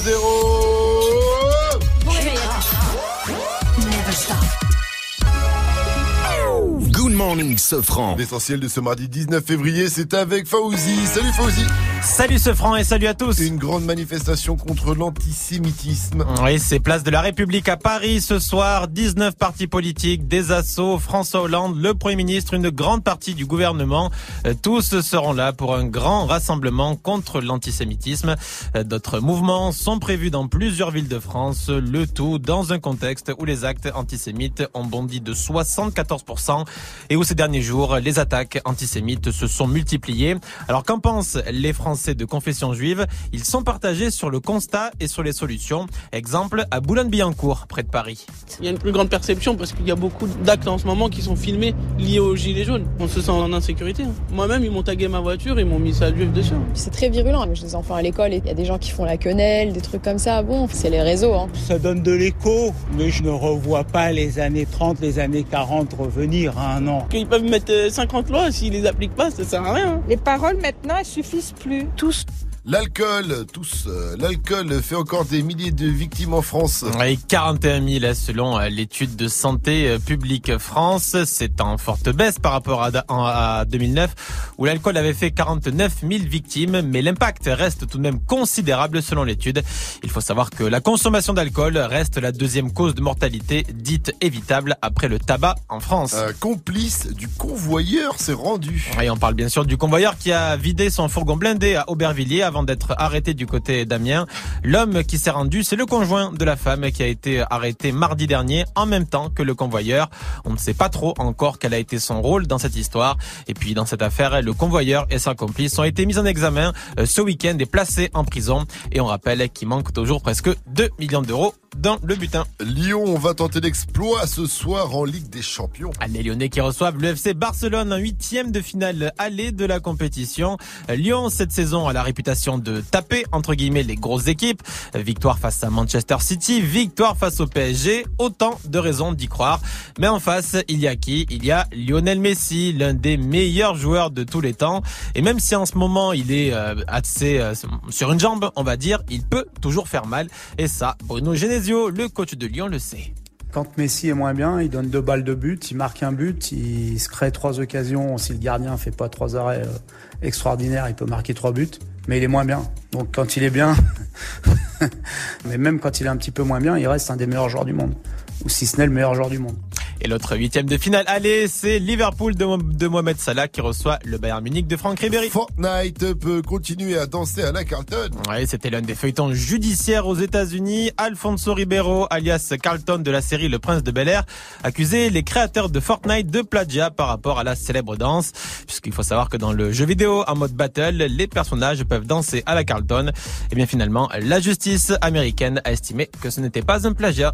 0-0 Sofran. L'essentiel de ce mardi 19 février, c'est avec Fauzi. Salut Fauzi. Salut ce franc et salut à tous. Une grande manifestation contre l'antisémitisme. Oui, c'est place de la République à Paris ce soir. 19 partis politiques, des assauts, François Hollande, le Premier ministre, une grande partie du gouvernement. Euh, Tous seront là pour un grand rassemblement contre l'antisémitisme. Euh, D'autres mouvements sont prévus dans plusieurs villes de France, le tout dans un contexte où les actes antisémites ont bondi de 74% et où ces derniers jours, les attaques antisémites se sont multipliées. Alors qu'en pensent les Français de confession juive? Ils sont partagés sur le constat et sur les solutions. Exemple à Boulogne-Billancourt, près de Paris. Il y a une plus grande perception parce qu'il y a beaucoup d'actes en ce moment qui sont filmés liés aux gilets jaunes. On se sent en insécurité. hein. Moi-même, ils m'ont tagué ma voiture, ils m'ont mis ça juif dessus. C'est très virulent. J'ai des enfants à l'école et il y a des gens qui font la quenelle, des trucs comme ça. Bon, c'est les réseaux. Hein. Ça donne de l'écho, mais je ne revois pas les années 30, les années 40 revenir à un an. Qu'ils peuvent mettre euh, 50 lois, s'ils les appliquent pas, ça sert à rien. Les paroles maintenant, elles suffisent plus. Tous. L'alcool, tous, euh, l'alcool fait encore des milliers de victimes en France. Et 41 000 selon euh, l'étude de santé euh, publique France. C'est en forte baisse par rapport à, à 2009 où l'alcool avait fait 49 000 victimes. Mais l'impact reste tout de même considérable selon l'étude. Il faut savoir que la consommation d'alcool reste la deuxième cause de mortalité dite évitable après le tabac en France. Un complice du convoyeur s'est rendu. Et on parle bien sûr du convoyeur qui a vidé son fourgon blindé à Aubervilliers avant d'être arrêté du côté d'Amiens. L'homme qui s'est rendu, c'est le conjoint de la femme qui a été arrêté mardi dernier en même temps que le convoyeur. On ne sait pas trop encore quel a été son rôle dans cette histoire. Et puis dans cette affaire, le convoyeur et sa complice ont été mis en examen euh, ce week-end et placés en prison. Et on rappelle qu'il manque toujours presque 2 millions d'euros dans le butin. Lyon va tenter l'exploit ce soir en Ligue des Champions. Ah, Les Lyonnais qui reçoivent le FC Barcelone en huitième de finale aller de la compétition. Lyon, cette saison, a la réputation de taper, entre guillemets, les grosses équipes. Victoire face à Manchester City, victoire face au PSG. Autant de raisons d'y croire. Mais en face, il y a qui? Il y a Lionel Messi, l'un des meilleurs joueurs de tous les temps. Et même si en ce moment, il est euh, assez euh, sur une jambe, on va dire, il peut toujours faire mal. Et ça, Bruno Genesio, le coach de Lyon, le sait. Quand Messi est moins bien, il donne deux balles de but, il marque un but, il se crée trois occasions. Si le gardien fait pas trois arrêts euh, extraordinaires, il peut marquer trois buts. Mais il est moins bien. Donc quand il est bien, mais même quand il est un petit peu moins bien, il reste un des meilleurs joueurs du monde. Ou si ce n'est le meilleur joueur du monde. Et l'autre huitième de finale, allez, c'est Liverpool de, Mo- de Mohamed Salah qui reçoit le Bayern Munich de Franck Ribéry. Fortnite peut continuer à danser à la Carlton. Ouais, c'était l'un des feuilletons judiciaires aux États-Unis. Alfonso Ribeiro, alias Carlton de la série Le Prince de Bel-Air, accusait les créateurs de Fortnite de plagiat par rapport à la célèbre danse. Puisqu'il faut savoir que dans le jeu vidéo en mode battle, les personnages peuvent danser à la Carlton. Et bien finalement, la justice américaine a estimé que ce n'était pas un plagiat.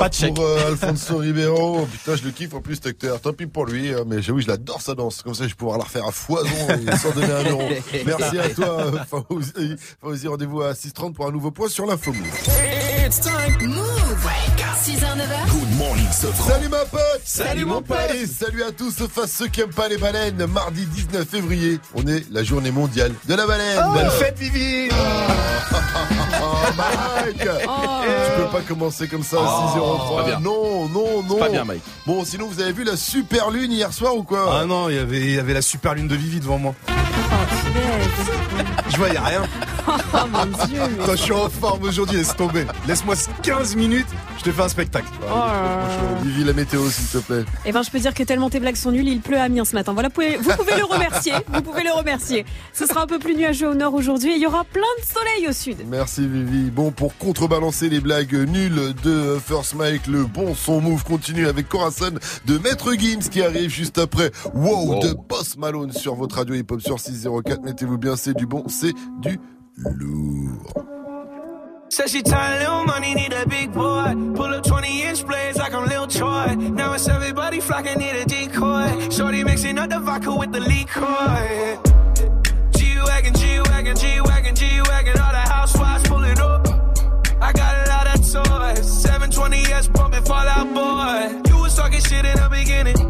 Dur Pas de chèque. pour euh, Alfonso Ribeiro. Putain, je le kiffe en plus cet acteur. Tant pis pour lui, hein, mais j'avoue, je l'adore sa danse. Comme ça, je vais pouvoir la refaire à foison et sans donner un euro. Merci à toi, euh, Fauzi. Fauzi, rendez-vous à 6h30 pour un nouveau point sur l'info. Move. Move 6h, 9h. Good morning. Salut ma pote Salut, mon pote. Et salut à tous, sauf à ceux qui aiment pas les baleines. Mardi 19 février, on est la journée mondiale de la baleine. Bonne fête, Vivi Oh, Mike Tu peux pas commencer comme ça à 6h03. pas bien. Non, non, non. Pas bien, Mike. Bon, sinon, vous avez vu la super lune hier soir ou quoi? Ah non, il y avait, il y avait la super lune de Vivi devant moi. Je voyais rien. Oh mon dieu. mais- Toi, je suis en forme aujourd'hui, laisse tomber. Laisse-moi 15 minutes, je te fais un spectacle. Oh. Vivi la météo, s'il te plaît. Eh ben, je peux dire que tellement tes blagues sont nulles, il pleut à Amiens ce matin. Voilà, vous pouvez, vous pouvez le remercier. Vous pouvez le remercier. Ce sera un peu plus nuageux au nord aujourd'hui et il y aura plein de soleil au sud. Merci Vivi. Bon, pour contrebalancer les blagues nulles de First Mike, le bon son move continue avec Corazon de Maître Gims qui arrive juste après. Wow, de Boss Malone sur votre radio hip-hop sur 604. Mettez-vous bien, c'est du bon, c'est du lourd. Said she tired, little money, need a big boy. Pull up 20 inch blades like I'm Lil Troy. Now it's everybody flocking, need a decoy. Shorty mixing up the vodka with the liquor. G-Wagon, G-Wagon, G-Wagon, G-Wagon. All the housewives pulling up. I got a lot of toys. 720S bumping Fallout Boy. You was talking shit in the beginning.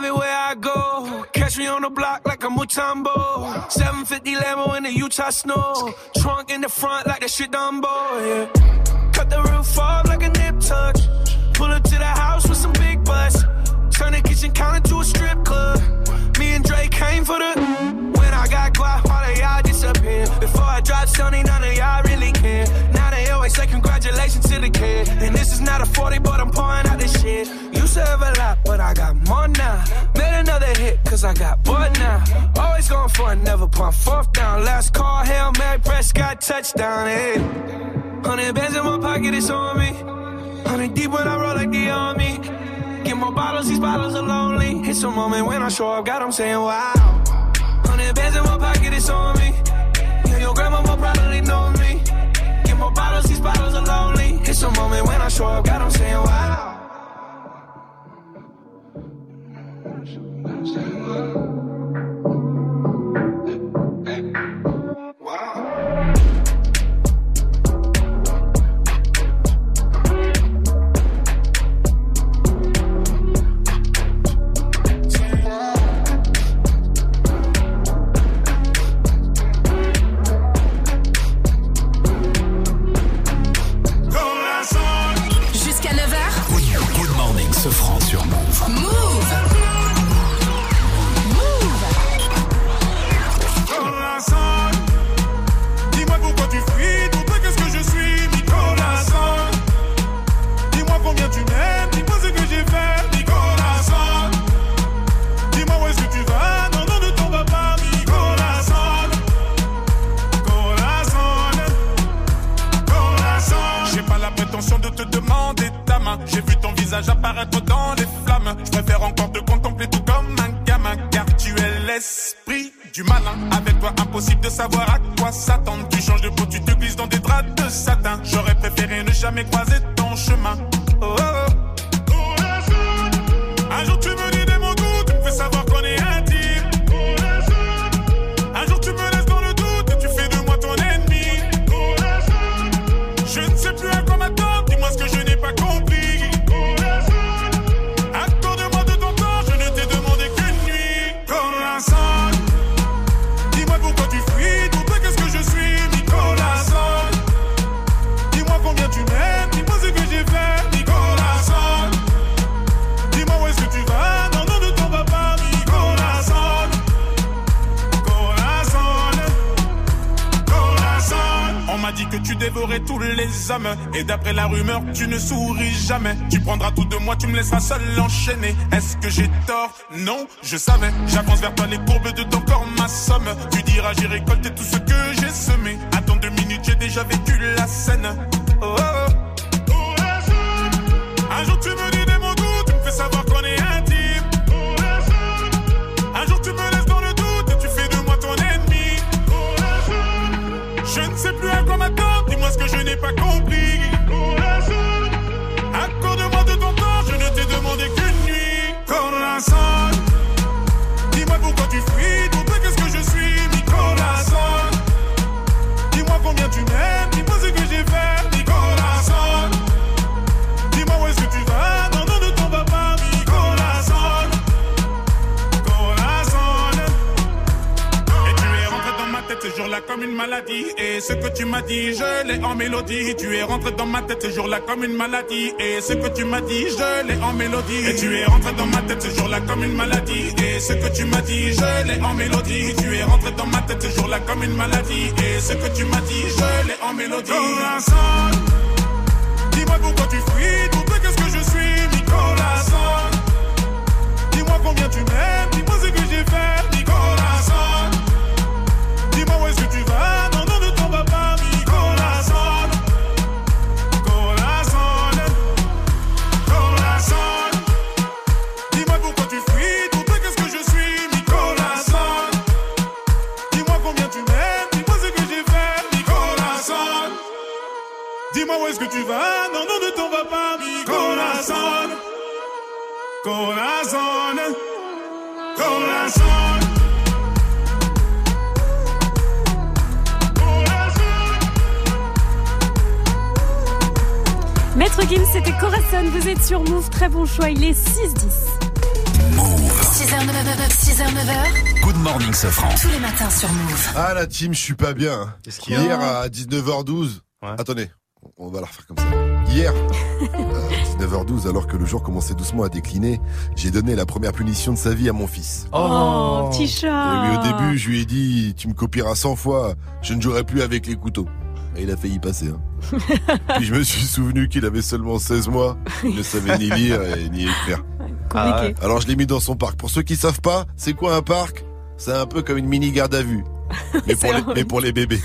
Everywhere I go, catch me on the block like a Mutombo. 750 Lambo in the Utah snow. Trunk in the front like that shit Dumbo, yeah. Cut the roof off like a nip tuck. Pull up to the house with some big butts. Pump fourth down. Last call, Hail Mary, Prescott, touchdown, hey. Hundred bands in my pocket, it's on me. Hundred deep when I roll like the army. Get more bottles, these bottles are lonely. It's a moment when I show up, God, I'm saying wow. Hundred bands in my pocket, it's on me. Yeah, your grandma will probably know me. Get more bottles, these bottles are lonely. It's a moment when I show up, God, I'm saying wow. Jusqu'à tu ne souris jamais. Tu prendras tout de moi, tu me laisseras seul enchaîner. Est-ce que j'ai tort? Non, je savais. J'avance vers toi les courbes Tu es rentré dans ma tête ce jour-là comme une maladie. Et ce que tu m'as dit, je l'ai en mélodie. Et tu es rentré dans ma tête ce jour-là comme une maladie. Et ce que tu m'as dit, je l'ai en mélodie. Tu es rentré dans ma tête ce jour-là comme une maladie. Et ce que tu m'as dit, je l'ai en mélodie. Dis-moi pourquoi tu fuis. Sur Move. Très bon choix. Il est 6-10. 6h, 9h, 6h, 9h. Good morning, Sofran. Tous les matins sur Move. Ah la team, je suis pas bien. Qu'est-ce qu'il y a Hier à 19h12. Ouais. Attendez, on va la refaire comme ça. Hier, à 19h12, alors que le jour commençait doucement à décliner, j'ai donné la première punition de sa vie à mon fils. Oh, petit Et chat. oui, au début, je lui ai dit, tu me copieras 100 fois, je ne jouerai plus avec les couteaux. Et il a failli passer. Hein. Puis je me suis souvenu qu'il avait seulement 16 mois, il ne savait ni lire et ni écrire. Compliqué. Alors je l'ai mis dans son parc. Pour ceux qui savent pas, c'est quoi un parc? C'est un peu comme une mini garde à vue. Mais pour, les, mais pour les bébés.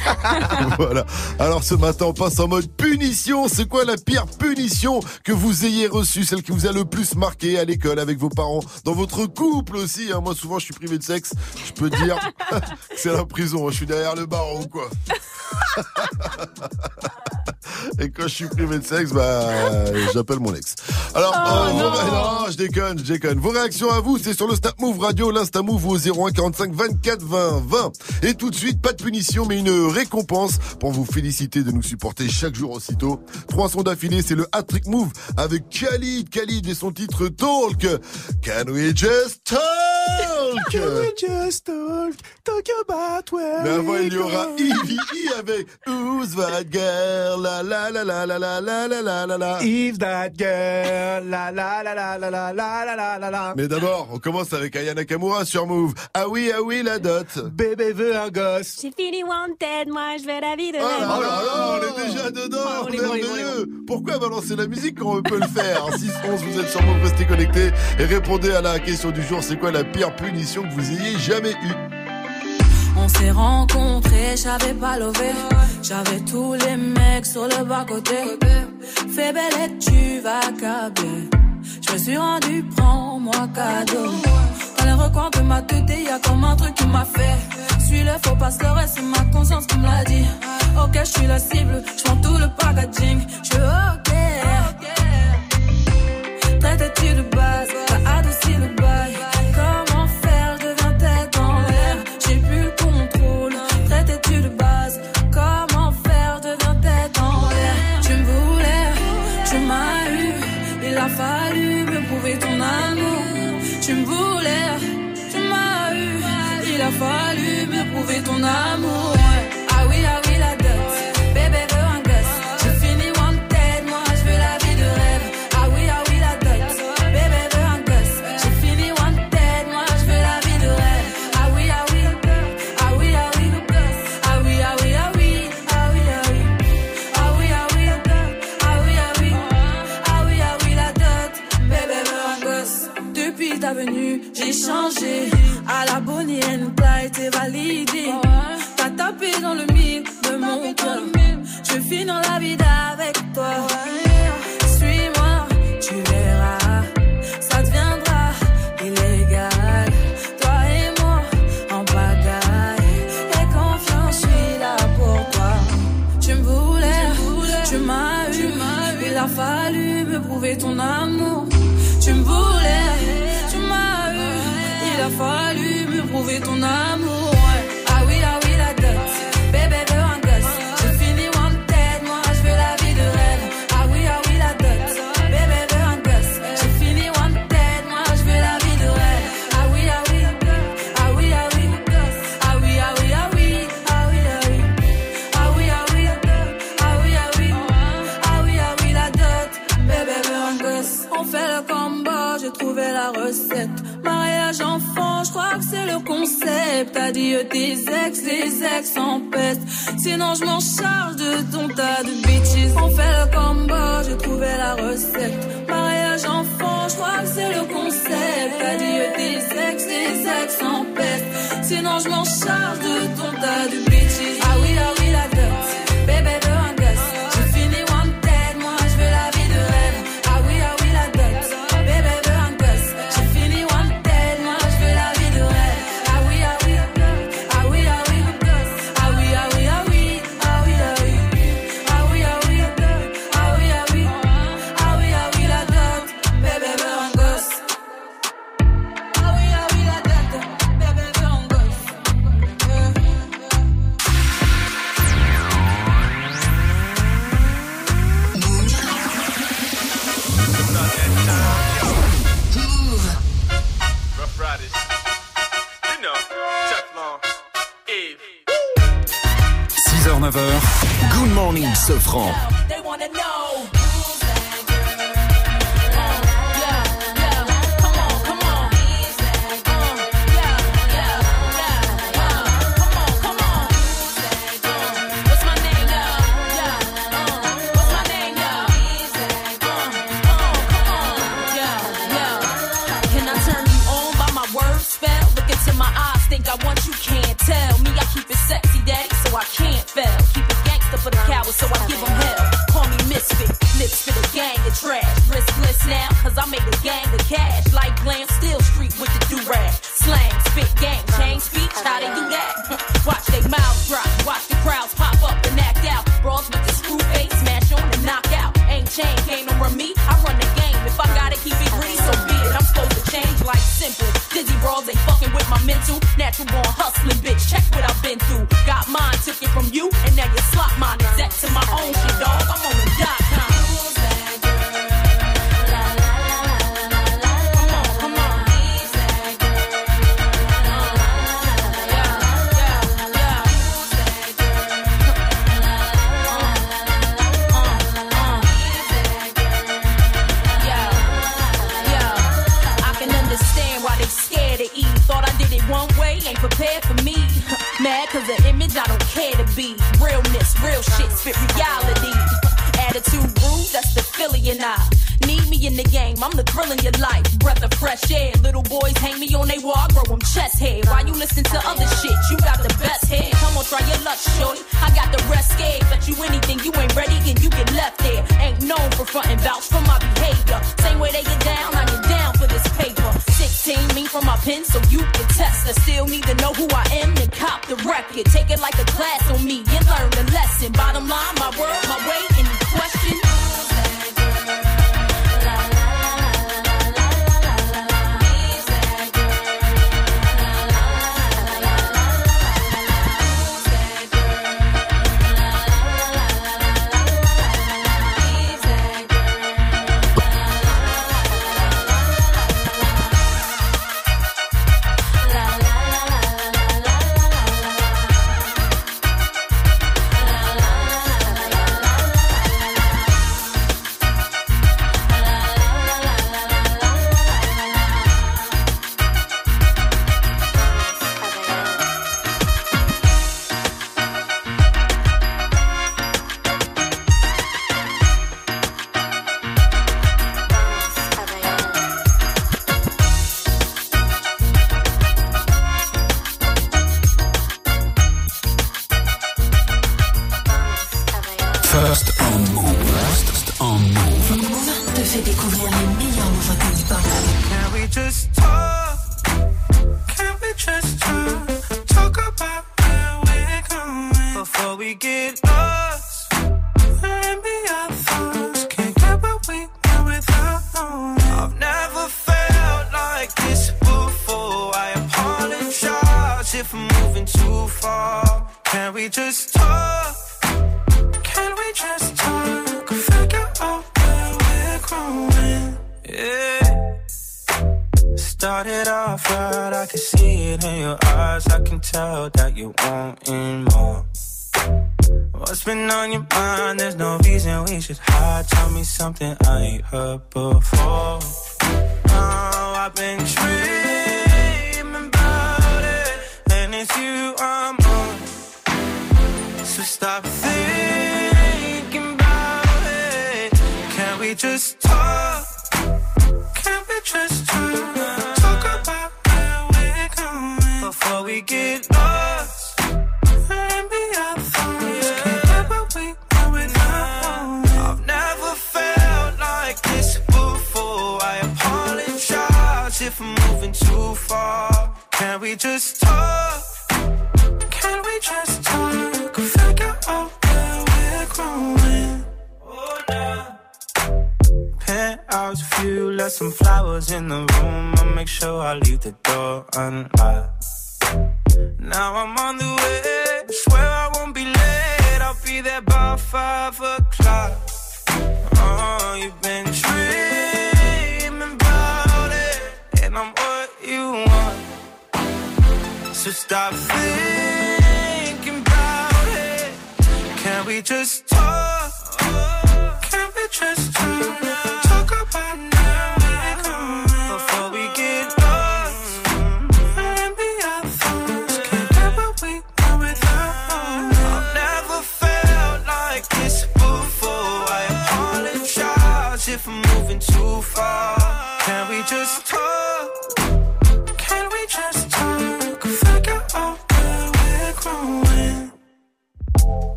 voilà. Alors ce matin, on passe en mode punition. C'est quoi la pire punition que vous ayez reçue? Celle qui vous a le plus marqué à l'école, avec vos parents, dans votre couple aussi. hein. Moi, souvent, je suis privé de sexe. Je peux dire que c'est la prison. Je suis derrière le baron, quoi. Et quand je suis privé de sexe, bah, j'appelle mon ex. Alors, euh, vos ré- non, je déconne, je déconne. Vos réactions à vous, c'est sur le Snap Move Radio, l'Insta Move au 01 45 24 20 20. Et tout de suite, pas de punition, mais une récompense pour vous féliciter de nous supporter chaque jour aussitôt. Trois sons d'affilée, c'est le Hat-Trick Move avec Khalid, Khalid et son titre Talk. Can we just talk? just talk, talk about where Mais avant, we il y aura go. EVE avec Who's that girl? La la la la la la la la la la la. If that girl, la la la la la la la la la la la. Mais d'abord, on commence avec Aya Nakamura sur Move. Ah oui, ah oui, la dot. Bébé veut un gosse. J'ai fini wanted, moi je veux la vie de Oh là là là, on est déjà dedans, Ah, merveilleux. Pourquoi balancer la musique quand on peut le faire 6 11 vous êtes sur Move, restez connectés et répondez à la question du jour. C'est quoi la pire punition que vous ayez jamais eue On s'est rencontrés, j'avais pas levé. J'avais tous les mecs sur le bas-côté. Fais belle et tu vas câbler. Je me suis rendu, prends-moi cadeau. Dans les recoins de ma tête, y a comme un truc qui m'a fait. Suis le faux pas se c'est ma conscience qui me l'a dit. Ok, je suis la cible, je tout le packaging. Je ok. Traite-tu de j'ai changé. À la Bonnie Clyde, t'es validé. T'as tapé dans le mille de mon cœur. Je vis dans la vie avec ton amour. Ah oui, ah oui, la dot. Bébé veut un gosse. J'ai fini wanted, moi je veux la vie de rêve. Ah oui, ah oui, la dot. Bébé veut un gosse. J'ai fini wanted, moi je veux la vie de rêve. Ah oui, ah oui, ah oui, ah oui. Ah oui, ah oui, ah oui, ah oui, ah oui. Ah oui, ah oui, ah oui, ah oui. Ah oui, ah oui, la dot. Bébé veut un gosse. On fait le combo, j'ai trouvé la recette. Que c'est le concept. Adieu tes ex, les ex en peste. Sinon, je m'en charge de ton tas de bitches. On fait le combo, j'ai trouvé la recette. Mariage enfant, je crois que c'est le concept. Adieu tes ex, les ex en peste. Sinon, je m'en charge de ton tas de bitches. Ah oui, ah oui, Good morning, Sofran. So I give them hell. Call me misfit, lips for the gang of trash. Riskless now, cause I made a gang of cash. Like glam, still street with the do-rag. Slang, spit, gang, change speech, how they do that? watch they mouths drop, watch the crowds pop up and act out. Brawls with the screw face, smash on and knock out. Ain't chain, no run me, I run the game. If I gotta keep it gritty, so be it. I'm supposed to change like simple. Dizzy brawls ain't fucking with my mental. Natural born hustling, bitch. Check what I've been through. Got mine, took it from you, and now you slot mine. Real reality. Attitude rude, that's the Philly and I. Need me in the game, I'm the thrill in your life. Breath of fresh air, little boys hang me on they wall, I grow them chest hair. Why you listen to other shit? You got the best hair. Come on, try your luck, shorty. I got the rest scared. Bet you anything, you ain't ready, and you get left there. Ain't known for frontin' vouch for my behavior. Same way they get down, I get from my pen, so you can test. I still need to know who I am, then cop the record. Take it like a class on me and learn the lesson. Bottom line, my word, my way,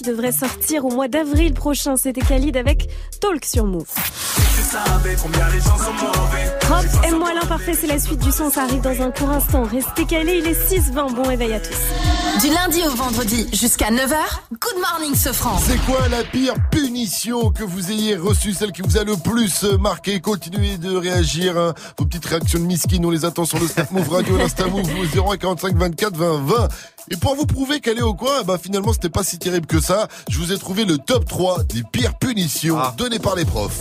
qui devrait sortir au mois d'avril prochain. C'était Khalid avec Talk sur Move. Tu savais combien les gens sont mauvais. Rob, aime-moi l'imparfait, c'est la suite du son, ça arrive dans un court instant. Restez calés, il est 6-20, bon réveil à tous. Du lundi au vendredi jusqu'à 9h, Good Morning Sofran. C'est quoi la pire que vous ayez reçue, celle qui vous a le plus marqué Continuez de réagir. hein. Vos petites réactions de miskin, on les attend sur le Snap Move Radio, l'Insta Move, au 01 45 24 20 20. Et pour vous prouver qu'elle est au coin, bah finalement c'était pas si terrible que ça. Je vous ai trouvé le top 3 des pires punitions données par les profs.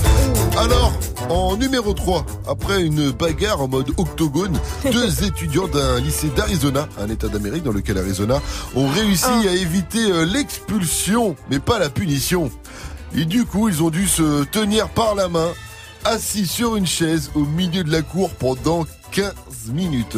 Alors, en numéro 3, après une bagarre en mode octogone, deux étudiants d'un lycée d'Arizona, un état d'Amérique dans lequel Arizona, ont réussi à éviter euh, l'expulsion, mais pas la punition. Et du coup, ils ont dû se tenir par la main, assis sur une chaise au milieu de la cour pendant 15 minutes.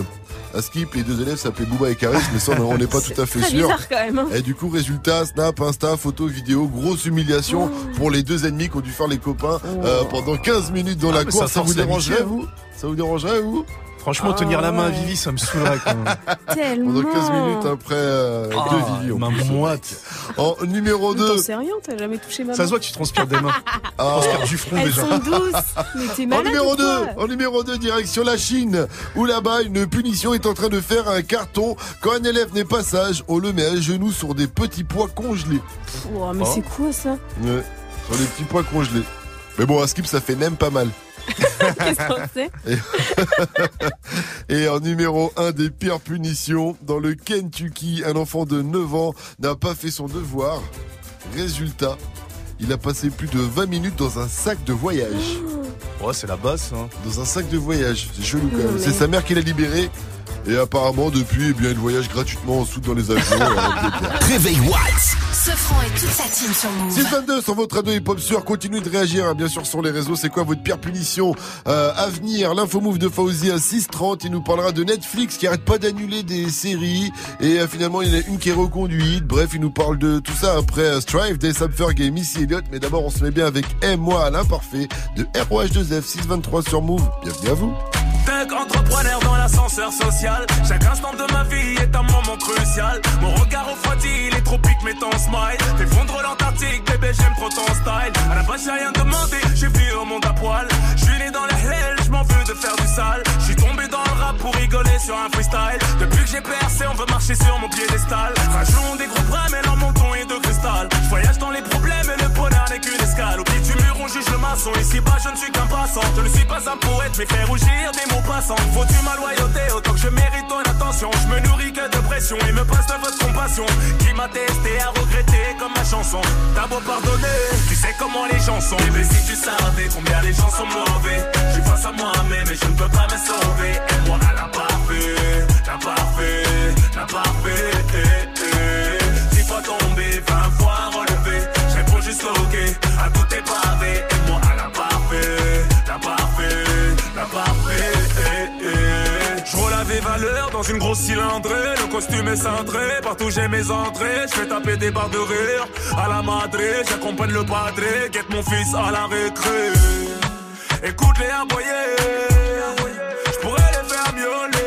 À skip, les deux élèves s'appelaient Booba et Karis, mais ça, on n'est pas tout à fait sûr. bizarre quand même. hein. Et du coup, résultat, Snap, Insta, photo, vidéo, grosse humiliation pour les deux ennemis qui ont dû faire les copains euh, pendant 15 minutes dans Ah, la mais cour. ça Ça, vous dérangerait, vous? Ça vous dérangerait, vous? Franchement, tenir la main à Vivi, ça me saoulerait quand même. Tellement. Pendant 15 minutes après euh, Ah, deux Vivi. en ma plus. moite. En numéro 2. T'en sais rien, t'as jamais touché ma main. Ça se voit, tu transpires des mains. Tu Ah. transpires du front Elles déjà. sont douces. Mais t'es En malade numéro ou 2, quoi en numéro 2, direction la Chine, où là-bas, une punition est en train de faire un carton. Quand un élève n'est pas sage, on le met à genoux sur des petits pois congelés. Oh, mais c'est quoi ça? Ouais, sur des petits pois congelés. Mais bon, à skip, ça fait même pas mal. Qu'est-ce qu'on sait Et en numéro 1 des pires punitions, dans le Kentucky, un enfant de 9 ans n'a pas fait son devoir. Résultat, il a passé plus de 20 minutes dans un sac de voyage. Ouais, c'est la base, hein. Dans un sac de voyage, c'est chelou quand même. mais- C'est sa mère qui l'a libéré. Et apparemment, depuis, eh bien, il voyage gratuitement en soute dans les avions. Réveil Watts. Sofran et toute sa team sur Move. 622 sur votre radio hip-hop sur. Continuez de réagir, hein, bien sûr, sur les réseaux. C'est quoi votre pire punition euh, à L'info move de Fauzi à 630. Il nous parlera de Netflix qui arrête pas d'annuler des séries. Et euh, finalement, il y en a une qui est reconduite. Bref, il nous parle de tout ça après euh, Strive, des Ferg et Missy Elliott. Mais d'abord, on se met bien avec Aime-moi à l'imparfait de ROH2F 623 sur Move. Bienvenue à vous. Tech entrepreneur dans l'ascenseur social. Chaque instant de ma vie est un moment crucial. Mon regard refroidi, il est tropique, mais ton smile. T'es fondre l'Antarctique, bébé, j'aime trop ton style. À la base, j'ai rien demandé, j'ai vu au monde à poil. Je suis né dans la hell, je m'en veux de faire du sale. Je suis tombé dans le rap pour rigoler sur un freestyle. Depuis que j'ai percé, on veut marcher sur mon piédestal. Rajoutons des gros bras, mais leur menton est de cristal. Je voyage dans les on juge le maçon. Ici bas, je ne suis qu'un passant. Je ne suis pas un poète, mais faire rougir des mots passants. Faut-tu ma loyauté autant que je mérite ton attention? Je me nourris que de pression et me passe de votre compassion. Qui m'a testé à regretter comme ma chanson. T'as beau pardonner, tu sais comment les gens sont. Bébé, si tu savais combien les gens sont mauvais. Je suis face à moi-même et je ne peux pas me sauver. Et moi, la parfait, la parfait, la parfait. Dix fois tombé, vingt fois dans une grosse cylindrée. Le costume est cintré, partout j'ai mes entrées. Je fais taper des barres de rire à la madré. J'accompagne le padré, guette mon fils à la récré. Écoute-les aboyer, je pourrais les faire miauler.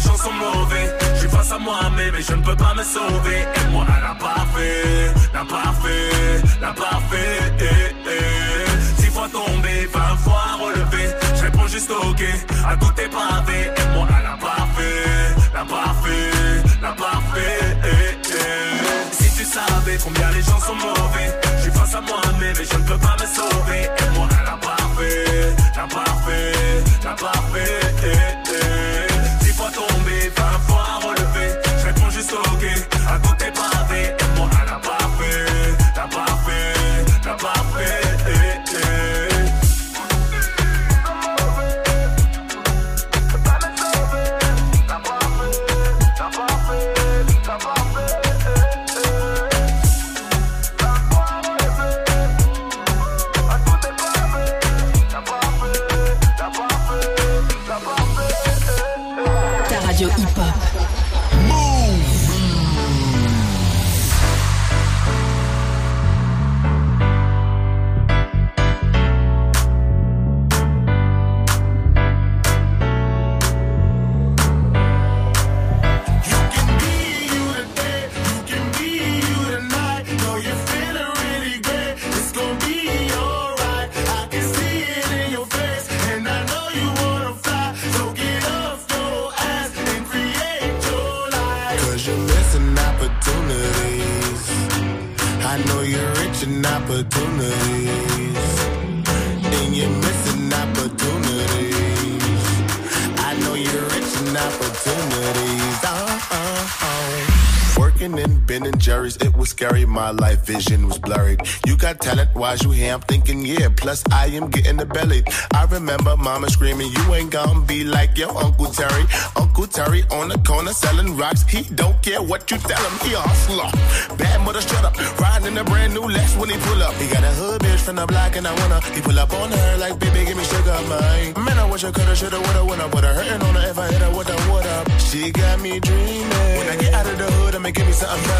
Les gens sont mauvais, je suis face à moi-même et je ne peux pas me sauver. Et moi, la parfait, la parfait, la parfait. Eh, eh. Six fois tombé, vingt fois relevé. Je réponds juste ok à tout tes pavés. Et moi, la parfait, la parfait, la parfait. Eh, eh. Si tu savais combien les gens sont mauvais, je suis face à moi-même et je ne peux pas me sauver. Et moi, la parfait, la parfait, la parfait. Opportunities. And you're missing opportunities. I know you're rich in opportunities. Oh, oh, oh. Working in Ben and Jerry's, it was scary. My life vision was blurred. You got talent, why's you here? I'm thinking, yeah. Plus, I am getting the belly. I remember mama screaming, You ain't gonna be like your Uncle Terry. Uncle Terry on the corner selling rocks. He don't care what you tell him, he a hustler. Bad mother strut up, riding in a brand new Lex when he pull up. He got a hood bitch from the block and I wanna. He pull up on her like, baby, give me sugar, man. Man, I wish I coulda, shoulda, woulda, I put her hurting on her if I hit her with a what up. She got me dreaming. When I get out of the hood, I'ma give me something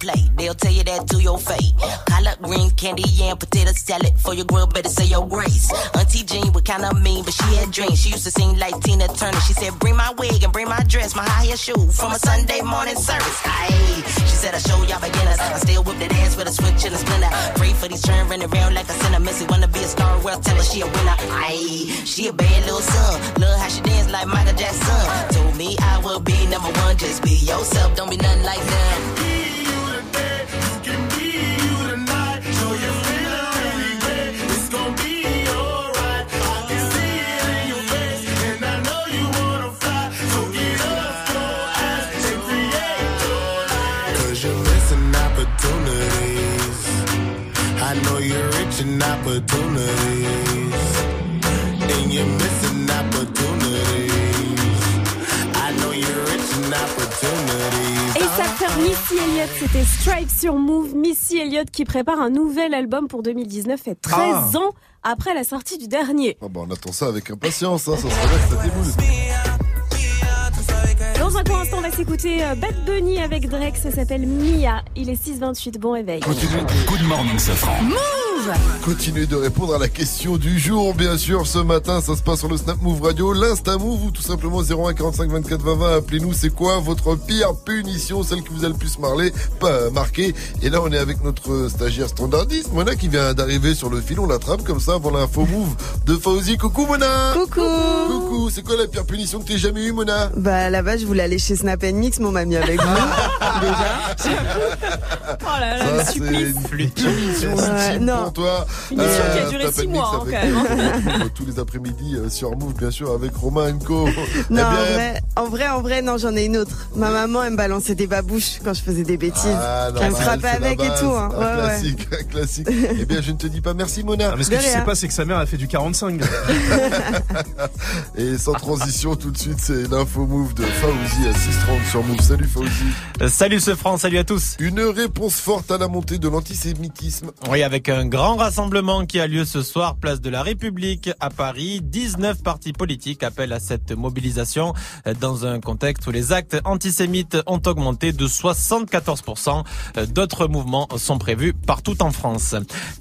play. They'll tell you that to your face. Collard greens, candy, yam, potato salad. For your grill, better say your grace. Auntie Jean was kinda mean, but she had dreams. She used to sing like Tina Turner. She said, Bring my wig and bring my dress, my high heel shoe from a Sunday morning service. Aye. She said, I show y'all beginners. I still whip the dance with a switch and a splinter. Pray for these children running around like a sinner. Missy wanna be a star, well, tell her she a winner. Aye. She a bad little son. Love how she dance like Michael Jackson. Told me I will be number one. Just be yourself, don't be nothing like them. Cause you're missing opportunities. I know you're rich in opportunities. And you're missing opportunities. I know you're rich in opportunities. Missy Elliott, c'était Stripe sur Move. Missy Elliott qui prépare un nouvel album pour 2019 et 13 Ah. ans après la sortie du dernier. Ah bah, on attend ça avec impatience, hein, ça serait que ça déboule. Dans un court instant, on va s'écouter euh, Bad Bunny avec Drake, ça s'appelle Mia. Il est 6h28, bon réveil. Good morning, Safran. Continuez de répondre à la question du jour, bien sûr. Ce matin, ça se passe sur le Snap Move Radio, l'Insta Move ou tout simplement 01 45 24 20 20. Appelez-nous, c'est quoi votre pire punition, celle qui vous a le plus marlé, pas marqué? Et là, on est avec notre stagiaire standardiste, Mona, qui vient d'arriver sur le fil. On l'attrape comme ça avant l'info Move de Fauzi. Coucou, Mona. Coucou. Coucou. C'est quoi la pire punition que t'aies jamais eue, Mona? Bah là-bas, je voulais aller chez Snap Mix, mon mamie avec vous. Déjà. Oh là là, Ça, le c'est supplice. une punition Ouais, non. Pour toi. Une mission qui a Euh, duré Snap six and mois, Mix hein, quand même, Move, tous les après-midi euh, sur Move, bien sûr, avec Romain Co. Non, Eh bien, en vrai, en vrai, en vrai, non, j'en ai une autre. Ma maman, elle me balançait des babouches quand je faisais des bêtises. Ah, elle me frappait avec et tout. Hein. Ouais. classique, un classique. eh bien, je ne te dis pas merci, Mona. Ah, mais ce que tu sais pas, c'est que sa mère a fait du 45. Et sans transition, tout de suite, c'est l'info Move de Fauzi à 630 sur Move. Salut Fauzi. Euh, Salut ce France, salut à tous. Une réponse forte à la montée de l'antisémitisme. Oui, avec un grand rassemblement qui a lieu ce soir, place de la République à Paris. 19 partis politiques appellent à cette mobilisation dans un contexte où les actes antisémites ont augmenté de 74%. Euh, D'autres mouvements sont prévus partout en France.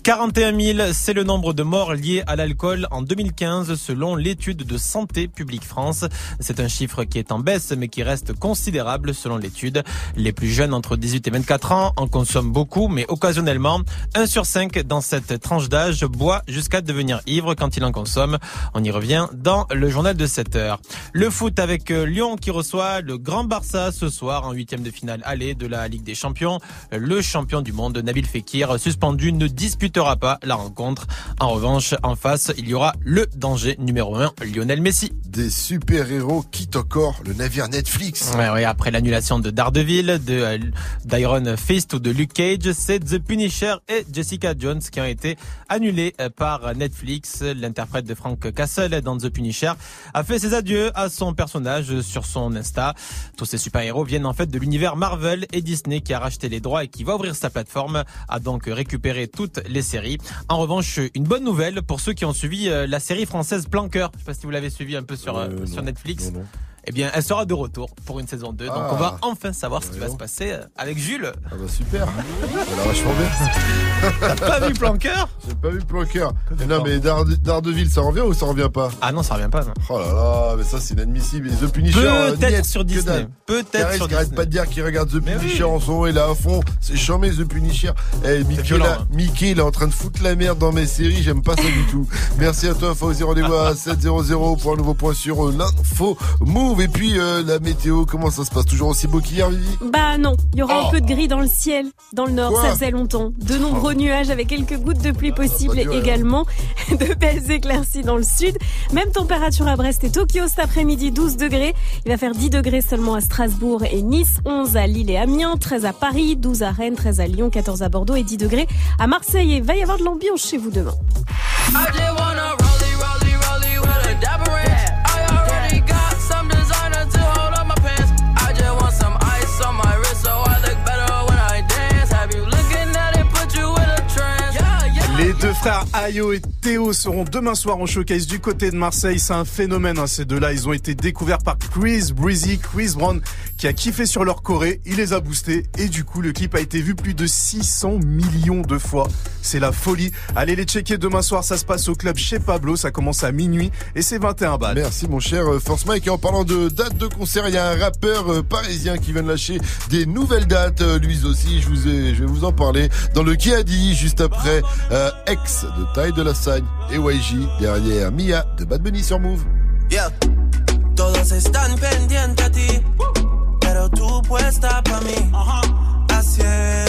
41 000, c'est le nombre de morts liés à l'alcool en 2015 selon l'étude de Santé publique France. C'est un chiffre qui est en baisse mais qui reste considérable selon l'étude. Les plus jeunes entre 18 et 24 ans en consomment beaucoup mais occasionnellement. 1 sur 5 dans cette tranche d'âge boit jusqu'à devenir ivre quand il en consomme. On y revient dans le journal de 7 heures. Le foot avec euh, Lyon qui reçoit le Grand Barça ce soir en huitième de finale aller de la Ligue des Champions. Le champion du monde Nabil Fekir suspendu ne disputera pas la rencontre. En revanche, en face, il y aura le danger numéro 1 Lionel Messi. des super-héros quitte encore le navire Netflix. Ouais, ouais, après l'annulation de Daredevil, de euh, d'Iron Fist ou de Luke Cage, c'est The Punisher et Jessica Jones qui ont été annulés euh, par Netflix. L'interprète de Frank Castle dans The Punisher a fait ses adieux à son personnage sur son Insta. Tous ces super-héros viennent en fait de l'univers Marvel et Disney qui a racheté les droits et qui va ouvrir sa plateforme, a donc récupéré toutes les séries. En revanche, une bonne nouvelle pour ceux qui ont suivi euh, la série française Planqueur. Je sais pas si vous l'avez suivi un peu sur, euh, sur Netflix. Eh bien, elle sera de retour pour une saison 2. Donc, Ah. on va enfin savoir ce qui va se passer euh, avec Jules. Ah bah super. Ça a vachement bien. T'as pas vu Planqueur J'ai pas vu Planqueur. Mais non, mais Darde- Daredevil, ça revient ou ça revient pas? Ah non, ça revient pas. Non. Oh là là, mais ça c'est inadmissible. Et The Punisher, euh, Peut-être sur Disney. Peut-être sur Disney. pas de dire qu'il regarde The Mais Punisher oui. en moment, il est à fond. C'est charmé The Punisher. Eh, Mickey, violent, là, hein. Mickey, il est en train de foutre la merde dans mes séries, j'aime pas ça du tout. Merci à toi, Fauzi. Rendez-vous à 700 pour un nouveau point sur euh, l'info move. Et puis euh, la météo, comment ça se passe? Toujours aussi beau qu'hier, Vivi? Bah non, il y aura Oh. un peu de gris dans le ciel, dans le nord, Quoi? Ça faisait longtemps. De nombreux nuages avec quelques gouttes de pluie possibles pas durer, hein. également. De belles éclaircies dans le sud. Même température à Brest et Tokyo cet après-midi, 12 degrés. Il va faire 10 degrés seulement à Strasbourg et Nice, 11 à Lille et Amiens, 13 à Paris, 12 à Rennes, 13 à Lyon, 14 à Bordeaux et 10 degrés à Marseille. Et il va y avoir de l'ambiance chez vous demain. I deux frères Ayo et Théo seront demain soir en showcase du côté de Marseille. C'est un phénomène, hein, ces deux-là. Ils ont été découverts par Chris Breezy, Chris Brown, qui a kiffé sur leur choré. Il les a boostés et du coup, le clip a été vu plus de 600 millions de fois. C'est la folie. Allez les checker demain soir. Ça se passe au club chez Pablo. Ça commence à minuit et c'est 21 balles. Merci mon cher euh, Force Mike. Et en parlant de date de concert, il y a un rappeur euh, parisien qui vient de lâcher des nouvelles dates. Euh, Lui aussi, je vous ai, je vais vous en parler dans le qui a dit juste après Ex de Taille de la Sagne et YG derrière Mia de Bad Bunny sur Move. Yeah. Todos están pendientes a ti, pero tú puesta pa' mí. Haciendo que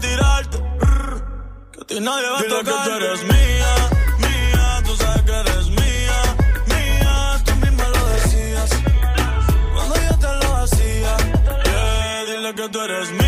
Tirarte. Que a ti nadie va a Dile que tocar. tú eres mía, mía. Tú sabes que eres mía, mía. Tú misma lo decías cuando yo te lo hacía. Yeah, dile que tú eres mía.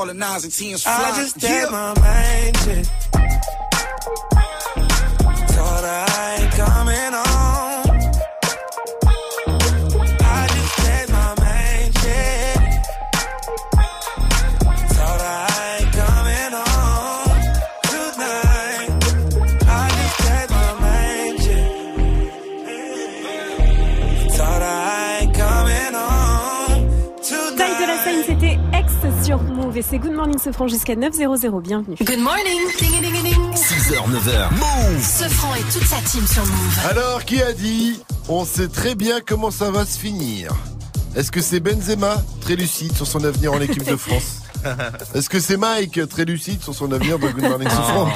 All the nines and tens fly. I just take yeah. my main chick. Sofran jusqu'à 900. Bienvenue. Good morning. Ding, ding, ding. 6h, 9h, Move Sofran et toute sa team sur Move. Alors, qui a dit On sait très bien comment ça va se finir. Est-ce que c'est Benzema, très lucide sur son avenir en équipe de France Est-ce que c'est Mike, très lucide sur son avenir de Good Morning Sofran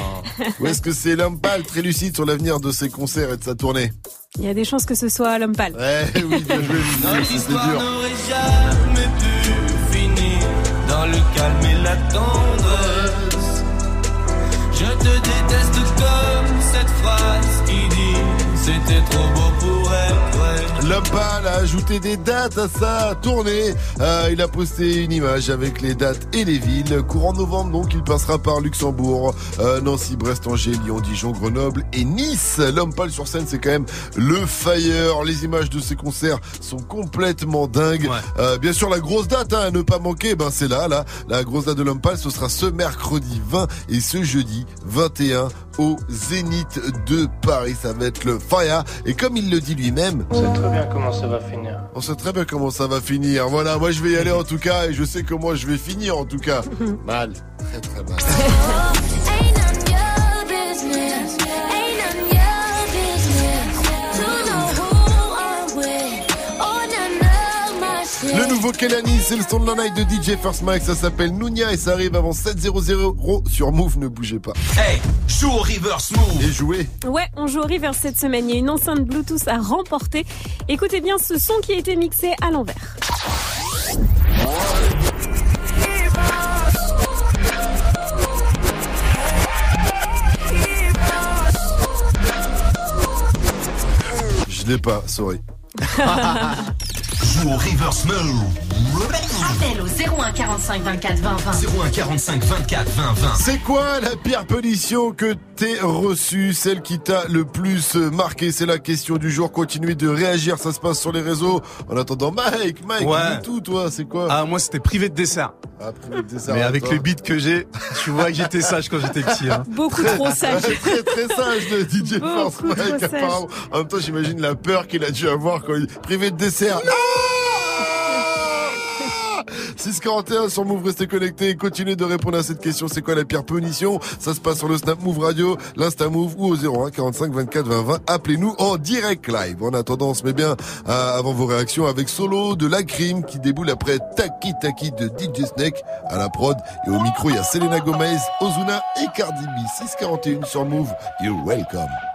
Ou est-ce que c'est Lampal, très lucide sur l'avenir de ses concerts et de sa tournée Il y a des chances que ce soit pâle. Ouais, oui, bien joué, histoire dur. Dans le calme et la tendresse. Je te déteste comme cette phrase qui dit c'était trop beau pour Lampal a ajouté des dates à sa tournée. Euh, il a posté une image avec les dates et les villes. Courant novembre, donc, il passera par Luxembourg, euh, Nancy, Brest, Angers, Lyon, Dijon, Grenoble et Nice. Lampal sur scène, c'est quand même le fire. Les images de ses concerts sont complètement dingues. Euh, bien sûr, la grosse date hein, à ne pas manquer, ben c'est là, là. La grosse date de Lampal, ce sera ce mercredi 20 et ce jeudi 21 au Zénith de Paris. Ça va être le fire. Et comme il le dit lui-même, On sait très bien comment ça va finir. on sait très bien comment ça va finir. Voilà, moi je vais y aller en tout cas et je sais comment je vais finir en tout cas. Mal. Très très mal. nouveau Kelani, c'est le son de la night de DJ First Mike, ça s'appelle Nounia et ça arrive avant 7.00 sur Move, ne bougez pas. Hey, joue au reverse move Et jouez. Ouais, on joue au River cette semaine. Il y a une enceinte Bluetooth à remporter. Écoutez bien ce son qui a été mixé à l'envers. Je l'ai pas, sorry. Joue au reverse move Appel au 01 45 24 20 20. 01 45 24 20 20. C'est quoi la pire punition que t'es reçue? Celle qui t'a le plus marqué? C'est la question du jour. Continuez de réagir, ça se passe sur les réseaux. En attendant, Mike, Mike, Ouais. tout, toi, c'est quoi? Ah, moi, c'était privé de dessert. Ah, privé de dessert, Mais avec le beat que j'ai, tu vois que j'étais sage quand j'étais petit. Hein. Beaucoup trop sage. très très sage le DJ Beaucoup Force Mike apparemment. En même temps j'imagine la peur qu'il a dû avoir quand il privé de dessert. 641 sur Move, restez connectés et continuez de répondre à cette question. C'est quoi la pire punition? Ça se passe sur le Snap Move Radio, l'Insta Move ou au 01 45 24 20 20. Appelez-nous en direct live. En attendant, on se met bien euh, avant vos réactions avec Solo de la crime qui déboule après Taki Taki de DJ Snake à la prod. Et au micro, il y a Selena Gomez, Ozuna et Cardi B. 641 sur Move. You're welcome.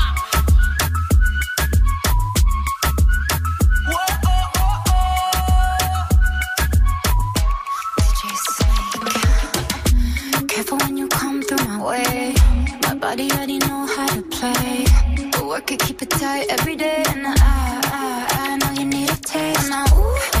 Way. My body already know how to play. But work it, keep it tight every day. And I, I, I know you need a taste. Now, ooh,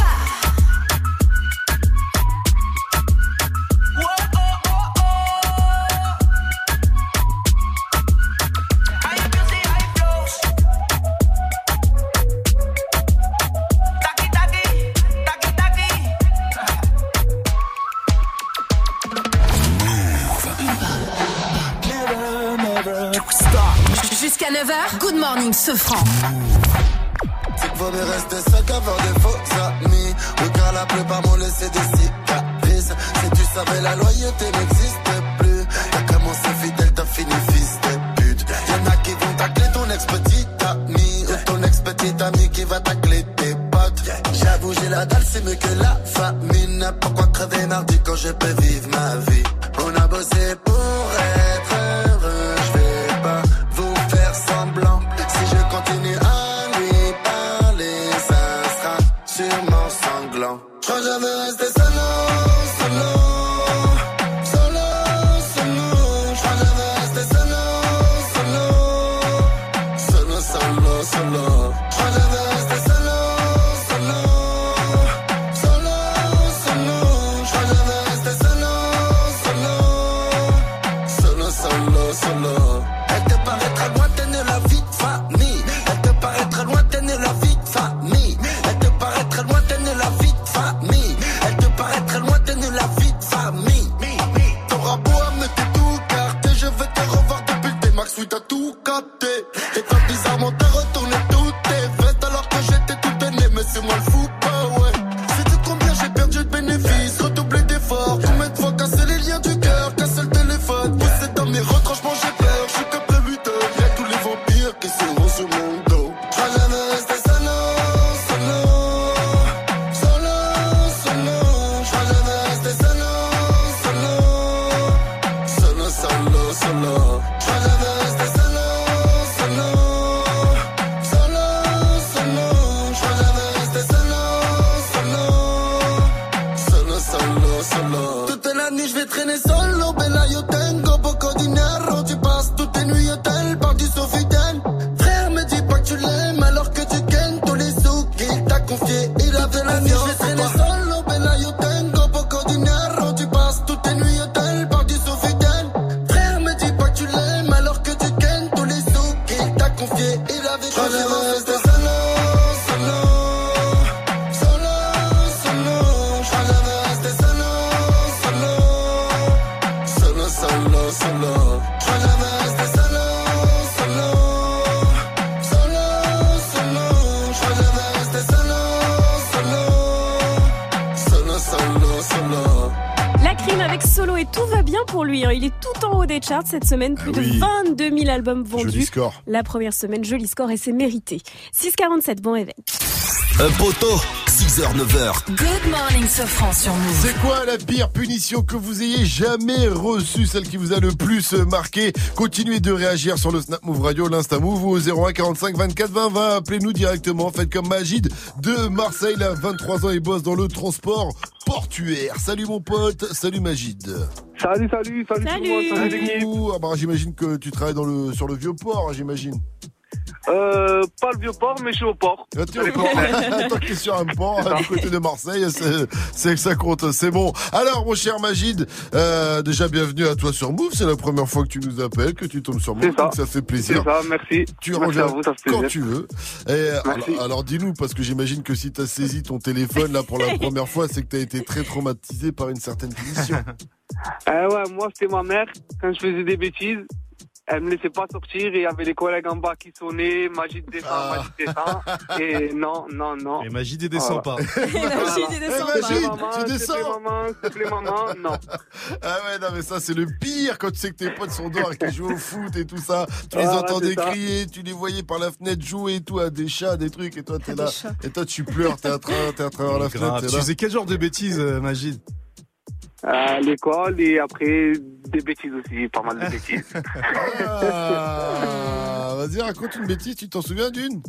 Jusqu'à 9h, Good Morning Sofran. C'est qu'il vaut rester seul qu'avoir des faux amis. Car la plupart m'ont laissé des cicatrices. Si tu savais, la loyauté n'existe plus. T'as commencé fidèle, t'as fini fils de pute. Y'en a qui vont tacler ton ex-petite amie. Ou ton ex-petite amie qui va tacler tes potes. J'avoue, j'ai la dalle, c'est mieux que la famine. Pourquoi crever mardi quand je peux vivre ma vie? On a bossé pour être retourné toutes charts cette semaine, plus Ah oui. de 22 000 albums vendus. Joli score. La première semaine, joli score et c'est mérité. 6,47, bon réveil. Un poteau, 6h, 9h. Good morning, Sofran sur Move. C'est quoi la pire punition que vous ayez jamais reçue, celle qui vous a le plus marqué? Continuez de réagir sur le Snap Move Radio, l'Insta Move ou au 01 45 24 20 20. Appelez-nous directement, faites comme Magid de Marseille, il a 23 ans et bosse dans le transport portuaire. Salut mon pote, salut Magid. Salut, salut, salut, tout le monde, salut. Ouh, ah bah, j'imagine que tu travailles dans le, sur le vieux port, hein, j'imagine. Euh, pas le vieux port, mais je suis au port. Ah, tu es au port. Tant que t'es sur un port, du côté de Marseille, c'est, c'est que ça compte, c'est bon. Alors, mon cher Magid, euh, déjà bienvenue à toi sur Move. C'est la première fois que tu nous appelles, que tu tombes sur Move, C'est ça. donc ça fait plaisir. C'est ça, merci. Tu Merci reviens à vous, ça fait quand plaisir. tu veux. Et Merci. alors, alors dis-nous, parce que j'imagine que si t'as saisi ton téléphone là pour la première fois, c'est que t'as été très traumatisé par une certaine punition. Euh, ouais, moi, c'était ma mère. Quand je faisais des bêtises, elle me laissait pas sortir et il y avait les collègues en bas qui sonnaient, Magid descend, Ah. Descend. Et non, non, non. Et Magid, il descend Voilà. pas. Magid, il descend pas. Magid, Maman, tu s'il te descends. plaît, maman, s'il te plaît, maman, non. Ah ouais, non, mais ça, c'est le pire quand tu sais que tes potes sont dehors et qu'ils jouent au foot et tout ça. Tu les Ah, entendais crier, tu les voyais par la fenêtre jouer et tout à des chats, des trucs, et toi, t'es là. Et toi, tu pleures, t'es à t'es à travers la fenêtre, Tu faisais quel genre de bêtises, euh, Magid À l'école et après, des bêtises aussi, pas mal de bêtises. Ah, Vas-y, raconte une bêtise, tu t'en souviens d'une?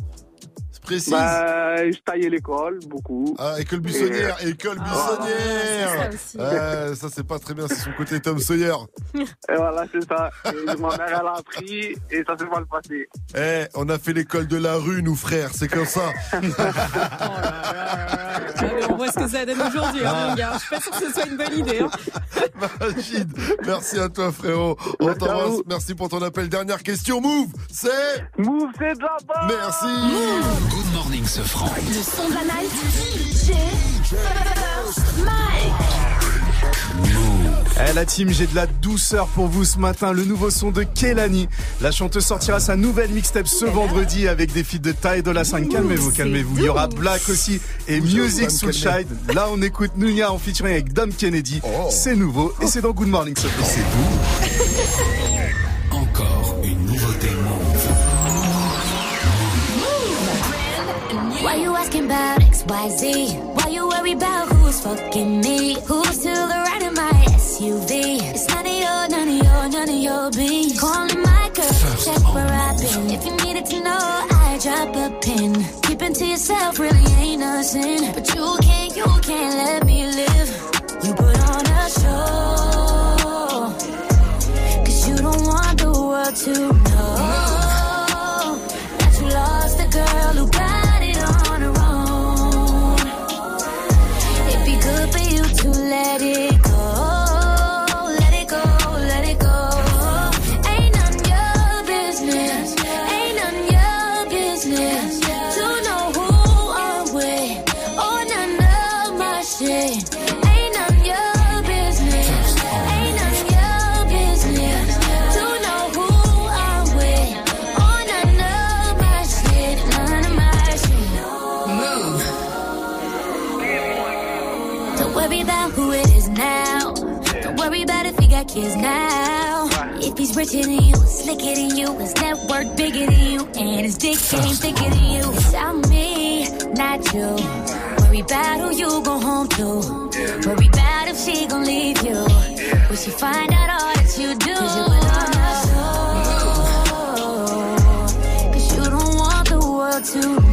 C'est précis. bah, je taillais l'école, beaucoup. Ah, école buissonnière, école buissonnière. c'est ça c'est pas très bien, c'est son côté Tom Sawyer. Et voilà, c'est ça. Et ma mère, elle a appris et ça s'est mal passé. Eh, on a fait l'école de la rue, nous frères, c'est comme ça. Ah, mais on voit ce que ça donne aujourd'hui, hein, mon gars. Je suis pas sûre que ce soit une bonne idée. hein. Merci à toi frérot. On Merci à t'embrasse, merci pour ton appel. Dernière question, Move, c'est Move, c'est de la Merci. Good morning, ce franc. Le son de la night. Mike. Eh la team, j'ai de la douceur pour vous ce matin. Le nouveau son de Kelani. La chanteuse sortira sa nouvelle mixtape ce vendredi avec des feats de Ty Dolla 5. Calmez-vous, calmez-vous. Il y aura Black aussi et Music Dom Soulshine. Là, on écoute Nunia en featuring avec Dom Kennedy. Oh. C'est nouveau et c'est dans Good Morning ce franc. Encore About XYZ? Why you worry about who's fucking me? Who's to the right of my SUV? It's none of your, none of your, none of your beans. Calling my girl, check where I've been. If you needed to know, I drop a pin. Keeping to yourself really ain't nothing. But you can't, you can't let me live. You put on a show. Cause you don't want the world to he now. If he's richer than you, slicker than you, his network bigger than you, and his dick game thicker than you. Tell me, not you. Worry about who you go home to. Worry about if she gon' leave you. Will she find out all that you do? You put on a show. Cause you don't want the world to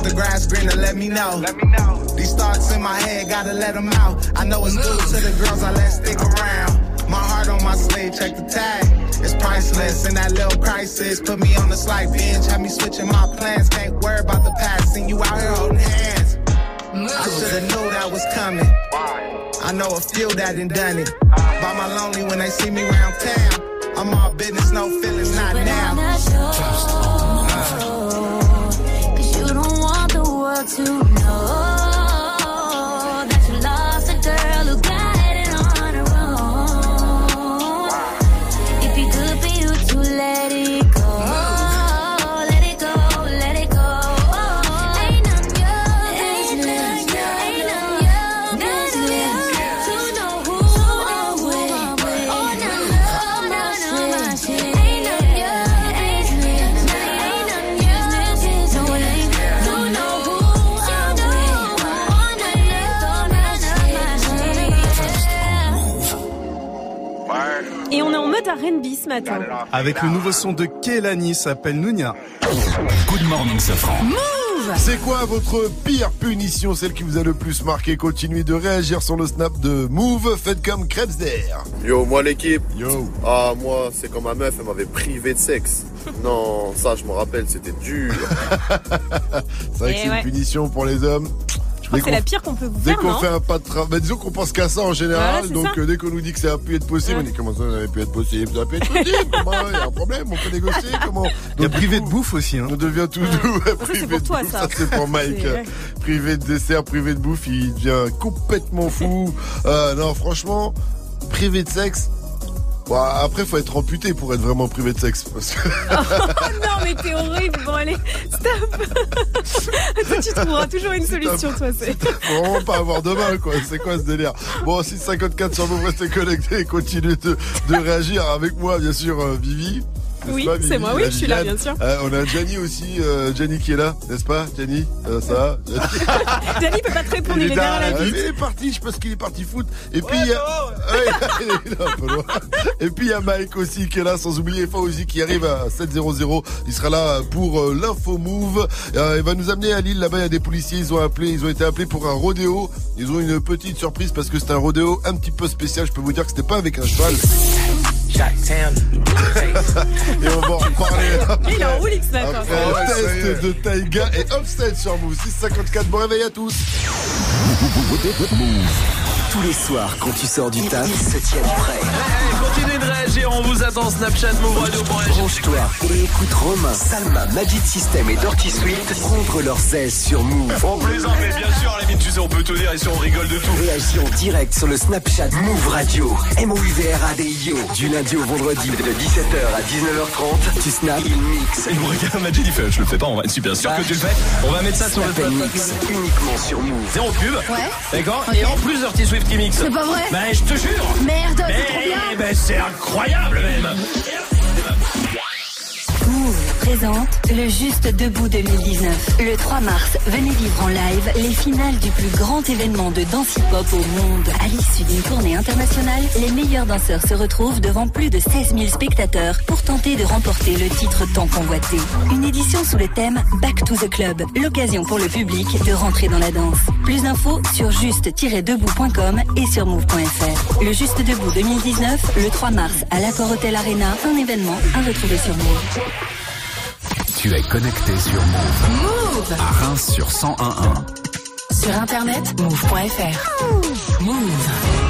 If the grass greener, let me know. Let me know. These thoughts in my head, gotta let them out. I know it's due to the girls I let stick around. My heart on my sleeve, check the tag. It's priceless in that little crisis. Put me on the slight binge, have me switching my plans. Can't worry about the past, seen you out here holding hands. I should've knew that was coming. I know a few that done done it. By my lonely when they see me round town. I'm all business, no feelings, not now. To R&B ce matin. Avec le nouveau son de Kelani, s'appelle Nounia. Good morning, Safran. C'est quoi votre pire punition, celle qui vous a le plus marqué? Continuez de réagir sur le snap de Move, faites comme Krebsder. Yo, moi l'équipe. Yo. Ah, moi, c'est quand ma meuf, elle m'avait privé de sexe. Non, ça, je me rappelle, c'était dur. C'est vrai que Eh c'est ouais. une punition pour les hommes. Je crois que c'est la pire qu'on peut vous Dès faire, qu'on fait un pas de travail, bah, disons qu'on pense qu'à ça en général, Voilà, donc ça. euh, dès qu'on nous dit que ça a pu être possible, on dit comment ça n'avait pu être possible, ça a pu être possible, comment il y a un problème, on peut négocier, comment Il y a privé de bouffe aussi. Hein. On devient tout doux, privé pour de toi, bouffe, ça. c'est pour Mike, privé de dessert, privé de bouffe, il devient complètement fou. Euh, non, franchement, privé de sexe. Bon, après, faut être amputé pour être vraiment privé de sexe. Parce que... non, mais t'es horrible. Bon, allez, stop. tu trouveras toujours une solution, toi. C'est... Vraiment pas avoir de mal, quoi. C'est quoi ce délire Bon, 654 sur vous, restez connectés et continuez de, de réagir avec moi, bien sûr, euh, Vivi. Oui, c'est moi, oui, je suis là, bien sûr. Euh, on a Gianni aussi, euh, Gianni qui est là, n'est-ce pas Gianni Euh, Ça va peut pas te répondre, il, est derrière la vitre. Il est parti, je pense qu'il est parti foot. Et puis il y a... Ouais, il est un peu loin. Et puis il y a Mike aussi qui est là, sans oublier Fauzi qui arrive à 7-0-0. Il sera là pour euh, l'info move. Il va nous amener à Lille. Là-bas, il y a des policiers. Ils ont appelé, ils ont été appelés pour un rodéo. Ils ont une petite surprise parce que c'est un rodéo un petit peu spécial. Je peux vous dire que c'était pas avec un cheval. Et on va en reparler. Il est en roulix le test de Taïga et Offset sur Move 654. Bon réveil à tous. Tous les soirs, quand tu sors du taf, ils se tiennent prêts. Continuez de réagir, on vous attend Snapchat, Move Radio. Branche-toi et écoute Romain, Salma, Magic System et Dirty Swift prendre leurs aises sur Move. On plaisante, mais bien sûr, à la limite, tu sais, on peut tout dire ici, on rigole de tout. Réagis en direct sur le Snapchat Move Radio. M-O-U-V-R-A-D-I-O. Du lundi au vendredi de 17h à 19h30. Tu snaps, il mix. Il me regarde, Magic, il fait, je le fais pas, on va être super sûr que tu le fais. On va mettre ça sur le mix uniquement sur Move. Zéro pub. Ouais. D'accord. Et en plus, Dirty Swift qui mixe. C'est pas vrai Ben, je te jure. Merde, c'est trop bien. ben, c'est incroyable même. Présente le Juste Debout 2019. Le 3 mars, venez vivre en live les finales du plus grand événement de danse hip-hop au monde. À l'issue d'une tournée internationale, les meilleurs danseurs se retrouvent devant plus de 16 000 spectateurs pour tenter de remporter le titre tant convoité. Une édition sous le thème Back to the Club, l'occasion pour le public de rentrer dans la danse. Plus d'infos sur juste-debout.com et sur move.fr. Le Juste Debout 2019, le 3 mars à l'Accor Hotel Arena, un événement à retrouver sur Move. Tu es connecté sur Move. Move À Reims sur 1011. Sur internet, move.fr. Move.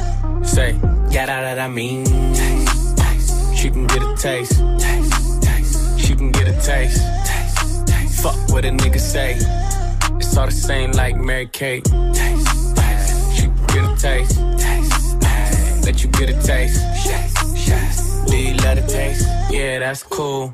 Say, yeah, that, that I mean. Taste, taste. She can get a taste. taste, taste. She can get a taste. taste, taste. Fuck what a nigga say. It's all the same like Mary Kate. Taste, taste. She can get a taste. taste, taste. Let you get a taste. Yes. Do you love the taste? Yeah, that's cool.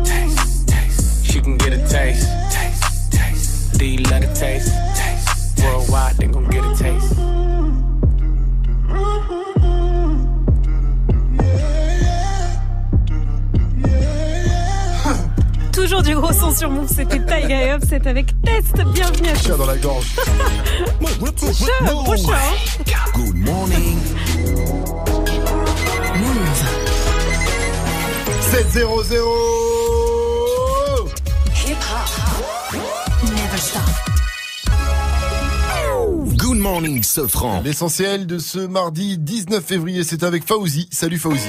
Taste. She can get a taste. taste. taste. Do you love the taste? taste. Worldwide, they gon' get a taste. Toujours du gros son sur Move, c'était Tiger Up, c'est avec Test. Bienvenue à Chat dans la gorge. Hein. Good morning. 7-0-0 Good morning, Sofran. L'essentiel de ce mardi 19 février, c'est avec Fauzi. Salut Fauzi.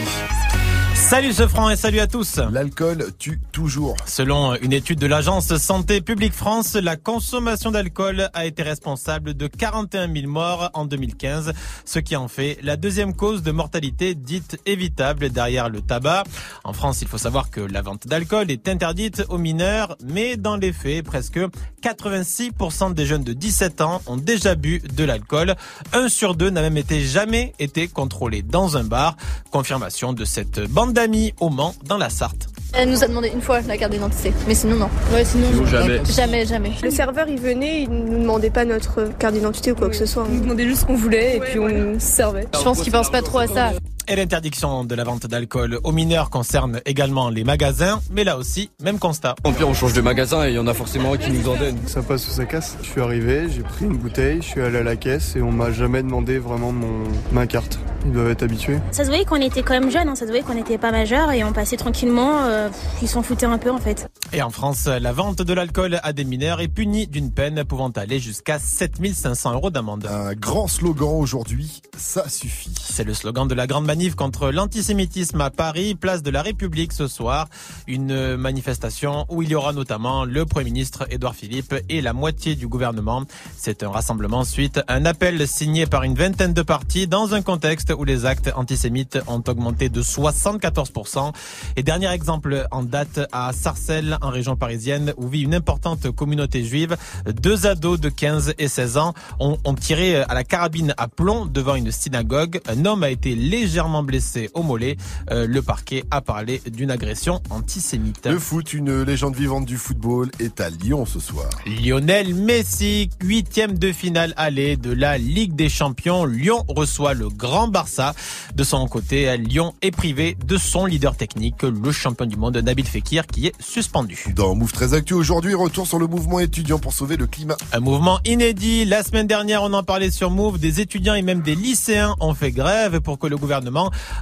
Salut ce franc et salut à tous. L'alcool tue toujours. Selon une étude de l'agence Santé publique France, la consommation d'alcool a été responsable de 41 000 morts en 2015, ce qui en fait la deuxième cause de mortalité dite évitable derrière le tabac. En France, il faut savoir que la vente d'alcool est interdite aux mineurs, mais dans les faits, presque 86% des jeunes de 17 ans ont déjà bu de l'alcool. Un sur deux n'a même été jamais été contrôlé dans un bar. Confirmation de cette bande au Mans dans la Sarthe. Elle nous a demandé une fois la carte d'identité, mais sinon non. Ouais, sinon Sinon, jamais. Jamais, jamais. Le serveur, il venait, il nous demandait pas notre carte d'identité ou quoi que ce soit. Il nous demandait juste ce qu'on voulait et puis on servait. Je pense qu'ils pensent pas trop à ça. Et l'interdiction de la vente d'alcool aux mineurs concerne également les magasins, mais là aussi, même constat. En pire, on change de magasin et il y en a forcément un qui nous en donne. Ça passe ou ça casse. Je suis arrivé, j'ai pris une bouteille, je suis allé à la caisse et on m'a jamais demandé vraiment mon, ma carte. Ils doivent être habitués. Ça se voyait qu'on était quand même jeunes, hein, ça se voyait qu'on n'était pas majeurs et on passait tranquillement. euh, ils s'en foutaient un peu en fait. Et en France, la vente de l'alcool à des mineurs est punie d'une peine pouvant aller jusqu'à 7500 euros d'amende. Un grand slogan aujourd'hui, ça suffit. C'est le slogan de la grande contre l'antisémitisme à Paris, place de la République ce soir. Une manifestation où il y aura notamment le Premier ministre Édouard Philippe et la moitié du gouvernement. C'est un rassemblement suite à un appel signé par une vingtaine de partis dans un contexte où les actes antisémites ont augmenté de 74%. Et dernier exemple en date à Sarcelles, en région parisienne, où vit une importante communauté juive. Deux ados de 15 et 16 ans ont tiré à la carabine à plomb devant une synagogue. Un homme a été légèrement blessé au mollet. Euh, le parquet a parlé d'une agression antisémite. Le foot, une légende vivante du football, est à Lyon ce soir. Lionel Messi, huitième de finale aller de la Ligue des Champions. Lyon reçoit le Grand Barça. De son côté, Lyon est privé de son leader technique, le champion du monde Nabil Fekir, qui est suspendu. Dans Move très Actu aujourd'hui, retour sur le mouvement étudiant pour sauver le climat. Un mouvement inédit. La semaine dernière, on en parlait sur Move. Des étudiants et même des lycéens ont fait grève pour que le gouvernement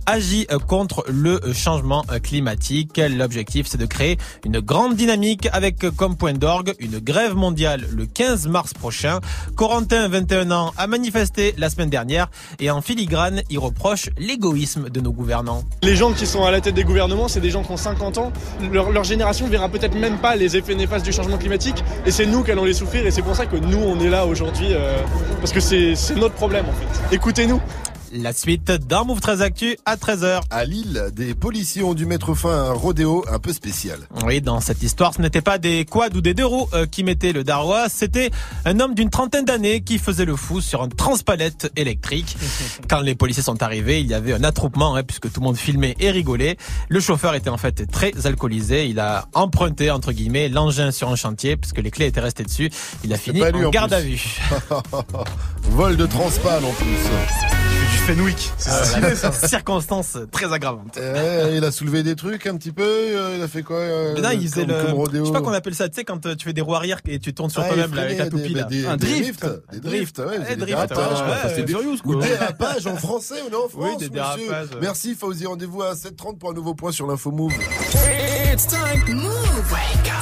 agisse contre le changement climatique. L'objectif, c'est de créer une grande dynamique avec comme point d'orgue une grève mondiale le 15 mars prochain. Corentin, 21 ans, a manifesté la semaine dernière et en filigrane, il reproche l'égoïsme de nos gouvernants. Les gens qui sont à la tête des gouvernements, c'est des gens qui ont 50 ans. Leur, leur génération verra peut-être même pas les effets néfastes du changement climatique et c'est nous qui allons les souffrir et c'est pour ça que nous, on est là aujourd'hui euh, parce que c'est notre problème en fait. Écoutez-nous. La suite d'un Move très Actu à 13h. À Lille, des policiers ont dû mettre fin à un rodéo un peu spécial. Oui, dans cette histoire, ce n'était pas des quads ou des deux roues euh, qui mettaient le darois, c'était un homme d'une trentaine d'années qui faisait le fou sur un transpalette électrique. Quand les policiers sont arrivés, il y avait un attroupement hein, puisque tout le monde filmait et rigolait. Le chauffeur était en fait très alcoolisé. Il a emprunté entre guillemets l'engin sur un chantier puisque les clés étaient restées dessus. Il a fini en en garde plus. à vue. Vol de transpal en plus. Du Fenwick. C'est Ah, stylé ça. Circonstance très aggravante. Eh, il a soulevé des trucs un petit peu. euh, Il a fait quoi euh, non, il faisait comme- le. comme Je sais pas qu'on appelle ça, tu sais, quand euh, tu fais des roues arrière et tu tournes sur Ah, toi-même avec la toupie des- là. des- Un drift. Des drifts, ouais, c'est des drift, and Furious, quoi. Ou dérapage en français, on est en France. Oui, des dérapages. Merci, Fauzi. Rendez-vous à 7h30 pour un nouveau point sur l'info Move. It's time. Move.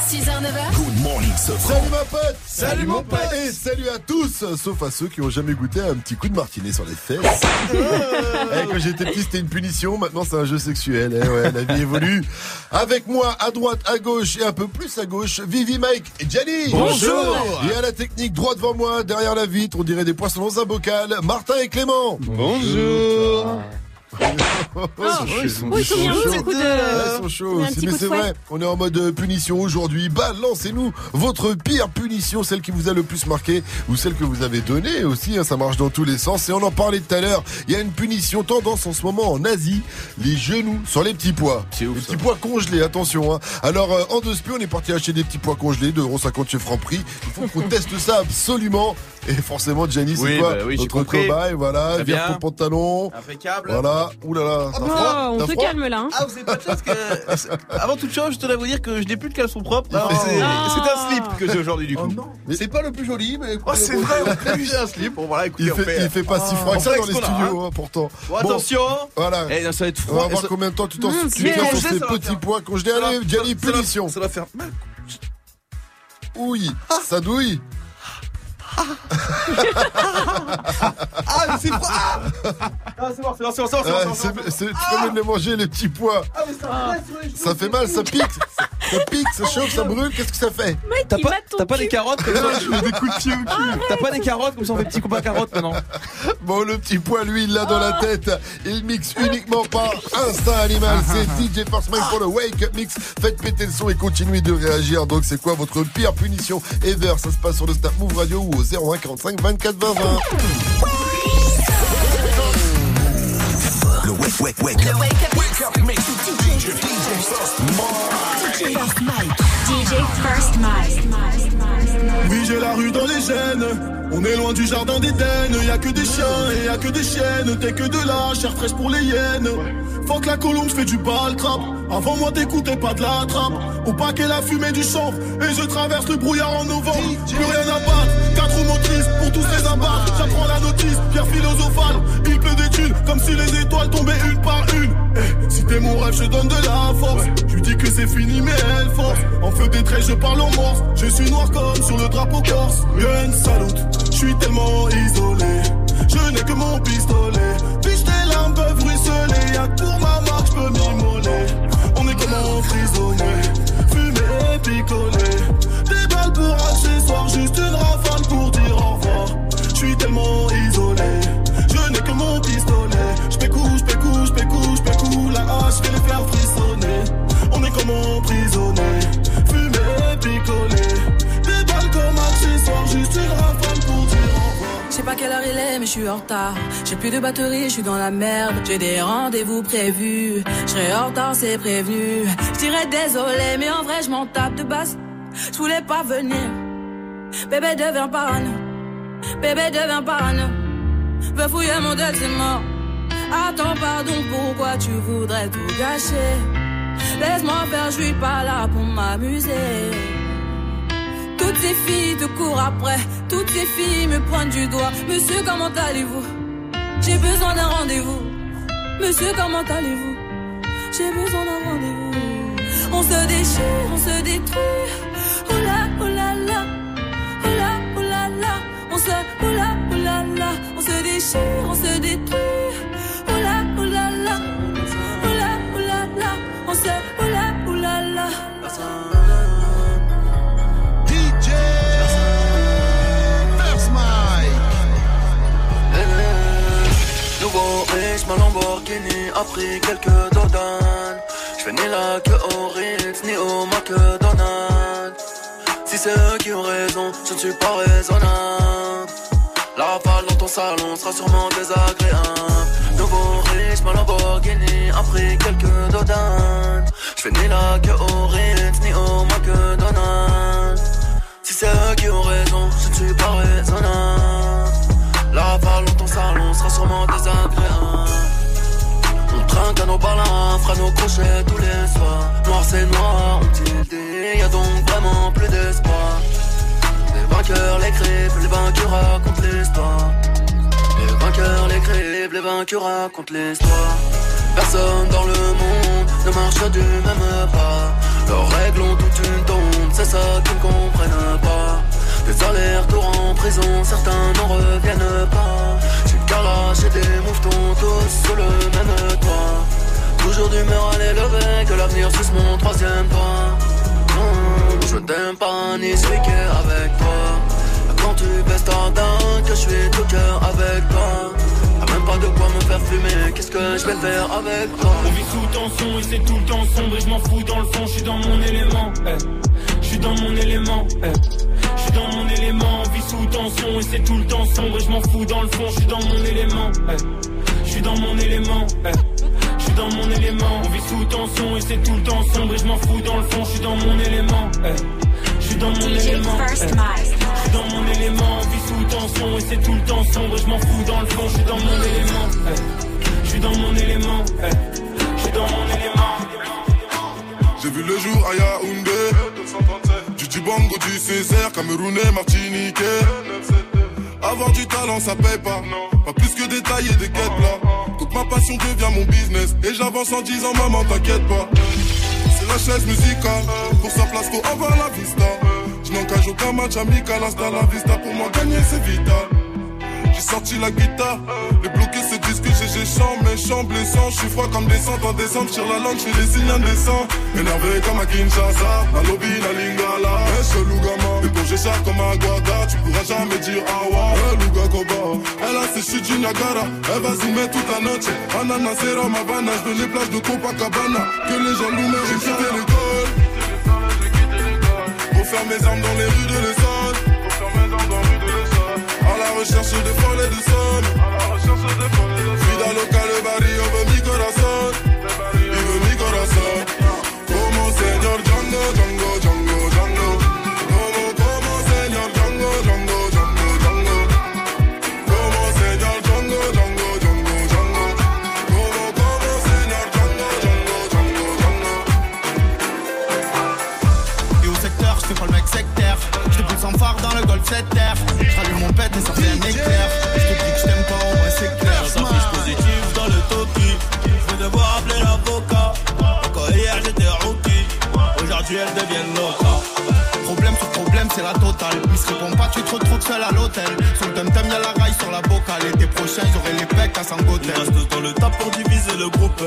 6h, 9h. Good morning, Salut ma pote Salut mon pote Et salut à tous Sauf à ceux qui ont jamais goûté un petit coup de martinet sur les fesses. Eh, quand j'étais petit, c'était une punition. Maintenant, c'est un jeu sexuel. Eh ouais, la vie évolue. Avec moi, à droite, à gauche et un peu plus à gauche, Vivi, Mike et Gianni. Bonjour. Et à la technique, droit devant moi, derrière la vitre, on dirait des poissons dans un bocal, Martin et Clément. Bonjour. De- ils sont chauds Mais de c'est vrai, on est en mode punition aujourd'hui. Balancez-nous votre pire punition, celle qui vous a le plus marqué ou celle que vous avez donnée aussi. hein, ça marche dans tous les sens. Et on en parlait tout à l'heure. Il y a une punition tendance en ce moment en Asie. Les genoux sur les petits pois. les petits pois congelés, attention. hein. Alors, euh, en deux spions, on est parti acheter des petits pois congelés, 2,50€ chez Franprix. Il faut qu'on teste ça absolument. Et forcément, Gianni, c'est Oui, quoi bah oui, Notre compris. cobaye, voilà. Bien. ton pantalon. Impeccable. Voilà. Ouh là là. T'as Oh, froid on se froid calme là. hein. Ah, vous savez pas de chance que. Avant toute chose, je tenais à vous dire que je n'ai plus de caleçon propre. C'est Ah. un slip que j'ai aujourd'hui, du coup. Mais- C'est pas le plus joli, mais. Oh, c'est vrai, j'ai un slip. Bon, voilà, écoutez, Il on fait, fait. il fait pas si froid on que ça dans les studios, hein, pourtant. Bon, attention. Voilà. Eh, ça va être On va froid. voir Ça- combien de temps tu t'en c'est sur ces petits pois congelés. Allez, Gianni, ça va- punition. Ça va faire mal. Oui, ça douille. Ah, mais c'est froid. Ah, Ah, c'est bon, c'est bon, c'est bon, c'est c'est- Tu peux même les manger, les petits pois. Ah, mais ça sur les Ça fait mal, ça pique. Ça pique, ça chauffe, ça brûle. Qu'est-ce que ça fait Mec, T'as pas, t'as pas des carottes comme ça Je mets des coups de pied au cul. T'as pas des carottes comme ça on fait petit combat carottes maintenant Bon, le petit pois, lui, il l'a dans la tête. Il mixe uniquement par instinct animal. C'est DJ Force Mike pour le Wake Up Mix. Faites péter le son et continuez de réagir. Donc, c'est quoi votre pire punition ever? Ça se passe sur le Snap Move Radio ou au 01 45 24 20 20. Le wake, wake, wake up. Wake up mix. DJ, DJ First DJ First Mike. Oui, j'ai la rue dans les gènes. On est loin du jardin d'Éden. Y a que des chiens et y a que des chiennes. T'es que de la chair fraîche pour les hyènes. Faut que la colombe, j'fais du bal trap. Avant moi, t'écoutais pas de la trappe. Au paquet, la fumée du chanvre. Et je traverse le brouillard en novembre. Plus rien à battre. Quatre motrices pour tous les abattre. J'apprends la notice, pierre philosophale. Il pleut des thunes comme si les étoiles tombaient une par une. Eh, t'es mon rêve, je donne de la force. Je dis que c'est fini, mais elle force. En feu des traits, je parle en morse. Je suis noir comme sur le drapeau corse. Gun salute, je suis tellement isolé. Je n'ai que mon pistolet. Puis tes larmes peuvent ruisseler? Y'a que pour ma marque, je peux m'immoler. On est comme un prisonnier. Fumé et picolé. je vais les faire frissonner. On est comme emprisonnés. Des balles comme pour dire sais pas quelle heure il est, mais je suis en retard. J'ai plus de batterie, je suis dans la merde. J'ai des rendez-vous prévus. Je en retard, c'est prévenu. Je désolé, mais en vrai, je m'en tape de base. Je voulais pas venir. Bébé devient parano. Bébé devient parano. Veux fouiller mon dette, c'est mort. Attends, pardon, pourquoi tu voudrais tout gâcher? Laisse-moi faire, je suis pas là pour m'amuser. Toutes ces filles te courent après, toutes ces filles me pointent du doigt. Monsieur, comment allez-vous? J'ai besoin d'un rendez-vous. Monsieur, comment allez-vous? J'ai besoin d'un rendez-vous. On se déchire, on se détruit. Oh là, oh là. Oh oh. On se, oh là, oh. On se déchire, on se détruit. Là. DJ First Mike. Nouveau riche, ma Lamborghini a pris quelques dodanes. J'fais ni la queue au Ritz, ni au McDonald's. Si c'est eux qui ont raison, je ne suis pas raisonnable. Salon sera sûrement désagréable. Nouveau riche, ma Lamborghini a pris quelques dodanes. J'fais ni la queue au Ritz, ni au McDonald's. Si c'est eux qui ont raison, je ne suis pas raisonnable. La dans ton salon sera sûrement désagréable. On trinque à nos balins, fera nos crochets tous les soirs. Noir c'est noir, on tilde, y a donc vraiment plus d'espoir. Les vainqueurs, les crèves, les vainqueurs racontent l'histoire. Les vainqueurs, les crèves, les vainqueurs racontent l'histoire. Personne dans le monde ne marche du même pas. Leurs règles ont toute une tombe, c'est ça qu'ils ne comprennent pas. Des allers-retours en prison, certains n'en reviennent pas. J'ai calage et des mouvements tous sur le même toit. Toujours d'humeur à l'élever, que l'avenir suce mon troisième pas. Je t'aime pas ni suis avec toi. Quand tu baisses ta que je suis tout cœur avec toi. Y'a même pas de quoi me faire fumer, qu'est-ce que je vais faire avec toi? On vit sous tension et c'est tout le temps sombre et je m'en fous dans le fond, je suis dans mon élément. Je suis dans mon élément. Je suis dans mon élément, on vit sous tension et c'est tout le temps sombre et je m'en fous dans le fond, je suis dans mon élément. Je suis dans mon élément. Suis dans mon élément, on vit sous tension et c'est tout le temps sombre et je m'en fous dans le fond, je suis dans mon élément. Je suis dans mon élément. Je suis dans mon élément, on vit sous tension et c'est tout le temps sombre et je m'en fous dans le fond, je suis dans mon élément. Je suis dans mon élément. Je suis dans mon élément. J'ai vu le jour à Yaoundé Du Djibango, du Césaire, Camerounais, Martiniquais Avoir du talent ça paye pas. Pas plus que détailler des quêtes là. Toute ma passion devient mon business. Et j'avance en disant maman t'inquiète pas. C'est la chaise musicale. Pour sa place faut avoir la vista. Je n'engage aucun match amical. Hasta la vista pour moi gagner c'est vital. J'ai sorti la guitare, les bloqués se disent que j'ai chant, méchant, blessant. Je suis froid comme descente en décembre, sur la langue, je fais des signes indécents. Énervé comme à Kinshasa, la lobby, la lingala. Chelou gamin, mais j'ai chat comme à Guada, tu pourras jamais dire awa. Eh, Luga Koba, elle a ses chutes du Niagara, elle va zoomer toute la noche. Ananas et Rama Havana, je veux les plages de Copacabana. Que les gens nous mettent, j'ai quitté l'école. Pour faire mes armes dans les rues de l'Essonne. Pour faire mes armes dans les rues de l'Essonne. À la recherche de folles et de sommes. Vida loca, le barrio mi corazón. Se pas, tu te retrouves seul à l'hôtel. Sur le tum y'a la raille sur la bocale. L'été prochain, j'aurai les pecs à Sangotel. On reste dans le tas pour diviser le groupe.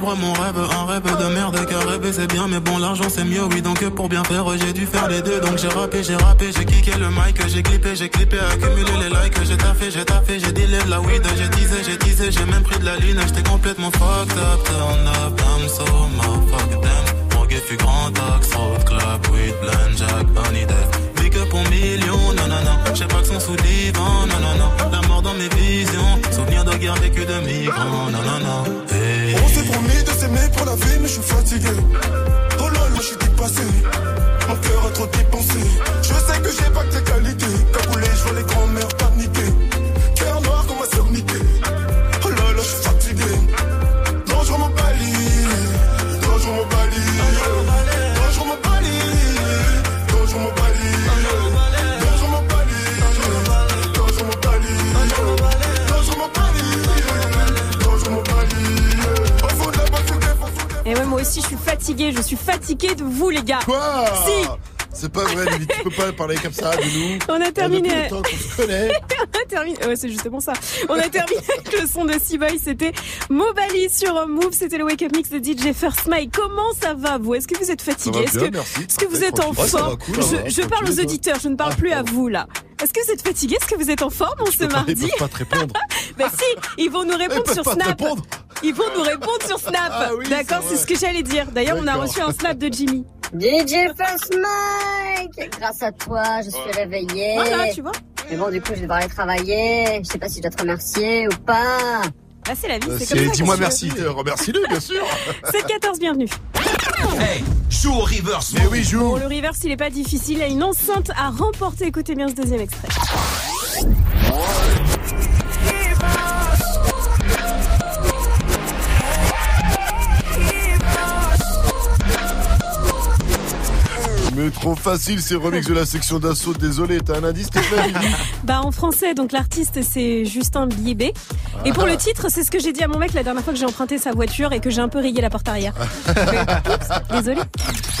Mon rêve. Un rêve de merde, car rêver c'est bien, mais bon, l'argent c'est mieux, oui. Donc pour bien faire, j'ai dû faire les deux. Donc j'ai rappé, j'ai rappé, j'ai kické le mic, j'ai clippé, j'ai clippé, accumulé les likes. J'ai taffé, j'ai taffé, j'ai dealé de la weed, j'ai teasé, j'ai teasé, j'ai même pris de la lune. J'étais complètement fucked up, turn up, I'm so motherfucker, damn. Mon gars fut grand axe, road club, weed, blend, jack, honey, death. Pour millions, non, non, non. J'ai pas que son sous divan, non, non, non. La mort dans mes visions, souvenir de guerre vécu de migrants, non, non, non. On s'est promis de s'aimer pour la vie, mais je suis fatigué. Oh là là, je suis dépassé. Mon cœur a trop dépensé. Je sais que j'ai pas que suis fatiguée. Je suis fatiguée de vous, les gars. Quoi Si C'est pas vrai, tu peux pas parler comme ça de nous. On a terminé. Temps qu'on se connaît. On a terminé. Ouais, c'est justement ça. On a terminé avec le son de Seaboy. C'était Mobali sur Move. C'était le Wake Up Mix de DJ First Mike. Comment ça va, vous? Est-ce que vous êtes fatigué Ça va Est-ce que, vous êtes en forme cool, ça va, Je, je parle aux auditeurs. Je ne parle plus à vous, là. Est-ce que vous êtes fatigué Est-ce que vous êtes en forme ce peux pas, ils mardi peuvent pas te répondre. Ben si, ils vont nous répondre peuvent sur Snap. répondre. Ils vont nous répondre sur Snap. Ah oui, D'accord, c'est ce que j'allais dire. D'ailleurs, on a reçu un Snap de Jimmy. DJ First Mike Grâce à toi, je suis réveillée. Voilà, tu vois. Mais bon, du coup, je vais devoir aller travailler. Je sais pas si je dois te remercier ou pas. Bah, c'est la vie, Euh, c'est c'est- comme ça. dis-moi merci. Euh, Remercie-le, bien sûr. tu veux. 7-14, bienvenue. Hey, joue au reverse. Mais oui, joue. Bon, le reverse, il est pas difficile. Il y a une enceinte à remporter. Écoutez bien ce deuxième extrait. Mais trop facile, c'est remix de la section d'assaut. Désolé, t'as un indice, s'il te plaît, Lily Bah, en français, donc l'artiste, c'est Justin Biébé. Et pour le titre, c'est ce que j'ai dit à mon mec la dernière fois que j'ai emprunté sa voiture et que j'ai un peu rayé la porte arrière. Désolé.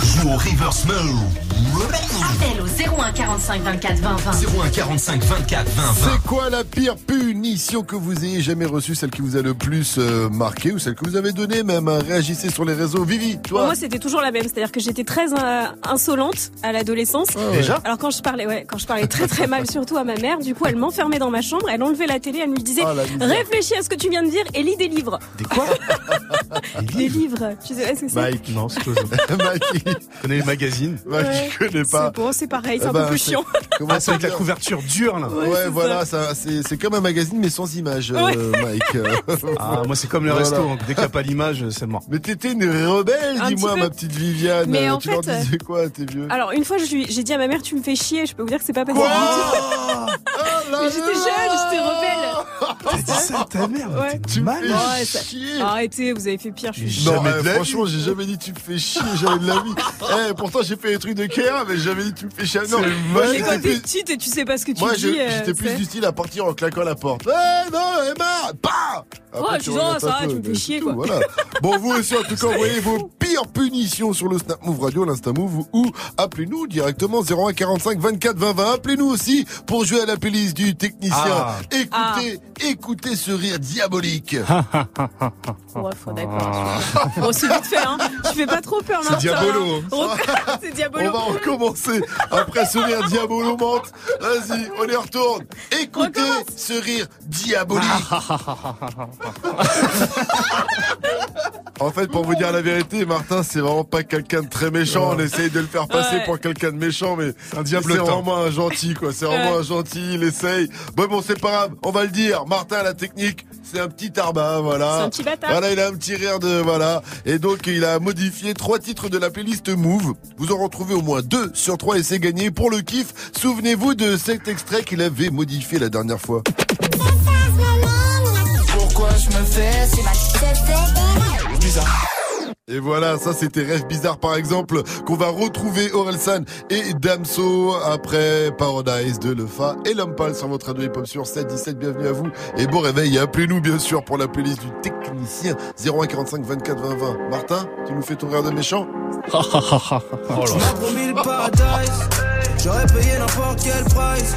Joue au reverse mode. Appel au 01 45 24 20 20. 01 45 24 20 20. C'est quoi la pire punition que vous ayez jamais reçue, celle qui vous a le plus euh, marqué ou celle que vous avez donnée même hein? Réagissez sur les réseaux. Vivi, Pour toi moi, c'était toujours la même. C'est-à-dire que j'étais très euh, insolente à l'adolescence. ouais. Déjà? Alors quand je parlais, ouais, quand je parlais très très mal, surtout à ma mère, du coup, elle m'enfermait dans ma chambre, elle enlevait la télé, elle me disait Ah, réfléchis à ce que tu viens de dire et lis des livres. Des quoi? Des livres. Tu sais ce que c'est Mike. Non, c'est. Mike, Tu connais les magazines Mike, Ouais. Je connais pas. C'est bon, c'est pareil, c'est Eh un ben, peu plus c'est- chiant. Comment Ah, c'est avec la couverture dure, là. Ouais, voilà, ça, c'est, c'est comme un magazine mais sans image, euh. Mike. Ah, moi, c'est comme le Voilà. resto. hein. Dès qu'il n'y a pas l'image, c'est mort. Mais t'étais une rebelle, Un dis-moi, petit ma petite Viviane. Mais en tu leur fait, euh, disais quoi, tes vieux Alors une fois, je lui- j'ai dit à ma mère, tu me fais chier. Je peux vous dire que c'est pas passé Quoi du tout. Ah, Mais j'étais jeune, j'étais rebelle. T'as dit ça à ta mère, Ouais. t'es mal. Ouais, ça- chier. Arrêtez, vous avez fait pire. Je suis Non, Jamais de la franchement, j'ai jamais dit tu me fais chier, jamais de la vie. Eh, pourtant, j'ai fait des trucs de Kéa, mais j'ai jamais dit tu me fais chier. Non, moi, quand t'es plus, petite et tu sais pas ce que tu moi, dis. je- euh, j'étais plus du style à partir en claquant la porte. Eh, non, Emma, bah! Ouais, tu dis, ça va, tu me fais chier, quoi. Voilà. Bon, vous aussi, en tout cas, envoyez vos pires punitions sur le Snap Move Radio, l'Insta Move, ou appelez-nous directement 01 45 24 20 20. Appelez-nous aussi pour jouer à la playlist du technicien. Ah. Écoutez, écoutez ce rire diabolique. Ouais, faut d'accord. Bon, c'est vite fait, hein. Tu fais pas trop peur, C'est Martin, diabolo, hein. Re- C'est On diabolo. va recommencer après ce rire diabolomante. Vas-y, on y retourne. Écoutez ce rire diabolique. en fait, pour vous dire la vérité, Martin, c'est vraiment pas quelqu'un de très méchant. On essaye de le faire passer Ouais. pour quelqu'un de méchant, mais c'est vraiment un gentil, quoi. C'est vraiment Ouais. un gentil, il essaye. Bon, bon, c'est pas grave, on va le dire. Martin, la technique, c'est un petit tarbin, voilà. C'est un petit bâtard. Voilà, il a un petit rire de, voilà. Et donc, il a modifié trois titres de la playlist Move. Vous en retrouvez au moins deux sur trois et c'est gagné. Pour le kiff, souvenez-vous de cet extrait qu'il avait modifié la dernière fois. Pourquoi je me fais si mal? Bizarre. Et voilà, ça c'était Rêve Bizarre par exemple, qu'on va retrouver Orelsan et Damso après Paradise de Lefa et Lompal sur votre radio hip-hop sur 717. Bienvenue à vous et bon réveil. Et appelez-nous bien sûr pour la playlist du technicien 01 45 24 20 20. Martin, tu nous fais ton rire de méchant Tu m'as promis le paradise. J'aurais payé n'importe quel price.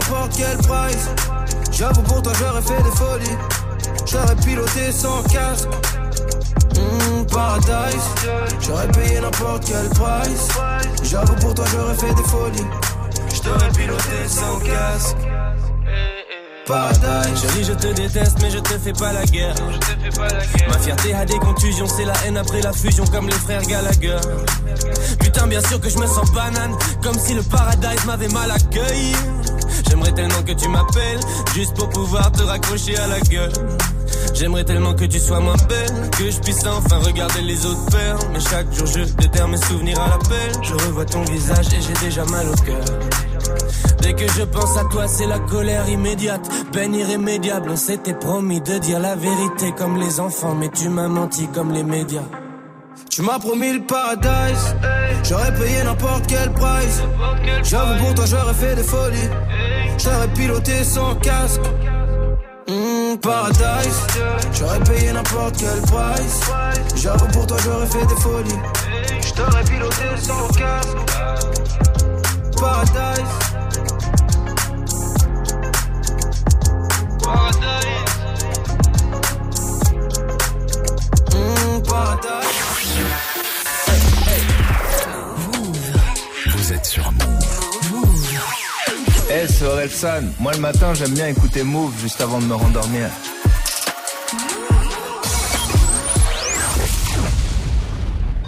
n'importe quel price. J'avoue pour toi j'aurais fait des folies J'aurais piloté sans casque Mmh, paradise J'aurais payé n'importe quel price J'avoue pour toi j'aurais fait des folies J't'aurais piloté sans casque Paradise Chérie, je te déteste, mais je te fais pas la guerre. Ma fierté a des contusions, c'est la haine après la fusion, comme les frères Gallagher. Putain, bien sûr que je me sens banane, comme si le paradise m'avait mal accueilli. J'aimerais tellement que tu m'appelles, juste pour pouvoir te raccrocher à la gueule. J'aimerais tellement que tu sois moins belle, que je puisse enfin regarder les autres faire. Mais chaque jour je déterre mes souvenirs à l'appel. Je revois ton visage et j'ai déjà mal au cœur. Dès que je pense à toi, c'est la colère immédiate, peine irrémédiable. On s'était promis de dire la vérité comme les enfants, mais tu m'as menti comme les médias. Tu m'as promis le paradise. J'aurais payé n'importe quel price. J'avoue pour toi j'aurais fait des folies. J'aurais piloté sans casque. Mmh, paradise. J'aurais payé n'importe quel price. J'avoue pour toi j'aurais fait des folies. J't'aurais piloté sans casque. Paradise. Mmh, paradise Sur Move. Eh, c'est Orelsan. Moi, le matin, j'aime bien écouter Move juste avant de me rendormir.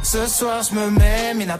Ce soir je me mets, Mina,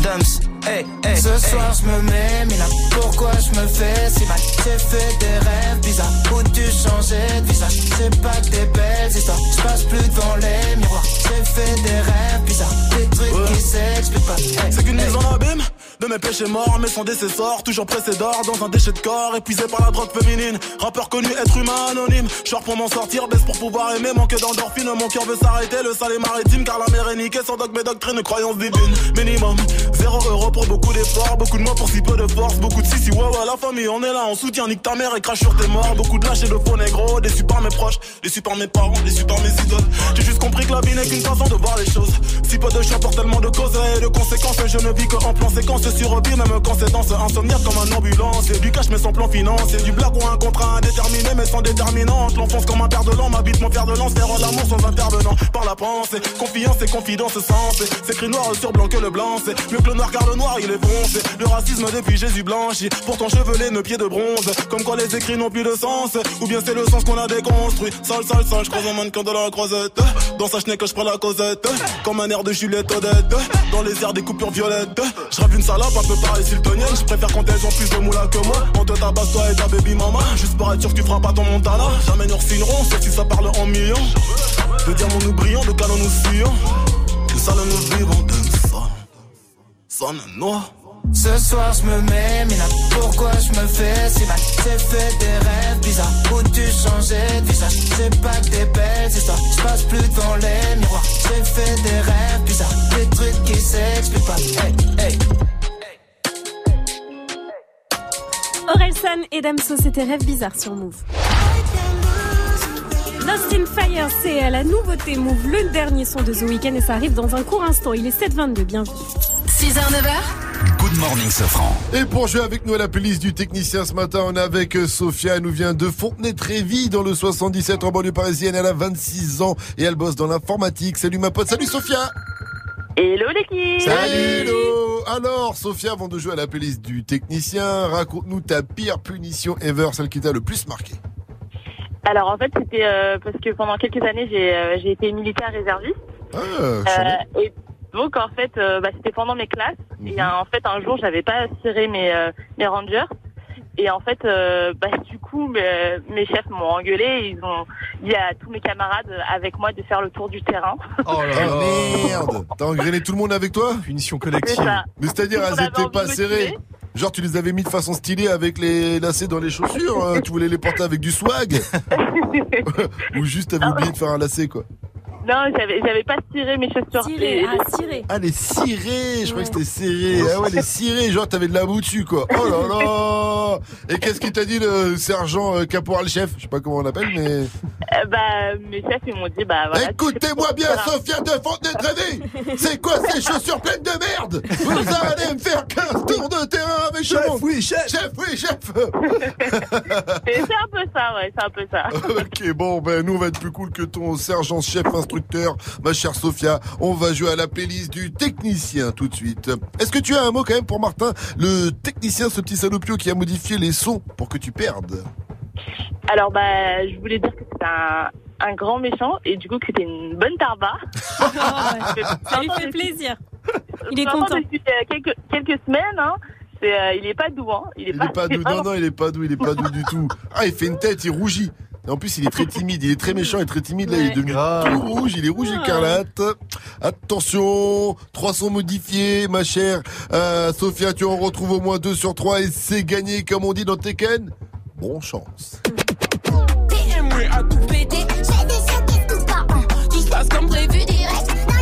dumps Hey, hey, Ce soir je me mets, mais là pourquoi je me fais si mal? J'ai fait des rêves bizarres. Où tu changeais de visage? C'est pas que des belles histoires, je passe plus devant les miroirs. J'ai fait des rêves bizarres, des trucs qui s'expliquent pas. Hey, C'est qu'une hey. mise en abîme de mes péchés morts, mais son décessor, toujours pressé d'or dans un déchet de corps, épuisé par la drogue féminine. Rappeur connu, être humain anonyme. Short pour m'en sortir, baisse pour pouvoir aimer, manque d'endorphine. Mon cœur veut s'arrêter, le sale est maritime, car la mer est niquée. Sans dogme et doctrine, croyance divine. Minimum, zéro euro pour beaucoup d'efforts, beaucoup de mots pour si peu de force, beaucoup de si si ouais ouais la famille, on est là, on soutient, nique ta mère et crache sur tes morts. Beaucoup de lâches et de faux négros, déçus par mes proches, déçus par mes parents, déçus par mes idoles. J'ai juste compris que la vie n'est qu'une façon de voir les choses. Si peu de choix pour tellement de causes et de conséquences, je ne vis que en plan séquence sur repire, même quand c'est dans ce insomniaque comme un ambulance. Et du cash mais sans plan financier, du blague ou un contrat indéterminé mais sans déterminante. L'enfance comme un père de l'an, m'habite mon père de lance, faire l'amour sans intervenant. Par la pensée, confiance et confidence sens. C'est écrit noir sur blanc que le blanc, c'est le noir car le noir il est foncé. Le racisme depuis Jésus blanchi, pourtant chevelé, nos pieds de bronze. Comme quoi les écrits n'ont plus de sens, ou bien c'est le sens qu'on a déconstruit. Sale, sale, sale, je croise un mannequin de la croisette. Dans sa chenille que je prends la causette, comme un air de Juliette Odette. Dans les airs des coupures violettes, je rêve une salope un peu pareil siltonienne. Je préfère quand elles ont plus de moula que moi. On te tabasse toi et ta baby mama. Juste pour être sûr que tu feras pas ton montana. Jamais nous signerons, sauf si ça parle en millions. De diamants nous brillons, de canons nous fuyons. De salons nous vivons. Ce soir je me mets, Mina, pourquoi je me fais si mal? J'ai fait des rêves bizarres. Où tu changeais de visage? C'est pas que des belles histoires, je passe plus devant les miroirs. J'ai fait des rêves bizarres, des trucs qui s'expliquent pas. Hey, hey. Orelsan et Damso, c'était Rêve Bizarre sur Move. Lost in Fire, c'est la nouveauté Move, le dernier son de The Weeknd et ça arrive dans un court instant. Il est 7h22, bienvenue. 6h, 9h. Good morning, Sofran. Et pour jouer avec nous à la playlist du technicien ce matin, on est avec euh, Sophia. Elle nous vient de Fontenay-Trévis dans le 77 en banlieue parisienne. Elle a 26 ans et elle bosse dans l'informatique. Salut ma pote. Salut Sophia. Hello l'équipe Salut hello. Alors Sophia, avant de jouer à la playlist du technicien, raconte-nous ta pire punition ever, celle qui t'a le plus marqué. Alors en fait c'était euh, parce que pendant quelques années j'ai euh, été militaire réserviste. Ah, Euh, et donc en fait euh, bah, c'était pendant mes classes et euh, en fait un jour j'avais pas tiré mes euh, mes rangers et en fait euh, bah, du coup mes, mes chefs m'ont engueulé ils ont dit à tous mes camarades avec moi de faire le tour du terrain. Oh là là. merde. T'as engrainé tout le monde avec toi? Punition C'est ça. Mais c'est-à-dire, elles étaient pas serrées. Genre, tu les avais mis de façon stylée avec les lacets dans les chaussures. hein. tu voulais les porter avec du swag. Ou juste t'avais oublié de faire un lacet, quoi. Non j'avais j'avais pas tiré mes chaussures. Tiré, Les- ah, tiré. Ah, les cirés. Je croyais que c'était serré. Ah ouais, les cirés. Genre, t'avais de la boue dessus, quoi. Oh là là. Et qu'est-ce qu'il t'a dit, le sergent euh, caporal chef? Je sais pas comment on l'appelle, mais. Euh, bah mes chefs ils m'ont dit bah voilà. Écoutez-moi bien, Voilà. Sophia de Fontenay-Trévis C'est quoi ces chaussures pleines de merde? Vous allez me faire 15 tours de terrain avec Chef, monde oui, chef. Chef, oui, chef C'est c'est un peu ça ouais c'est un peu ça. Ok, bon, ben nous on va être plus cool que ton sergent chef ma chère Sophia. On va jouer à la playlist du technicien tout de suite. Est-ce que tu as un mot quand même pour Martin, le technicien, ce petit salopio qui a modifié les sons pour que tu perdes? Alors bah je voulais dire que c'était un, un grand méchant et du coup que c'était une bonne tarba. Ça lui fait plaisir. Il est content. Depuis euh, quelques, quelques semaines, hein, c'est, euh, il est pas doux. Hein. Il est Il pas, est pas doux, non, non, il est pas doux, il est pas doux du tout. Ah, il fait une tête, il rougit. Et en plus, il est très timide, il est très méchant et très timide. Là, il est devenu tout rouge, il est rouge écarlate. Attention, 300 modifiés, ma chère euh, Sophia, tu en retrouves au moins 2 sur 3 et c'est gagné, comme on dit dans Tekken. Bon chance. PMW à tout péter. J'ai des chocs tout par an. Tout se passe comme prévu direct. Dans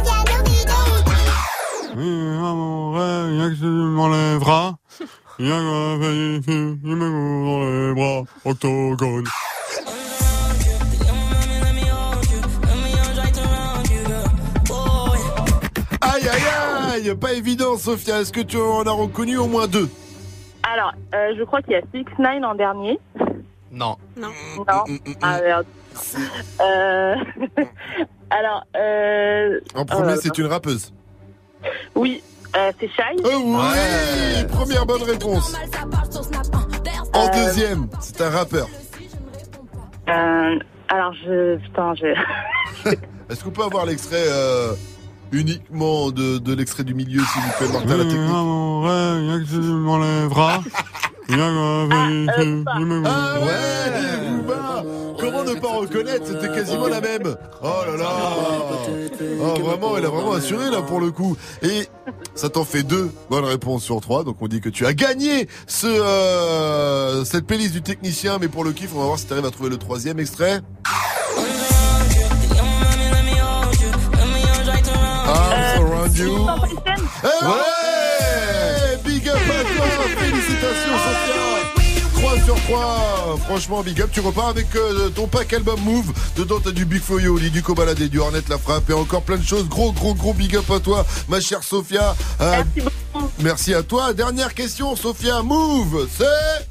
Diallo mon rêve, y'a que tu m'enlèveras. Y'a que tu me dans les bras. Octogone. Aïe, aïe, aïe, pas évident, Sophia. Est-ce que tu en as reconnu au moins deux? Alors, euh, je crois qu'il y a 6 9 en dernier. Non. Non. Non. Ah merde. Euh, alors, euh, En premier, c'est une rappeuse. Oui, euh, c'est Shai. Oh oui Première bonne réponse. En deuxième, c'est un rappeur. Euh, alors, je. Putain, je. Est-ce qu'on peut avoir l'extrait euh, uniquement de, de l'extrait du milieu, s'il vous plaît, Martin, la technique mon rêve, que tu m'enlèveras. Que tu Ah ouais, Booba Comment ne pas reconnaître C'était quasiment la même. Oh là là Oh vraiment, elle a vraiment assuré là pour le coup. Et ça t'en fait deux bonnes réponses sur trois. Donc on dit que tu as gagné ce euh, cette playlist du technicien. Mais pour le kiff, on va voir si tu arrives à trouver le troisième extrait. You. Eh ouais Félicitations Sophia. 3 sur 3 Franchement big up. Tu repars avec euh, ton pack album Move. Dedans t'as du Big Foyo, du Cobaladé, du Hornet La Frappe Et encore plein de choses. Gros gros gros big up à toi Ma chère Sophia. Euh, Merci à toi. Dernière question Sophia. Move C'est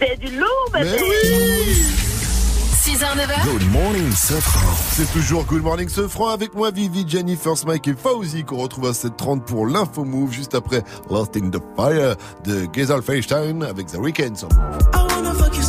C'est du lourd, Mais oui 6h, 9h. Good morning, Sofran. C'est toujours Good Morning Sofran avec moi, Vivi, Jenny, First Mike et Fauzi qu'on retrouve à 7h30 pour l'info move juste après Lost in the Fire de Gezel Feinstein avec The Weeknd sur Move. I wanna fuck you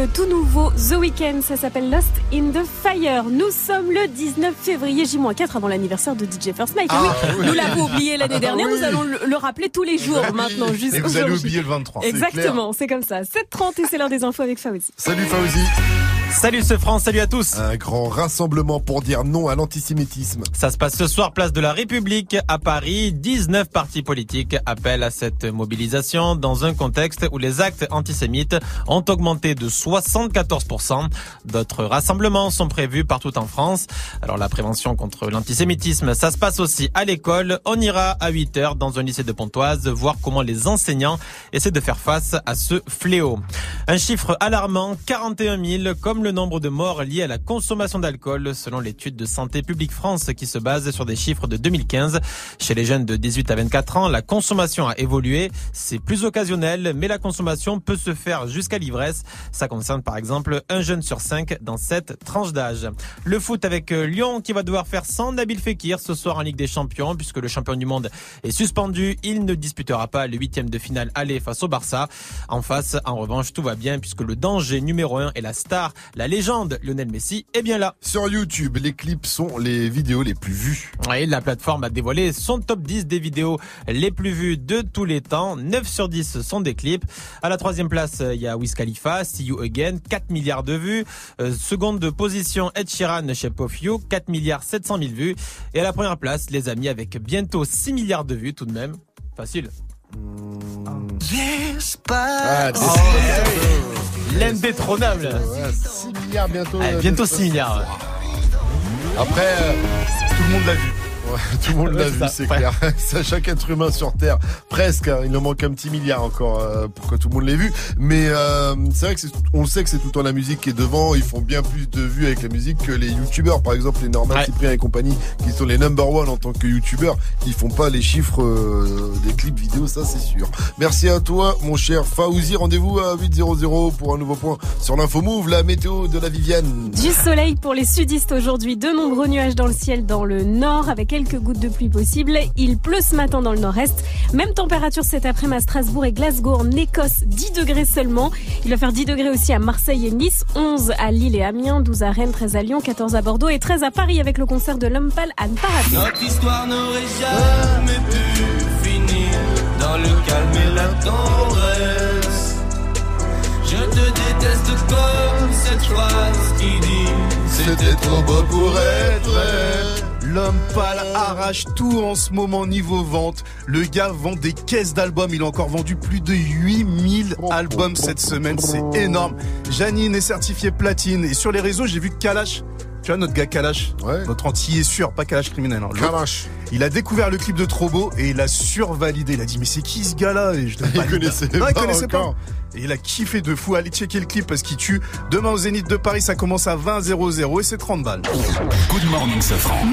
le tout nouveau The Weeknd. Ça s'appelle Lost in the Fire. Nous sommes le 19 février, J-4 avant l'anniversaire de DJ First Mike. Ah, oui, oui. Nous l'avons oublié l'année Ah, dernière. oui. Nous allons le, le rappeler tous les jours maintenant. Juste Et vous allez oublier le 23. c'est Exactement, c'est comme ça. 7h30 et c'est l'heure des infos avec Fauzi. Salut Fauzi. Salut ce France, salut à tous. Un grand rassemblement pour dire non à l'antisémitisme. Ça se passe ce soir, place de la République, à Paris. 19 partis politiques appellent à cette mobilisation dans un contexte où les actes antisémites ont augmenté de 74%. D'autres rassemblements sont prévus partout en France. Alors la prévention contre l'antisémitisme, ça se passe aussi à l'école. On ira à 8 heures dans un lycée de Pontoise voir comment les enseignants essaient de faire face à ce fléau. Un chiffre alarmant, 41 000, comme le nombre de morts liés à la consommation d'alcool, selon l'étude de Santé publique France qui se base sur des chiffres de 2015. Chez les jeunes de 18 à 24 ans, la consommation a évolué. C'est plus occasionnel, mais la consommation peut se faire jusqu'à l'ivresse. Ça concerne par exemple un jeune sur cinq dans cette tranche d'âge. Le foot avec euh, Lyon qui va devoir faire sans Nabil Fekir ce soir en Ligue des Champions puisque le champion du monde est suspendu. Il ne disputera pas le huitième de finale aller face au Barça. En face, en revanche, tout va bien puisque le danger numéro un est la star, la légende Lionel Messi est bien là. Sur YouTube, les clips sont les vidéos les plus vues. Oui, la plateforme a dévoilé son top 10 des vidéos les plus vues de tous les temps. 9 sur 10 sont des clips. À la troisième place, il y a Wiz Khalifa, See You Again, 4 milliards de vues. Euh, seconde position, Ed Sheeran, Shape of You, 4 milliards 700 000 vues. Et à la première place, les amis, avec bientôt 6 milliards de vues tout de même. Facile. Ah, Oh, L'indétrônable. Ouais, 6 milliards bientôt. Ah, euh, bientôt de- 6 milliards. Après, euh, tout le monde l'a vu. Ouais, tout le monde l'a vu, c'est clair. Ça, chaque être humain sur Terre, presque. hein, il en manque un petit milliard encore euh, pour que tout le monde l'ait vu. Mais euh, c'est vrai que c'est- on le sait que c'est tout le temps la musique qui est devant. Ils font bien plus de vues avec la musique que les youtubeurs, par exemple les Norman Ouais. Cyprien et compagnie, qui sont les number one en tant que youtubeurs. Ils font pas les chiffres euh, des clips vidéo, ça c'est sûr. Merci à toi, mon cher Faouzi. Rendez-vous à 800 pour un nouveau point sur l'info move, la météo de la Viviane. Du soleil pour les sudistes aujourd'hui, de nombreux nuages dans le ciel dans le nord avec quelques gouttes de pluie possibles. Il pleut ce matin dans le nord-est. Même température cet après-midi à Strasbourg et Glasgow en Écosse, 10 degrés seulement. Il va faire 10 degrés aussi à Marseille et Nice, 11 à Lille et Amiens, 12 à Rennes, 13 à Lyon, 14 à Bordeaux et 13 à Paris avec le concert de Lumpal à ne. Notre histoire n'aurait jamais pu finir dans le calme et la tendresse. Je te déteste comme cette phrase qui dit c'était trop beau pour être. L'homme pâle arrache tout en ce moment niveau vente. Le gars vend des caisses d'albums. Il a encore vendu plus de 8000 albums cette semaine. C'est énorme. Janine est certifiée platine. Et sur les réseaux, j'ai vu que Kalash. Tu vois, notre gars Kalash. Notre anti est sûr, pas Kalash criminel. hein. Kalash. Il a découvert le clip de Trobo et il a survalidé. Il a dit, mais c'est qui ce gars-là? Et je te Il connaissait Non, il connaissait pas. Et il a kiffé de fou. Allez checker le clip parce qu'il tue. Demain au Zénith de Paris, ça commence à 20 00 et c'est 30 balles. Good morning, Safran.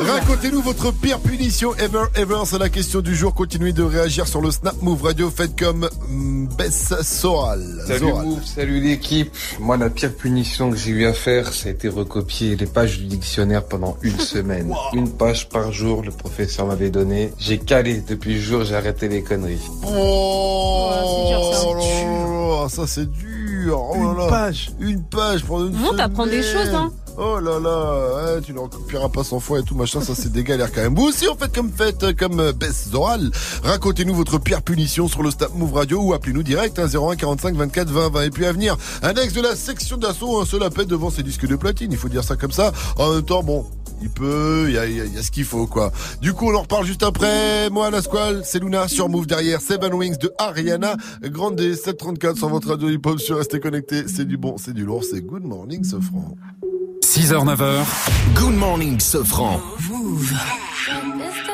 Racontez-nous votre pire punition ever, ever. C'est la question du jour. Continuez de réagir sur le Snap Move Radio. Faites comme mm, Bess Soral. Salut. Move, salut l'équipe. Moi, la pire punition que j'ai eu à faire, ça a été recopier les pages du dictionnaire pendant une semaine. Une page par jour, le professeur m'avait donné. J'ai calé depuis le jour, j'ai arrêté les conneries. Oh, c'est dur, ça. Là là là, ça c'est dur. Oh là Une là. page. Une page pour une Bon, t'apprends des choses, hein. Oh là là, ouais, tu ne recopieras pas 100 fois et tout machin, ça c'est des galères quand même. Vous aussi en fait comme faites comme euh, Bess Zoral. Racontez-nous votre pire punition sur le Snap Move Radio ou appelez-nous direct hein, 01 45 24 20 20 et puis à venir un ex de la section d'assaut un seul appel devant ses disques de platine, il faut dire ça comme ça. En même temps bon, il peut, il y a, il y a- il y a ce qu'il faut quoi. Du coup on en reparle juste après. Moi la squale, c'est Luna sur Move derrière Seven Wings de Ariana Grande 734 sur votre radio hip hop sur Restez connectés. C'est du bon, c'est du lourd, c'est Good Morning Sofran. 6h, 9h. Good morning, Sofran. Mr.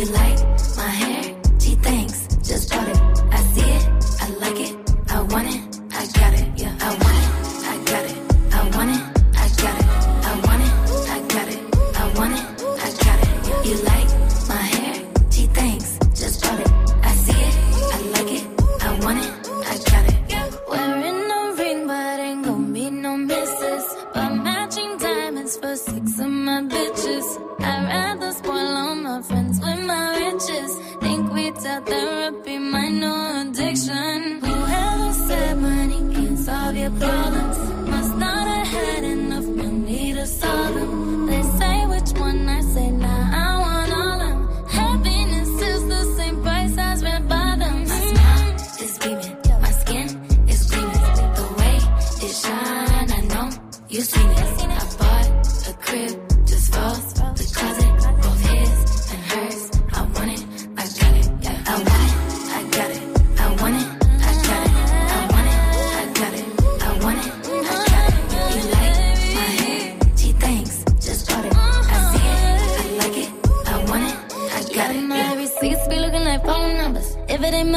You like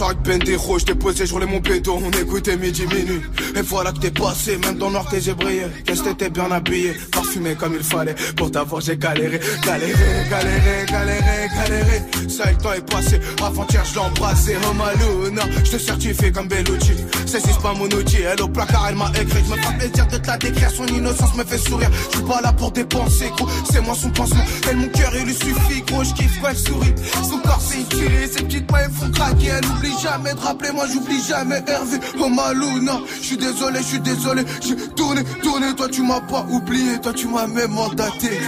Soir avec Pendejo, je t'ai posé, je roulais mon pédo, on écoutait midi minuit. Et voilà que t'es passé, même dans le noir t'es brillé. Qu'est-ce que t'étais bien habillé, parfumé comme il fallait. Pour t'avoir j'ai galéré, galéré, galéré, galéré, galéré. Ça le temps est passé, avant-hier je l'ai embrassé. Oh Maluna, je te certifie comme Bellucci. C'est si pas mon outil, elle au placard elle m'a écrit. Je me fais plaisir de te la décrire, son innocence me fait sourire. Je suis pas là pour dépenser, gros, c'est moi son pansement. Elle mon cœur il lui suffit, gros, je kiffe quand elle sourit. Son corps c'est utile, ses petites mains elles font craquer. Elle oublie jamais de rappeler, moi j'oublie jamais Hervé. Oh Maluna, je suis désolé, je suis désolé. J'ai tourné, tourné, toi tu m'as pas oublié, toi tu m'as même mandaté.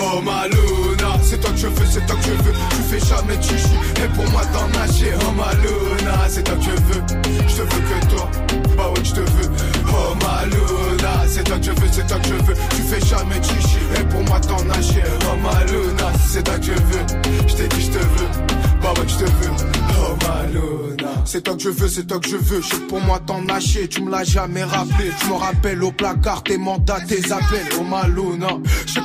Oh Maluna, c'est toi que je veux, c'est toi que je veux. Tu fais jamais de chichi, et pour moi t'en nager. Oh Maluna, c'est toi que je veux. Je te veux que toi, je veux, c'est toi que je veux. Je pour moi t'en nager, tu me l'as jamais rappelé. Tu me rappelles au placard tes mandats, tes appels. Oh Maluna,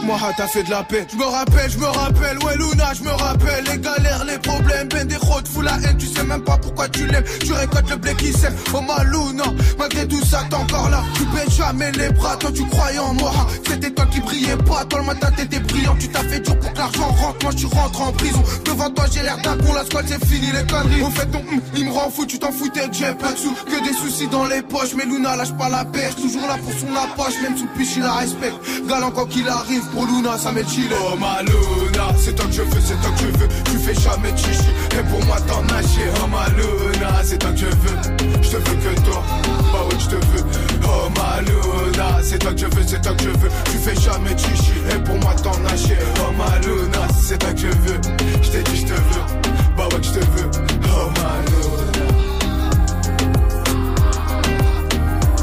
moi t'as fait de la peine. Je me rappelle, je me rappelle, ouais Luna, je me rappelle. Les galères, les problèmes, ben des routes, fous la haine. Tu sais même pas pourquoi tu l'aimes. Tu récoltes le blé qui sème. Oh Maluna, malgré tout ça t'es encore là. Tu baisses jamais les bras, toi tu croyais en moi. C'était toi qui brillais pas, toi le matin t'étais brillant. Tu t'as fait dur pour que l'argent rentre, moi je rentre en prison. Devant toi j'ai l'air d'un con, la squad c'est fini les conneries. Au fait ton hum, il me rend fou, tu t'en foutais j'ai pas de sous. Que des soucis dans les poches, mais Luna lâche pas la perche. Toujours là pour son approche, même sous le piche il la respecte. Galant quand qu'il arrive, pour Luna ça met chillé. Oh ma Luna, c'est toi que je veux, c'est toi que je veux. Tu fais jamais chichi, et pour moi t'en nager. Oh ma Luna, c'est toi que je veux. Je te veux que toi, bah ouais je te veux. Oh ma Luna, c'est toi que je veux, c'est toi que je veux. Tu fais jamais chichi, et pour moi t'en nager. Oh ma Luna, c'est toi que je veux. Je t'ai dit je te veux, bah ouais je te veux. Oh ma Luna.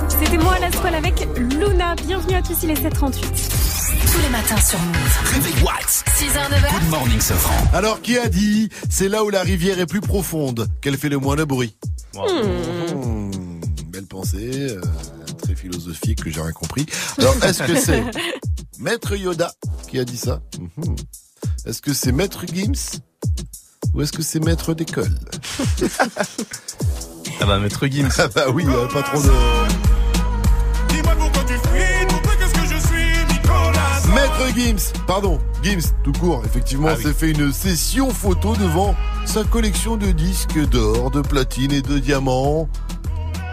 C'était moi la squale avec Luna. Bienvenue à tous, il est 7h38. Tous les matins sur Move. Réveil Watts. 6h, 9h. Good morning, Safran. Alors, qui a dit c'est là où la rivière est plus profonde qu'elle fait le moins de bruit Hmm, Belle pensée, euh, très philosophique que j'ai rien compris. Alors, est-ce que c'est Maître Yoda qui a dit ça Mhm. Est-ce que c'est Maître Gims ou est-ce que c'est Maître d'école Ah bah, Maître Gims. Ah bah oui, pas trop de... Dis-moi pourquoi Maître Gims, pardon, Gims, tout court, effectivement, Ah oui. s'est fait une session photo devant sa collection de disques d'or, de platine et de diamants.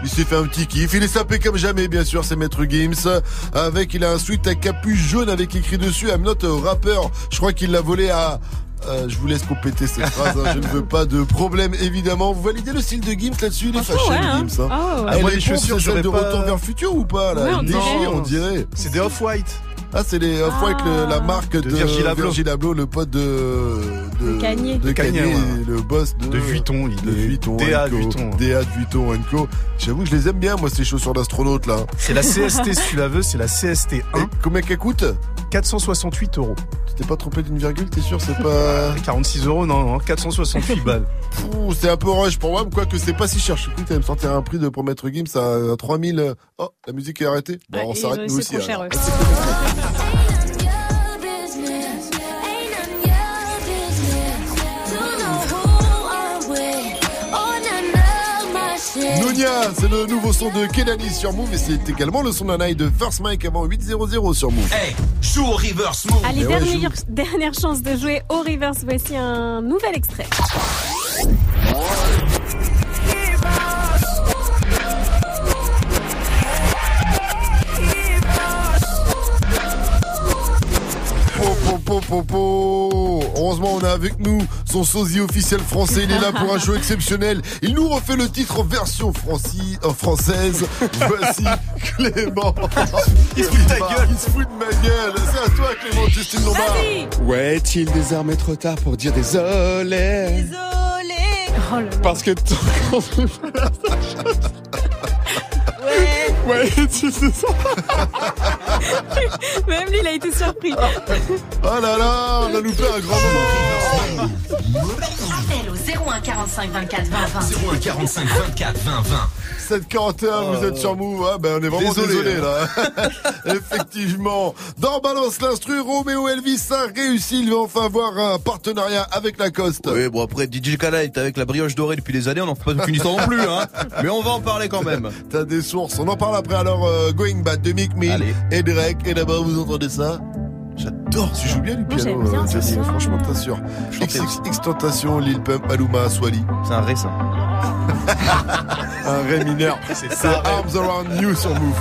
Il s'est fait un petit kiff, il est sapé comme jamais, bien sûr, c'est Maître Gims. Avec, il a un sweat à capuche jaune avec écrit dessus, I'm not a rapper. Je crois qu'il l'a volé à... Euh, je vous laisse compléter cette phrase, hein, je ne veux pas de problème évidemment. Vous validez le style de Gims là-dessus Il est Franchement, fâché ouais, hein. le Gims. Hein. Ouais, ouais. Elle moi, est les chaussures, c'est celle j'aurais de pas- Retour vers le futur ou pas là? Ouais, on dirait. on dirait. C'est des Off-White. Ah, c'est les Off-White, le- la marque de, De Virgil Abloh. Virgil Abloh, le pote de, De Kanye. de De Kanye, ouais. le boss de, De Vuitton, il de Vuitton, DA. Vuitton. DA de Vuitton Co. J'avoue que je les aime bien, moi, ces chaussures d'astronaute, là. C'est la CST, si tu la veux, c'est la CST Et 1. combien qu'elle coûte 468 euros. Tu t'es pas trompé d'une virgule, t'es sûr, c'est pas... 46 euros, non, non, 468 balles. Ouh, c'est un peu rush pour moi, quoique c'est pas si cher. Je t'allais me sortir un prix de, pour mettre Gims à 3000. euh, Oh, la musique est arrêtée. Bon, Ouais, on et, s'arrête nous c'est aussi. Nounia, c'est le nouveau son de Kenani sur Move et c'est également le son d'un de First Mike avant 800 sur Move. Hey, joue au reverse move. Allez, ouais, dernière, dernière chance de jouer au reverse. Voici un nouvel extrait. Po, po, po, po, po. Heureusement, on a avec nous son sosie officiel français. Il est là pour un show exceptionnel. Il nous refait le titre en version franci- euh, française. Voici Clément. Il se fout de ta gueule. Il se fout de ma gueule. C'est à toi, Clément, Justine Lombard. Vas-y Ouais, est-il désormais trop tard pour dire désolé? Oh là là. Parce que tant qu'on Ouais. Ouais, est-il Même lui, il a été surpris. Oh là là, on a loupé un grand moment. Appel au 01 45 24 20 20. 01 45 24 20 20. 741, vous êtes sur Move. Ah ben on est vraiment désolé, Désolé, là. Effectivement. Dans Balance l'instru, Roméo Elvis a réussi. Il va enfin avoir un partenariat avec Lacoste. Oui, bon après DJ Khaled avec la brioche dorée depuis des années, on n'en fait pas une histoire non plus, hein. Mais on va en parler quand même. T'as des sources. On en parle après. Alors, euh, Going Bad de Mick Mill Allez. et Drake. Et d'abord, vous entendez ça? J'adore. Tu joues bien du piano, bien euh. Franchement, t'assures. Chanter aussi. XX Tentation, Lil Pump, Aluma, Swally. C'est un vrai ça. Un ré mineur. C'est C'est Arms Around You sur Move.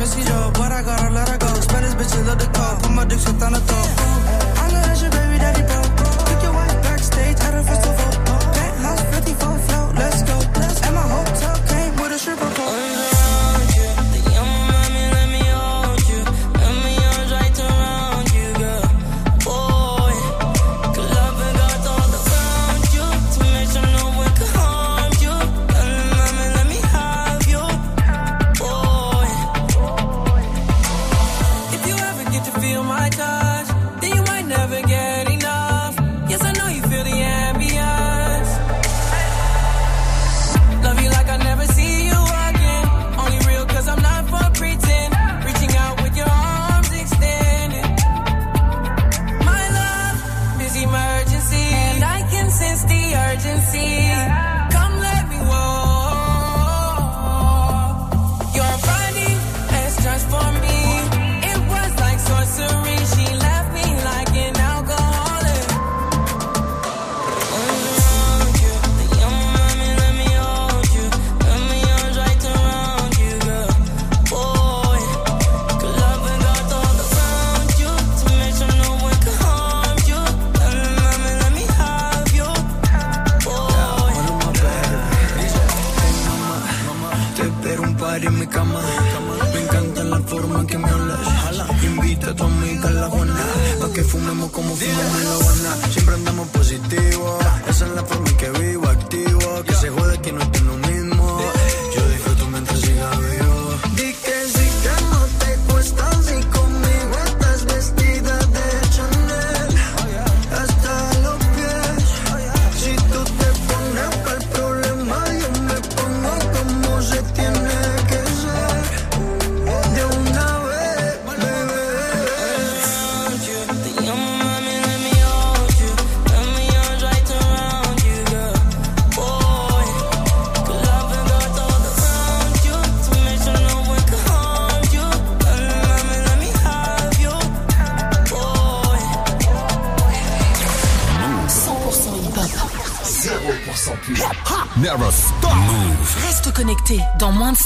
Pussy though, but I gotta let her go. Spanish bitches love the call, put my dick shit on the throat.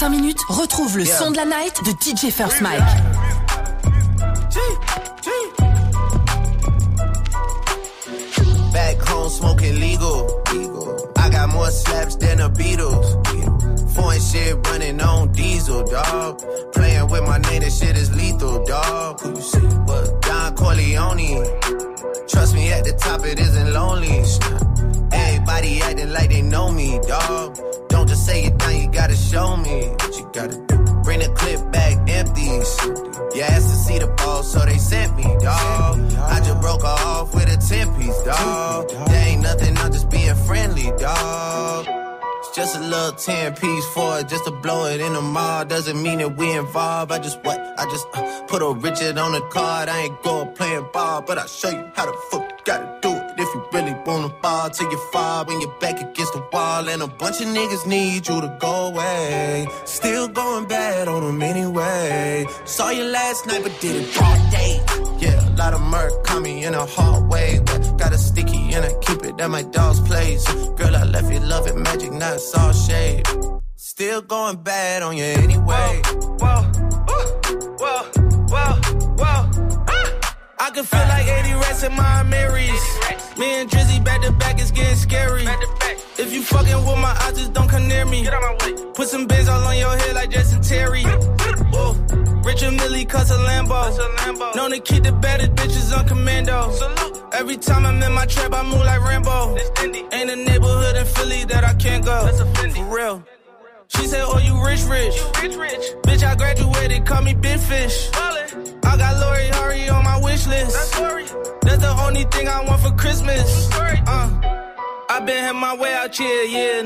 5 minutes, retrouve le son de la night de DJ First Mike. Piece just to blow it in the mall. Doesn't mean that we involved. I just what? I just uh, put a Richard on the card. I ain't going playing ball, but I'll show you how the fuck gotta do it. If you really wanna ball till you fall when you're back against the wall. And a bunch of niggas need you to go away. Still going bad on them anyway. Saw you last night, but did it broad day. Yeah, a lot of murk caught me in a hard way. But got a sticky and I keep it at my dog's place. Girl, I left you love it magic, not all shade.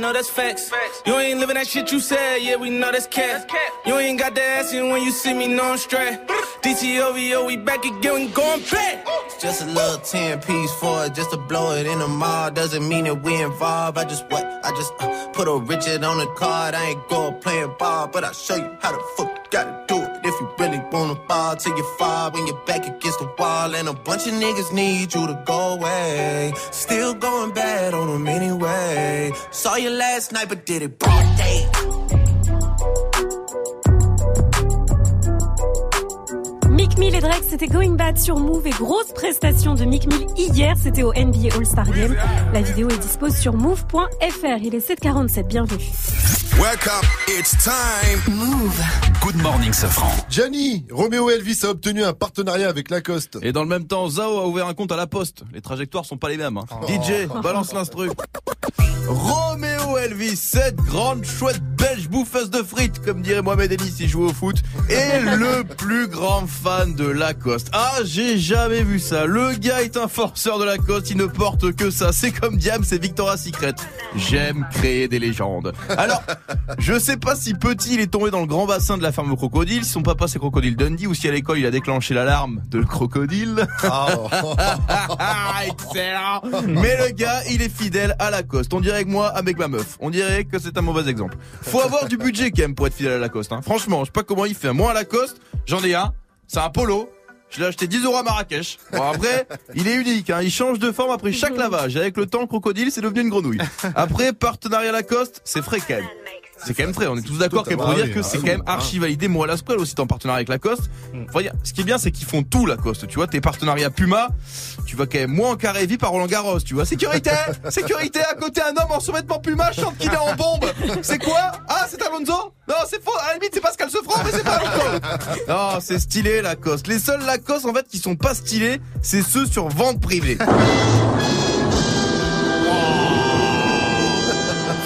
Here, yeah, no, that's facts. You ain't living that shit you said, yeah, we know that's cat. You ain't got the ass in when you see me, no, I'm straight. DTOVO, we back again, we going back. It's just a little 10 piece for it, just to blow it in the mall. Doesn't mean that we involved. I just what? I just uh, put a Richard on the card. I ain't going playing ball, but I'll show you how the fuck you gotta it. You really wanna fall till you fall when you're back against the wall. And a bunch of niggas need you to go away. Still going bad on them anyway. Saw you last night, but did it broad day. et Drake, c'était Going Bad sur Move et grosse prestation de Mick Mill hier, c'était au NBA All-Star Game. La vidéo est dispose sur move.fr. Il est 7h47, bienvenue. Wake up, it's time. Move. Good morning, Safran. Gianni, Romeo Elvis a obtenu un partenariat avec Lacoste. Et dans le même temps, Zao a ouvert un compte à la poste. Les trajectoires sont pas les mêmes. hein. DJ, balance l'instru. Roméo Elvis, cette grande chouette belge bouffeuse de frites, comme dirait Mohamed Ellis s'il jouait au foot, est le plus grand fan de Lacoste. Ah, j'ai jamais vu ça. Le gars est un forceur de Lacoste, il ne porte que ça. C'est comme Diam, c'est Victoria's Secret. J'aime créer des légendes. Alors, je sais pas si petit il est tombé dans le grand bassin de la ferme au crocodile, si son papa c'est Crocodile Dundee, ou si à l'école il a déclenché l'alarme de le crocodile. Excellent. Mais le gars, il est fidèle à Lacoste. On dirait que moi, avec ma meuf, on dirait que c'est un mauvais exemple. Faut avoir du budget quand même pour être fidèle à Lacoste. Hein. Franchement, je sais pas comment il fait. Moi, à Lacoste, j'en ai un. C'est un polo. Je l'ai acheté 10 euros à Marrakech. Bon après, il est unique, hein. il change de forme après chaque lavage. Et avec le temps, le crocodile, c'est devenu une grenouille. Après, partenariat Lacoste, c'est même. C'est quand même frais, on est tous d'accord pour Ah dire oui, que ah c'est oui. quand même archi validé. Moi, la Squale aussi, t'es en partenariat avec Lacoste. Faut dire, ce qui est bien, c'est qu'ils font tout Lacoste. Tu vois, tes partenariats Puma, tu vas quand même moins en carré vie par Roland Garros. Tu vois, sécurité, sécurité à côté un homme en sous-vêtements Puma chante qu'il est en bombe. C'est quoi? Ah, c'est Alonso? Non, c'est faux. À la limite, c'est Pascal Sefranc, mais c'est pas Alonso. Non, c'est stylé Lacoste. Les seuls Lacoste en fait qui sont pas stylés, c'est ceux sur vente privée.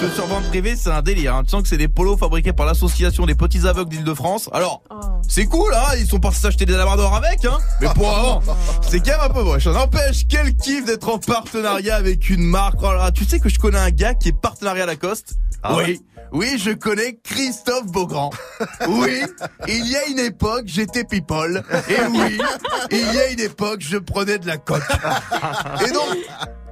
Ceux sur vente privée, c'est un délire. Hein. Tu sens que c'est des polos fabriqués par l'association des petits aveugles d'Île-de-France. Alors, c'est cool, hein. Ils sont partis s'acheter des labradors avec, hein. Mais pour avant, c'est quand même un peu moche. Ça n'empêche, quel kiff d'être en partenariat avec une marque. Oh là, tu sais que je connais un gars qui est partenariat Lacoste. Ah oui. ouais Oui, je connais Christophe Beaugrand. Oui, il y a une époque, j'étais people. Et oui, il y a une époque, je prenais de la coque. Et donc,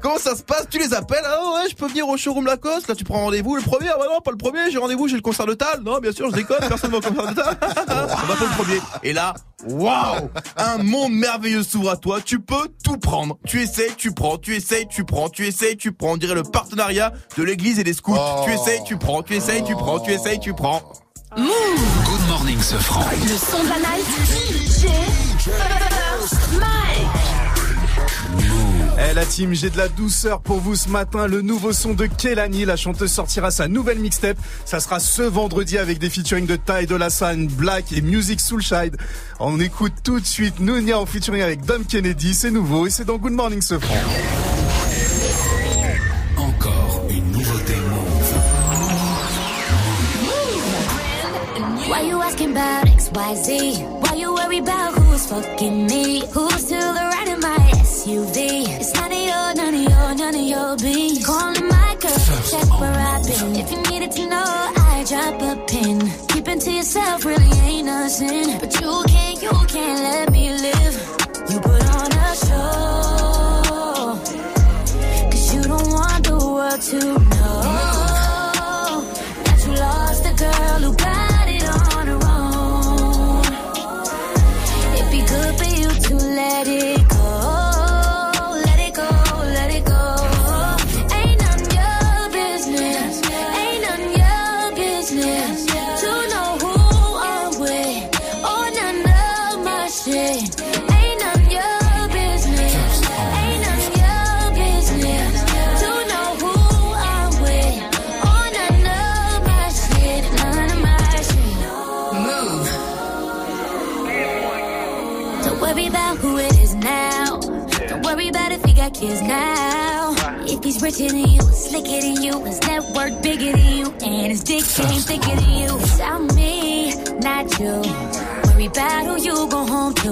comment ça se passe Tu les appelles Ah ouais, je peux venir au showroom Lacoste. Là, tu prends rendez-vous le premier. Ah bah non, pas le premier. J'ai rendez-vous, j'ai le concert de Tal. Non, bien sûr, je déconne. Personne va au concert de Tal. On va pas le premier. Et là, waouh Un monde merveilleux s'ouvre à toi. Tu peux tout prendre. Tu essayes, tu prends. Tu essayes, tu prends. Tu essayes, tu prends. On dirait le partenariat de l'église et des scouts. Tu essayes, tu prends. Tu essayes, tu prends. Tu essayes, tu prends. Good morning, Safran. Le son de la night. DJ Mike. Eh la team, j'ai de la douceur pour vous ce matin. Le nouveau son de Kelani, la chanteuse sortira sa nouvelle mixtape. Ça sera ce vendredi avec des featuring de Ty Dolla Sign, Black et Music Soulshide. On écoute tout de suite Nounia en featuring avec Dom Kennedy. C'est nouveau et c'est dans Good Morning ce franc. Encore une nouveauté Move. Why you asking about XYZ? Why you worry about who's fucking me? Who's to the right of my SUV? None of your, your. Calling my girl, check where I've been. If you needed to know, I drop a pin. Keeping to yourself really ain't nothing. But you can't, you can't let me live. You put on a show. Cause you don't want the world to know. About if he got kids now. If he's richer than you, slicker than you, his network bigger than you, and his dick game thicker than you. It's on me, not you. Worry about who you go home to.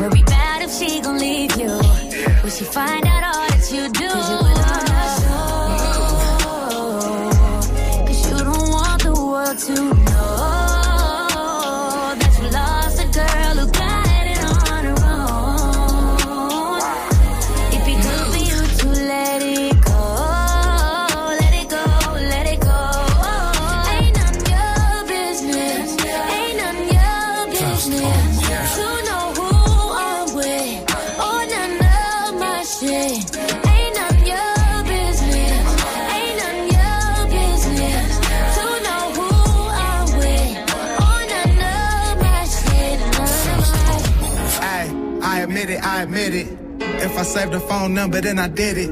Worry about if she gon' leave you. Will she find out all that you do? Cause you put on a show. Cause you don't want the world to I admit it. If I saved the phone number, then I did it.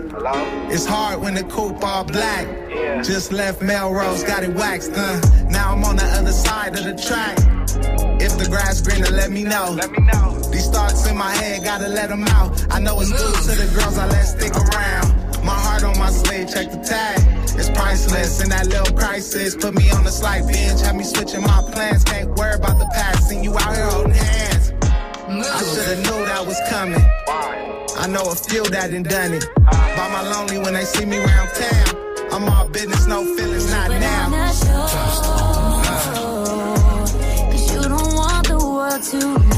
It's hard when the coupe all black. Just left Melrose, got it waxed, uh. Now I'm on the other side of the track. If the grass greener, let me know. Let me know. These thoughts in my head, gotta let them out. I know it's good to the girls I let stick around. My heart on my sleeve, check the tag. It's priceless in that little crisis. Put me on the slight bench, have me switching my plans. Can't worry about the past. Seen you out here holding hands. I should've knew that was coming. I know a few that done done it. By my lonely when they see me round town. I'm all business, no feelings, not now. I'm not sure, Cause you don't want the world to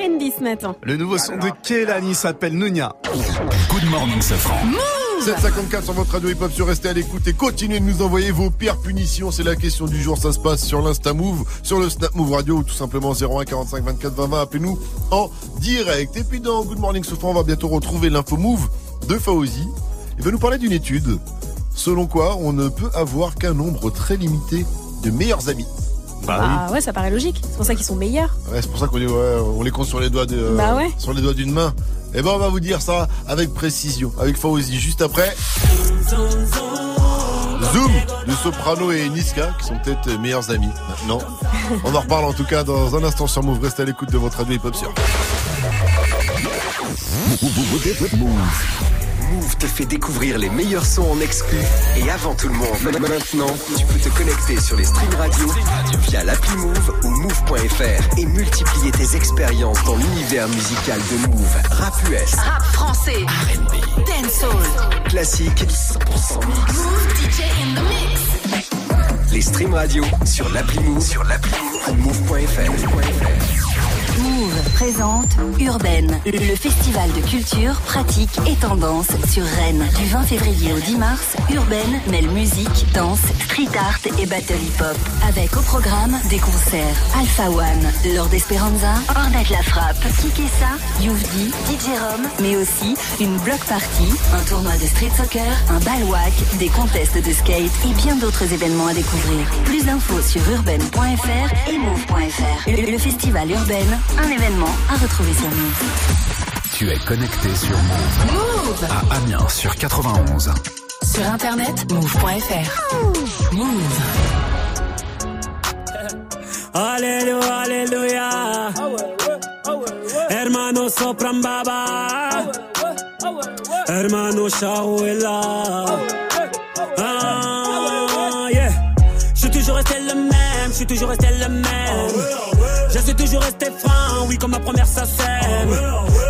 R&B ce matin. Le nouveau son de Kelani s'appelle Nunia. Good morning, Safran. 754 sur votre radio hip-hop sur restez à l'écoute et continuez de nous envoyer vos pires punitions. C'est la question du jour. Ça se passe sur l'Insta Move, sur le Snap Move Radio ou tout simplement 01 45 24 20 20. Appelez-nous en direct. Et puis dans Good Morning Sofran, on va bientôt retrouver l'info Move de Faouzi. Il va nous parler d'une étude selon quoi on ne peut avoir qu'un nombre très limité de meilleurs amis. Bah ouais, ça paraît logique. C'est pour ça qu'ils sont meilleurs. Ouais, c'est pour ça qu'on ouais, on les compte sur les doigts de, Bah ouais. sur les doigts d'une main. Et ben, on va vous dire ça avec précision, avec Fawzi, juste après. Zoom de Soprano et Niska, qui sont peut-être euh, meilleurs amis maintenant. On en reparle en tout cas dans un instant sur Move. Restez à l'écoute de votre radio hip-hop sur. Move te fait découvrir les meilleurs sons en exclu et avant tout le monde. Maintenant, tu peux te connecter sur les streams radio via l'appli Move ou move.fr et multiplier tes expériences dans l'univers musical de Move. Rap US, Rap français. R&B. Dancehall. classique, 100% mix. Move DJ in the mix. Les streams radio sur l'appli Move, sur l'appli Move ou move.fr. Présente Urbaine, le festival de culture, pratique et tendance sur Rennes. Du 20 février au 10 mars, Urbaine mêle musique, danse, street art et battle hip-hop. Avec au programme des concerts Alpha One, Lord Esperanza, Ornette La Frappe, Kikessa, Youvdi, DJ Rom, mais aussi une block party, un tournoi de street soccer, un balwak, des contests de skate et bien d'autres événements à découvrir. Plus d'infos sur urbaine.fr et move.fr. Le, le festival Urbaine, un événement à retrouver sur Move. Tu es connecté sur Move. Move. À Amiens sur 91. Sur internet, move.fr. Move. Aleluya, aleluya. Hermano sopran baba. Hermano Shaouela. Ah, yeah. Je suis toujours resté le même, je suis toujours resté le même. Je suis toujours resté franc, oui, comme ma première sacème.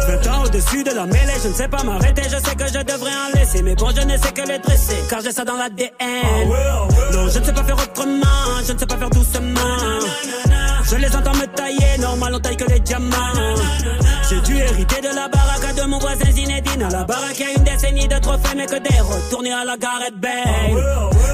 Je vais tant au-dessus de la mêlée, je ne sais pas m'arrêter, je sais que je devrais en laisser. Mais bon, je ne sais que les dresser, car j'ai ça dans l'ADN. Non, je ne sais pas faire autrement, je ne sais pas faire doucement. Je les entends me tailler, normal on taille que les diamants. J'ai dû hériter de la baraque de mon voisin Zinedine. À la baraque, il y a une décennie de trophées, mais que des retournés à la Gareth Bay.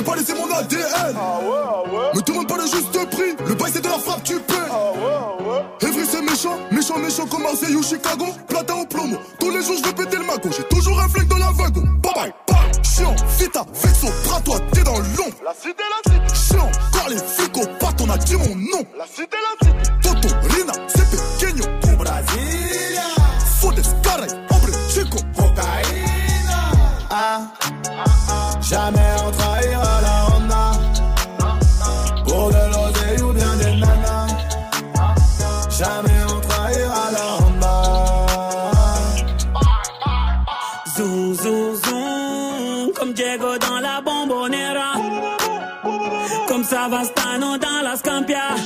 J'ai pas laissé mon ADN. Me demande pas le juste prix, le bail c'est de la frappe, tu paies. Evry c'est méchant, méchant, méchant comme Marseille ou Chicago. Platin au plomo, tous les jours je vais péter le magot. J'ai toujours un flingue dans la wagon. Bye bye, bye. Chiant, vita, vexo, bras toi, t'es dans l'ombre. La cité, la cité. Chiant, car les flics au pattes, on a dis mon nom. La cité, la cité. Toto, Rina, c'est pequeño. Au Brasilia. Fodes, caray, hombre, chico. Cocaïna. Ah, jamais on Savastano dans la Scampia.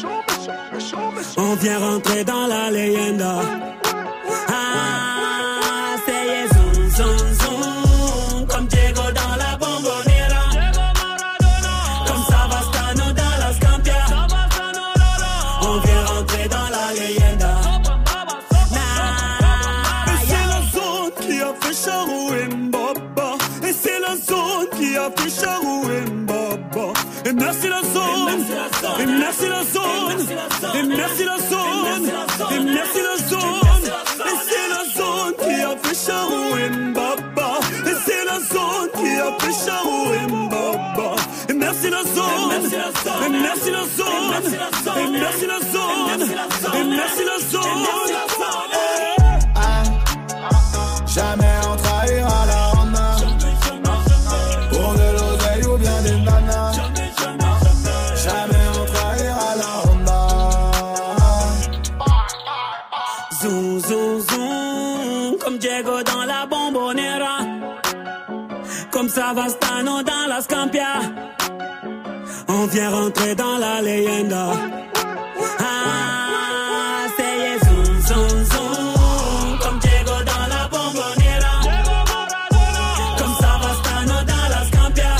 On vient rentrer dans la leyenda. Zone qui a fait Charou et Mbaba. Et merci la zone. Et merci la zone. Et merci la zone. Et merci la zone. Jamais on Comme Savastano dans la Scampia. On vient rentrer dans la leyenda. Ah, c'est zoom, zoom, zoom, comme Diego dans la bombonera. Comme Savastano dans la Scampia.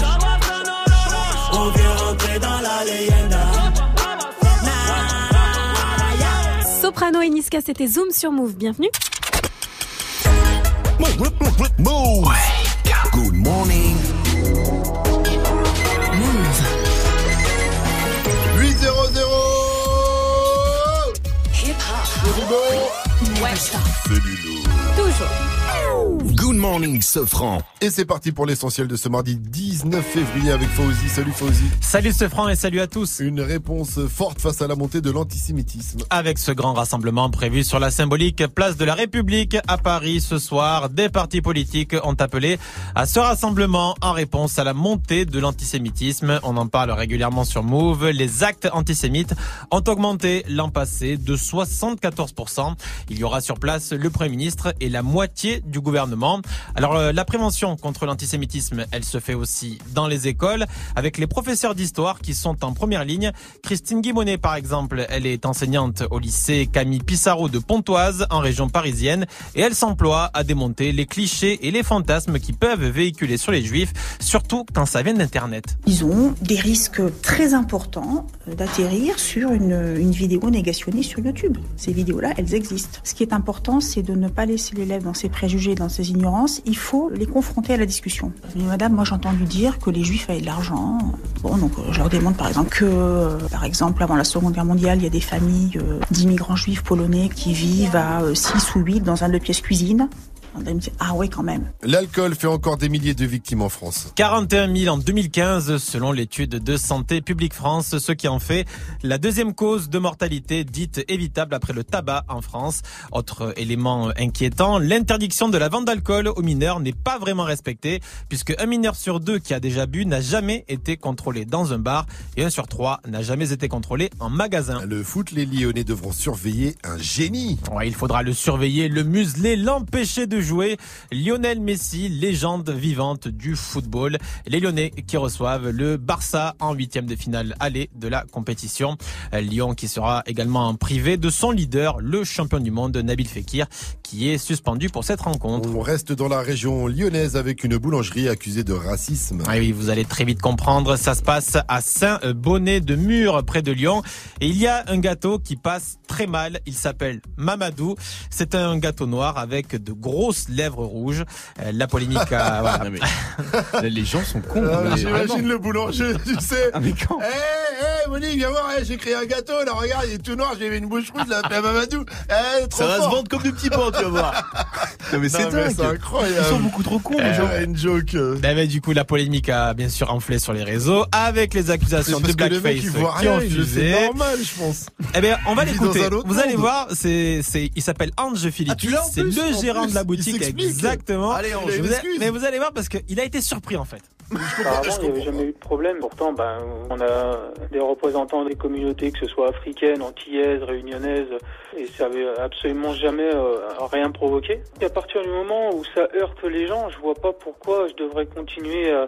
On vient rentrer dans la leyenda. Soprano et Niska, c'était Zoom sur Move. Bienvenue. Move. Good morning. 8 0 0 Hip hop. Ouais. C'est Lulo. Toujours. Good morning, Sofran. Et c'est parti pour l'essentiel de ce mardi 19 février avec Fauzi. Salut Fauzi. Salut ce franc et salut à tous. Une réponse forte face à la montée de l'antisémitisme. Avec ce grand rassemblement prévu sur la symbolique place de la République à Paris ce soir, des partis politiques ont appelé à ce rassemblement en réponse à la montée de l'antisémitisme. On en parle régulièrement sur Move. Les actes antisémites ont augmenté l'an passé de 74%. Il y aura sur place le Premier ministre et la moitié du gouvernement. Alors euh, la prévention contre l'antisémitisme, elle se fait aussi dans les écoles avec les professeurs d'histoire qui sont en première ligne. Christine Guimonet par exemple, elle est enseignante au lycée Camille Pissarro de Pontoise en région parisienne et elle s'emploie à démonter les clichés et les fantasmes qui peuvent véhiculer sur les juifs, surtout quand ça vient d'internet. Ils ont des risques très importants d'atterrir sur une, une vidéo négationniste sur YouTube. Ces vidéos-là, elles existent. Ce qui est important, c'est de ne pas laisser l'élève dans ses préjugés, dans ses ignorances. Il faut les confronter à la discussion. Madame, moi j'ai entendu dire que les juifs avaient de l'argent. Bon, donc euh, je leur démontre par exemple que, euh, par exemple, avant la Seconde Guerre mondiale, il y a des familles euh, d'immigrants juifs polonais qui vivent à 6 ou 8 dans un deux pièces cuisine. Elle me dit, ah oui, quand même. L'alcool fait encore des milliers de victimes en France. 41 000 en 2015 selon l'étude de Santé publique France, ce qui en fait la deuxième cause de mortalité dite évitable après le tabac en France. Autre élément inquiétant, l'interdiction de la vente d'alcool aux mineurs n'est pas vraiment respectée puisque un mineur sur deux qui a déjà bu n'a jamais été contrôlé dans un bar et un sur trois n'a jamais été contrôlé en magasin. Le foot, les Lyonnais devront surveiller un génie. Ouais, il faudra le surveiller, le museler, l'empêcher de jouer. Lionel Messi, légende vivante du football. Les Lyonnais qui reçoivent le Barça en huitième de finale aller de la compétition. Lyon qui sera également en privé de son leader, le champion du monde Nabil Fekir, qui est suspendu pour cette rencontre. On reste dans la région lyonnaise avec une boulangerie accusée de racisme. Ah oui, vous allez très vite comprendre. Ça se passe à Saint-Bonnet de Mur, près de Lyon. Et il y a un gâteau qui passe très mal. Il s'appelle Mamadou. C'est un gâteau noir avec de grosses lèvres rouges. Euh, La polémique a... voilà. Les gens sont cons. Euh, mais J'imagine le boulanger, tu sais. Ah, mais quand Eh, eh, Monique, viens voir, eh, j'ai créé un gâteau, là, regarde, il est tout noir, j'ai mis une bouche rouge, là, Mamadou. Trop Ça va fort. se vendre comme du petit pain, tu voir. mais c'est Non, mais dingue. c'est incroyable. Ils sont beaucoup trop cons, les Euh, gens. une joke. Ben, ben, du coup, la polémique a bien sûr enflé sur les réseaux avec les accusations de blackface qui ont fusé. c'est normal, je pense. Eh bien, on va l'écouter. Vous allez voir, c'est, c'est, il s'appelle Ange Philippe. Ah, c'est le gérant plus. de la boutique. Exactement. Allez, Ange, mais vous allez voir parce qu'il a été surpris en fait. Apparemment, il n'y avait jamais eu de problème. Pourtant, ben, on a des représentants des communautés, que ce soit africaines, antillaises, réunionnaises, et ça avait absolument jamais euh, rien provoqué. Et à partir du moment où ça heurte les gens, je vois pas pourquoi je devrais continuer euh,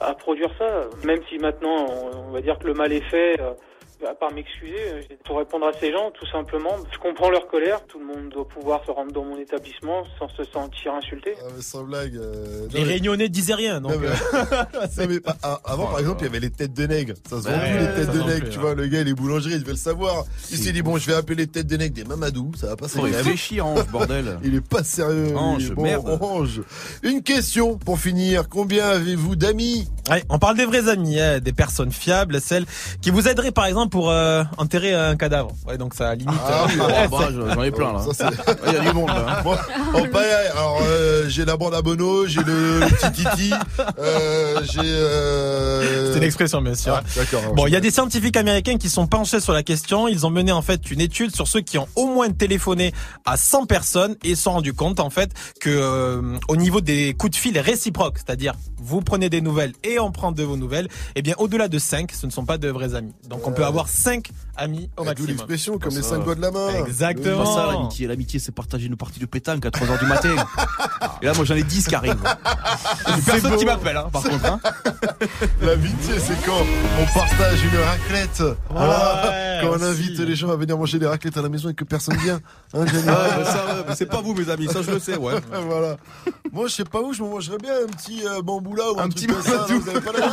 à produire ça. Même si maintenant, on, on va dire que le mal est fait. euh, à part m'excuser, euh, pour répondre à ces gens, tout simplement, je comprends leur colère. Tout le monde doit pouvoir se rendre dans mon établissement sans se sentir insulté. Ah, mais sans blague. euh, Les mais- Réunionnais disaient rien. Donc, Non, mais- euh, Non, mais pas- ah, avant, par exemple, il y avait les têtes de nègres. Ça se vend plus, les têtes de nègres. Tu hein. vois, le gars, les boulangeries, il devait le savoir. Il s'est dit, bon, je vais appeler les têtes de nègres des Mamadou. Ça va pas Faut s'agréable. réfléchir, Ange, bordel. Il est pas sérieux. Ange, Bon, merde. Ange. Une question pour finir. Combien avez-vous d'amis? Ouais, on parle des vrais amis, hein, des personnes fiables, celles qui vous aideraient par exemple pour euh, enterrer un cadavre. Ouais, donc ça limite. Ah euh, ah bah, j'en ai plein, là. Il y a du monde, là. Bon, pareil, alors euh, j'ai la bande à Bono, j'ai le, le petit Titi, euh, j'ai. Euh... C'est une expression, bien sûr. Ah, D'accord. Bon, il y a des scientifiques américains qui sont penchés sur la question. Ils ont mené en fait une étude sur ceux qui ont au moins téléphoné à 100 personnes et se sont rendus compte en fait que euh, au niveau des coups de fil réciproques, c'est-à-dire vous prenez des nouvelles et on prend de vos nouvelles, eh bien au-delà de 5, ce ne sont pas de vrais amis. Donc on peut Euh, avoir 5 amis au maximum. l'expression, comme les cinq doigts de la main. Exactement. C'est pas ça l'amitié. L'amitié, c'est partager une partie de pétanque à 3h du matin. Et là, moi, j'en ai 10 qui arrivent. Il y a Personne beau. qui m'appelle, hein, par contre. Hein. L'amitié, c'est quand on partage une raclette. Voilà. Ouais, quand on aussi. invite les gens à venir manger des raclettes à la maison et que personne vient. Hein, Ah, mais c'est pas vous, mes amis, ça je le sais, ouais. voilà. Moi, je sais pas où, je me mangerais bien un petit euh, bambou là ou un, petit comme ça. Mamadou. là, Vous avez pas la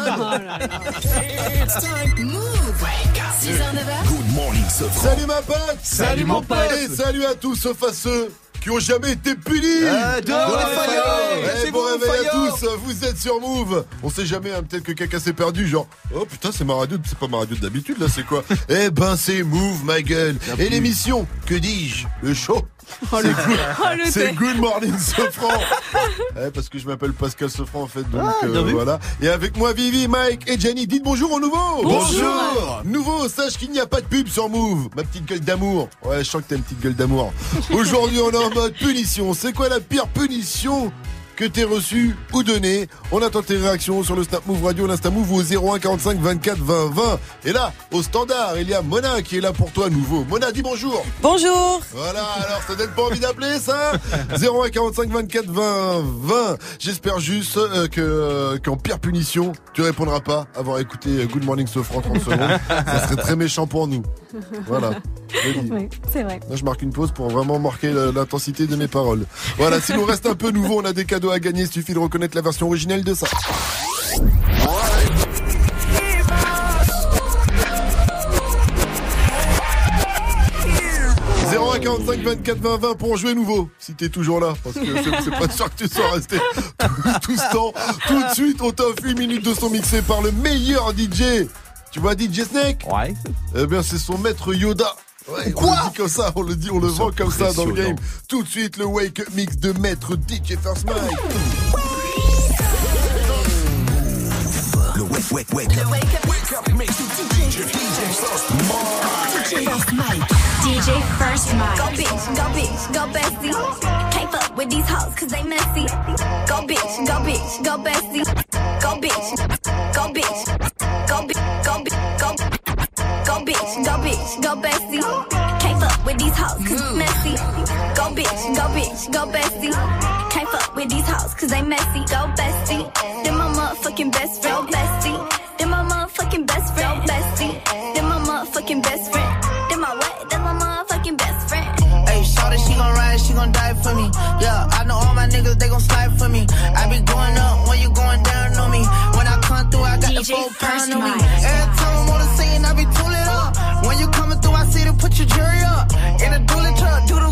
Move. 6h, 9h. Good morning, Sofran. Salut ma pote Salut, mon pote. Et salut à tous, sauf à ceux qui ont jamais été punis dehors, Bon les réveil. faillots. Eh, Cassez-vous, Bon réveil à faillots. tous, vous êtes sur Move On sait jamais, hein, peut-être que quelqu'un s'est perdu, genre Oh putain c'est ma radio, c'est pas ma radio d'habitude là, c'est quoi? Eh ben c'est Move ma gueule Et l'émission, que dis-je Le show c'est good, Oh, le c'est thé. good Morning Sofran Eh, Parce que je m'appelle Pascal Sofran en fait, donc Ah, bien euh, vu. voilà. Et avec moi Vivi, Mike et Jenny, dites bonjour au nouveau Bonjour. Nouveau, sache qu'il n'y a pas de pub sur Move. Ma petite gueule d'amour. Ouais, je sens que t'as une petite gueule d'amour. Aujourd'hui, on est punition. C'est quoi la pire punition que t'aies reçue ou donnée On attend tes réactions sur le Snap Move Radio, l'Insta Move au 01 45 24 20 20. Et là, au standard, il y a Mona qui est là pour toi, nouveau. Mona, dis bonjour. Bonjour Voilà, alors ça donne pas envie d'appeler ça 01 45 24 20 20. J'espère juste euh, que euh, qu'en pire punition, tu répondras pas avoir écouté euh, Good Morning Sofran 30 secondes. ça serait très méchant pour nous. Voilà. Oui, c'est vrai. Là, je marque une pause pour vraiment marquer l'intensité de mes paroles. Voilà, s'il nous reste un peu nouveau, on a des à gagner. Il suffit de reconnaître la version originelle de ça. 0145 24 20 20 pour jouer nouveau. Si t'es toujours là, parce que c'est- pas sûr que tu sois resté tout, tout ce temps. Tout de suite, on t'offre 8 minutes de son mixé par le meilleur DJ. Tu vois DJ Snake? Ouais. Eh bien, c'est son maître Yoda. Ouais, on le dit comme ça, on le dit, on le vend comme ça dans le game. Tout de suite, le Wake Up Mix de maître DJ First Mike. Le wake, wake, wake up. Wake up, mix with DJ, DJ First Mike. DJ First Mike. Go bitch, go bitch, go bestie. Can't fuck with these hoes cause they messy. Go bitch, go bitch, go bestie. Go bitch, go bitch, go bitch, Go bitch, go bitch, bestie. Can't fuck with these hoes cause it's messy. Go bitch, go bitch, go bestie. Can't fuck with these hoes cause they messy. Go bestie. Then my motherfucking best friend. Go bestie. Then my motherfucking best friend. Go bestie. Then my motherfucking best friend. Then my what? Then my motherfucking best friend. Hey, shorty, she gon' ride, she gon' die for me. Yeah, I know all my niggas, they gon' slide for me. I be going up when you going down on me. When I come through, I got the DJ full pound on me. Every time I'm on the scene, I be tooling put your jury up. In a dually truck, doodle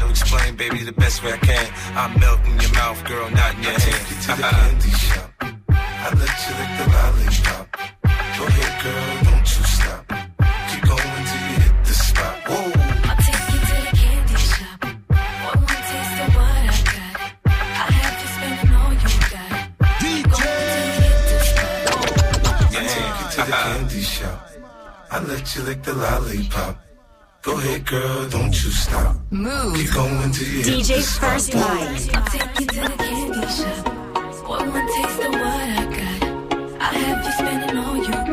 to explain, baby, the best way I can. I melt in your mouth, girl, not in your hand. to the candy shop. I let you lick the lollipop. Go ahead, girl, don't you stop. Keep going till you hit the spot. Whoa. I'll take you to the candy shop. One more taste of what I got. I have you spending all you got. DJ. Yeah, take you to the candy shop. I let you lick the lollipop. Go ahead, girl, don't you stop. Move. Keep going till you DJ. First Light. I'll take you to the candy shop. One more taste of what I got. I have you spending all you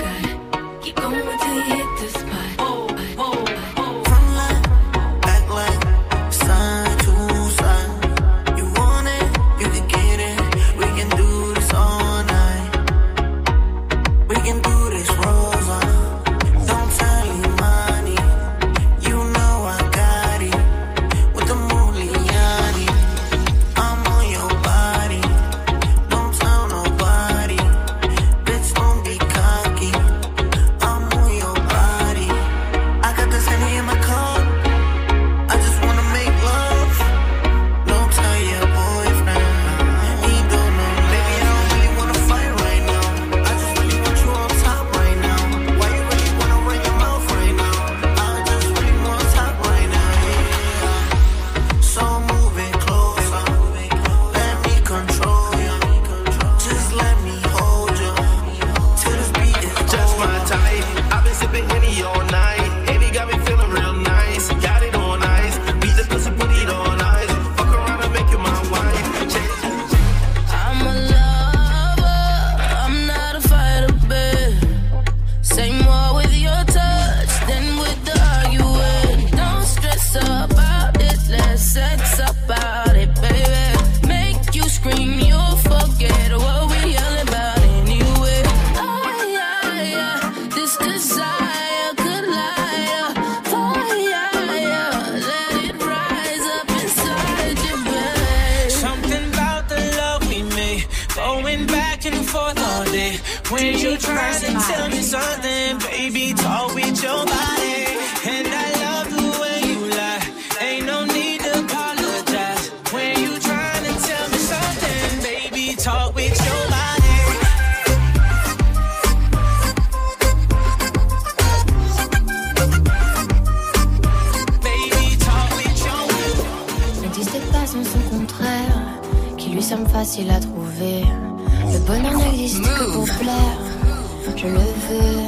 je le veux.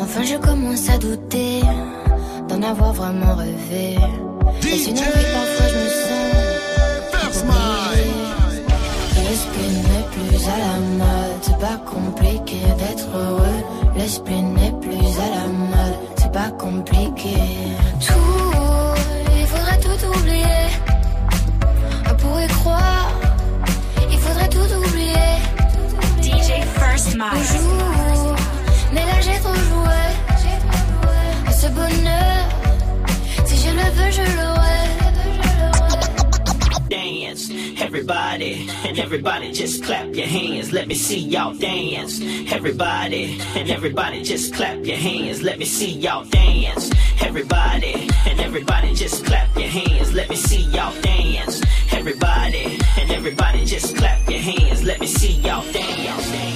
Enfin, je commence à douter d'en avoir vraiment rêvé. Est-ce une envie parfois je me sens obligée. Le spleen n'est plus à la mode, c'est pas compliqué d'être heureux. Le spleen n'est plus à la mode, c'est pas compliqué. Tout, il faudrait tout oublier. On pourrait croire, il faudrait tout oublier. DJ First Mike. Dance. Everybody, and everybody just clap your hands. Let me see y'all dance. Everybody, and everybody just clap your hands. Let me see y'all dance. Everybody, and everybody just clap your hands. Let me see y'all dance. Everybody, and everybody just clap your hands. Let me see y'all dance.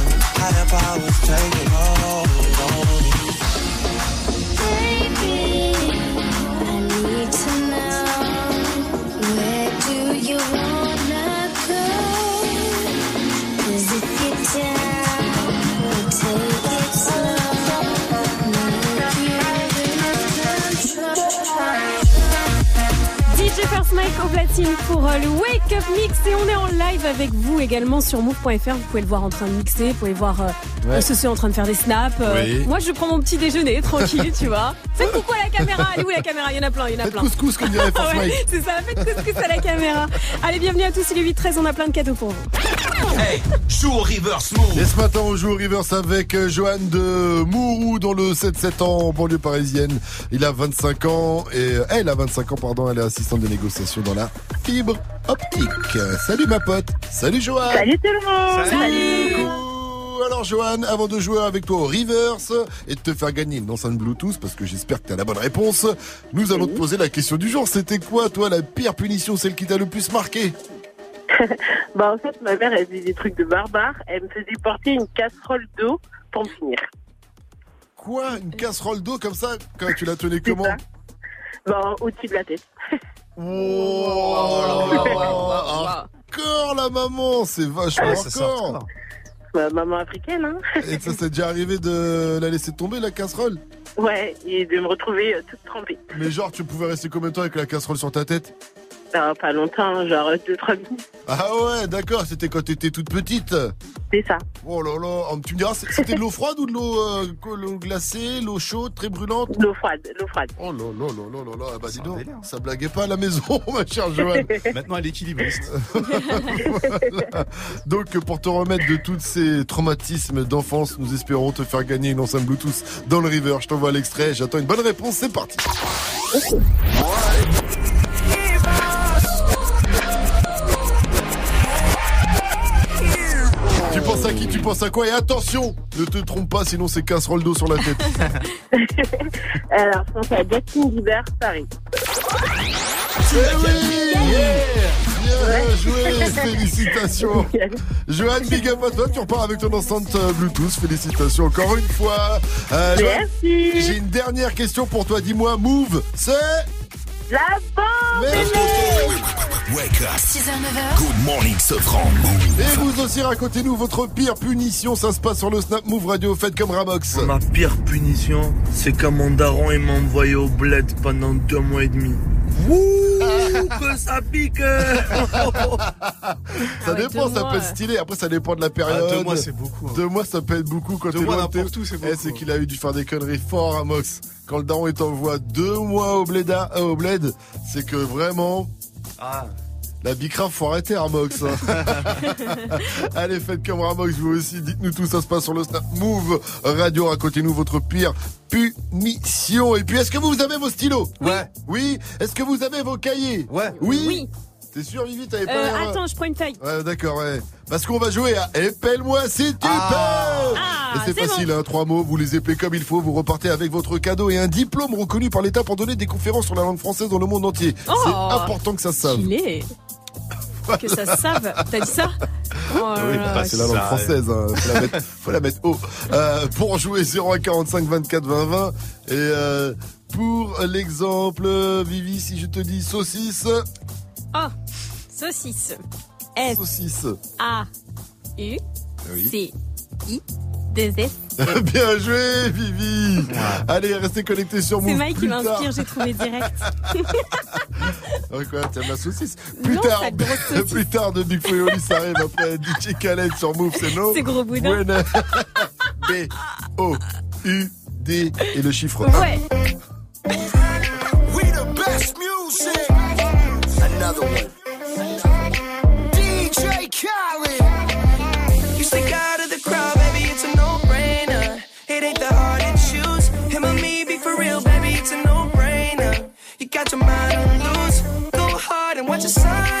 Higher powers taking hold Mike au platine pour euh, le Wake Up Mix et on est en live avec vous également sur move.fr. Vous pouvez le voir en train de mixer, vous pouvez voir euh, Ouais. ceux en train de faire des snaps. Euh, Oui. Moi je prends mon petit déjeuner tranquille, tu vois. Faites coucou à la caméra, elle est où la caméra? Il y en a plein, il y en a Faites plein. couscous, comme dirait Ouais. C'est ça, faites couscous à la caméra. Allez, bienvenue à tous, il est 8-13, on a plein de cadeaux pour vous. Hey, joue au reverse move. Et ce matin, on joue au reverse avec euh, Johan de Mourou dans le 7-7 ans en banlieue parisienne. Il a 25 ans et euh, elle a 25 ans, pardon. Elle est assistante de négociation dans la fibre optique. Salut ma pote. Salut Johan. Salut tout le monde. Salut. Coucou. Alors Johan, avant de jouer avec toi au reverse et de te faire gagner une enceinte Bluetooth, parce que j'espère que tu as la bonne réponse, nous allons te poser la question du jour. C'était quoi, toi, la pire punition, celle qui t'a le plus marqué? Bah en fait, ma mère, elle faisait des trucs de barbare. Elle me faisait porter une casserole d'eau pour me finir. Quoi Une casserole d'eau comme ça? Quand tu la tenais comment? Bah au-dessus de la tête. Oh là là, Encore la maman, c'est vachement Ouais, ça encore. Bah, maman africaine, hein. Et ça s'est déjà arrivé de la laisser tomber la casserole? Ouais, et de me retrouver euh, toute trempée. Mais genre tu pouvais rester combien de temps avec la casserole sur ta tête? Bah, pas longtemps, genre 2-3 minutes. Ah ouais, d'accord, c'était quand t'étais toute petite. C'est ça. Oh là là, oh, tu me diras, c'était de l'eau froide ou de l'eau euh, l'eau glacée, l'eau chaude, très brûlante? L'eau froide, l'eau froide. Oh là là là là là là, bah dis donc, ça blaguait pas à la maison, ma chère Joanne. Maintenant, elle est équilibriste. Voilà. Donc pour te remettre de tous ces traumatismes d'enfance, nous espérons te faire gagner une enceinte Bluetooth dans le river. Je t'envoie l'extrait, j'attends une bonne réponse, c'est parti. À qui Tu penses à quoi? Et attention, ne te trompe pas, sinon c'est casserole d'eau sur la tête. Alors, je pense à Justin Bieber, Paris. Eh oui Bien joué, félicitations. Johan, big up à toi, tu repars avec ton enceinte euh, Bluetooth, félicitations encore une fois. Euh, Merci. J'ai une dernière question pour toi, dis-moi, Move, c'est... La bombe Wake up. 6h-9h, Good morning, Sofran. Et vous aussi, racontez-nous votre pire punition, ça se passe sur le Snap Move Radio, faites comme Ramox. Ma pire punition, c'est quand mon daron il m'a envoyé au bled pendant deux mois et demi. Wouh, que ça pique Ça dépend, deux ça peut être stylé. Après, ça dépend de la période. Ah, deux mois, c'est beaucoup, hein. Deux mois, ça peut être beaucoup quand Deux t'es mois n'importe où, c'est Eh, beaucoup, c'est qu'il a eu dû faire des conneries fort à Mox. Quand le daron il t'envoie deux mois au bled, au bled, c'est que vraiment. Ah. La bicrave, faut arrêter, Ramox. hein. Allez, faites comme Ramox, vous aussi. Dites-nous tout, ça se passe sur le Snap Move Radio. Racontez-nous votre pire punition. Et puis, est-ce que vous avez vos stylos Ouais. Oui. Est-ce que vous avez vos cahiers Ouais. Oui. Oui. T'es sûr, Vivi, t'avais pas Euh, l'air- attends, je prends une feuille. Ouais, d'accord, ouais. Parce qu'on va jouer à Épelle-moi si tu peux Ah, Et c'est c'est facile, hein, trois mots, vous les épelez comme il faut, vous repartez avec votre cadeau et un diplôme reconnu par l'État pour donner des conférences sur la langue française dans le monde entier. Oh. c'est important que ça se sache. Que ça se save. T'as dit ça? Oh Oui, bah, c'est la langue ça- française, hein. faut, la mettre, faut la mettre haut. Euh, pour jouer 0145 24 20 20 et euh, pour l'exemple, Vivi, si je te dis saucisse, Oh, saucisse. S. Saucisse. A. U. Oui. C. I. 2 S. Bien joué, Vivi. Allez, restez connectés sur Move. C'est Mike qui m'inspire, j'ai trouvé direct. Ouais, quoi, t'aimes la saucisse Plus Non, tard, saucisse. plus tard de Big Flo et Oli, ça arrive après DJ Khaled sur Move, c'est no. C'est gros boudin. Bueno. B O U D et le chiffre Ouais. We the best music. Another one. Hard and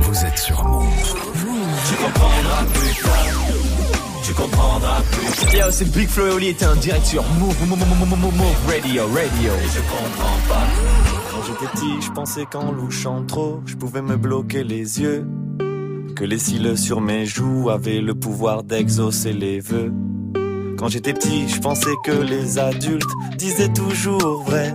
Vous êtes sur Move. Tu comprendras plus tard. Tu comprendras plus tard. Yo, c'est Big Flo et Oli était en direct sur Move, Move, Move, Move, Move, Move Radio, Radio. Et je comprends pas. Quand j'étais petit, je pensais qu'en louchant trop, je pouvais me bloquer les yeux. Que les cils sur mes joues avaient le pouvoir d'exaucer les vœux. Quand j'étais petit, je pensais que les adultes disaient toujours vrai.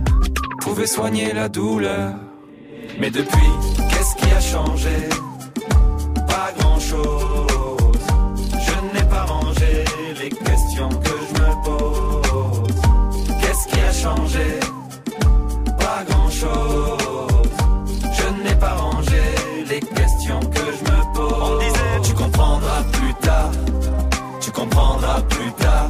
pouvait soigner la douleur. Mais depuis, qu'est-ce qui a changé? Pas grand-chose. Je n'ai pas rangé les questions que je me pose. Qu'est-ce qui a changé? Pas grand-chose. Je n'ai pas rangé les questions que je me pose. On disait, tu comprendras plus tard. Tu comprendras plus tard.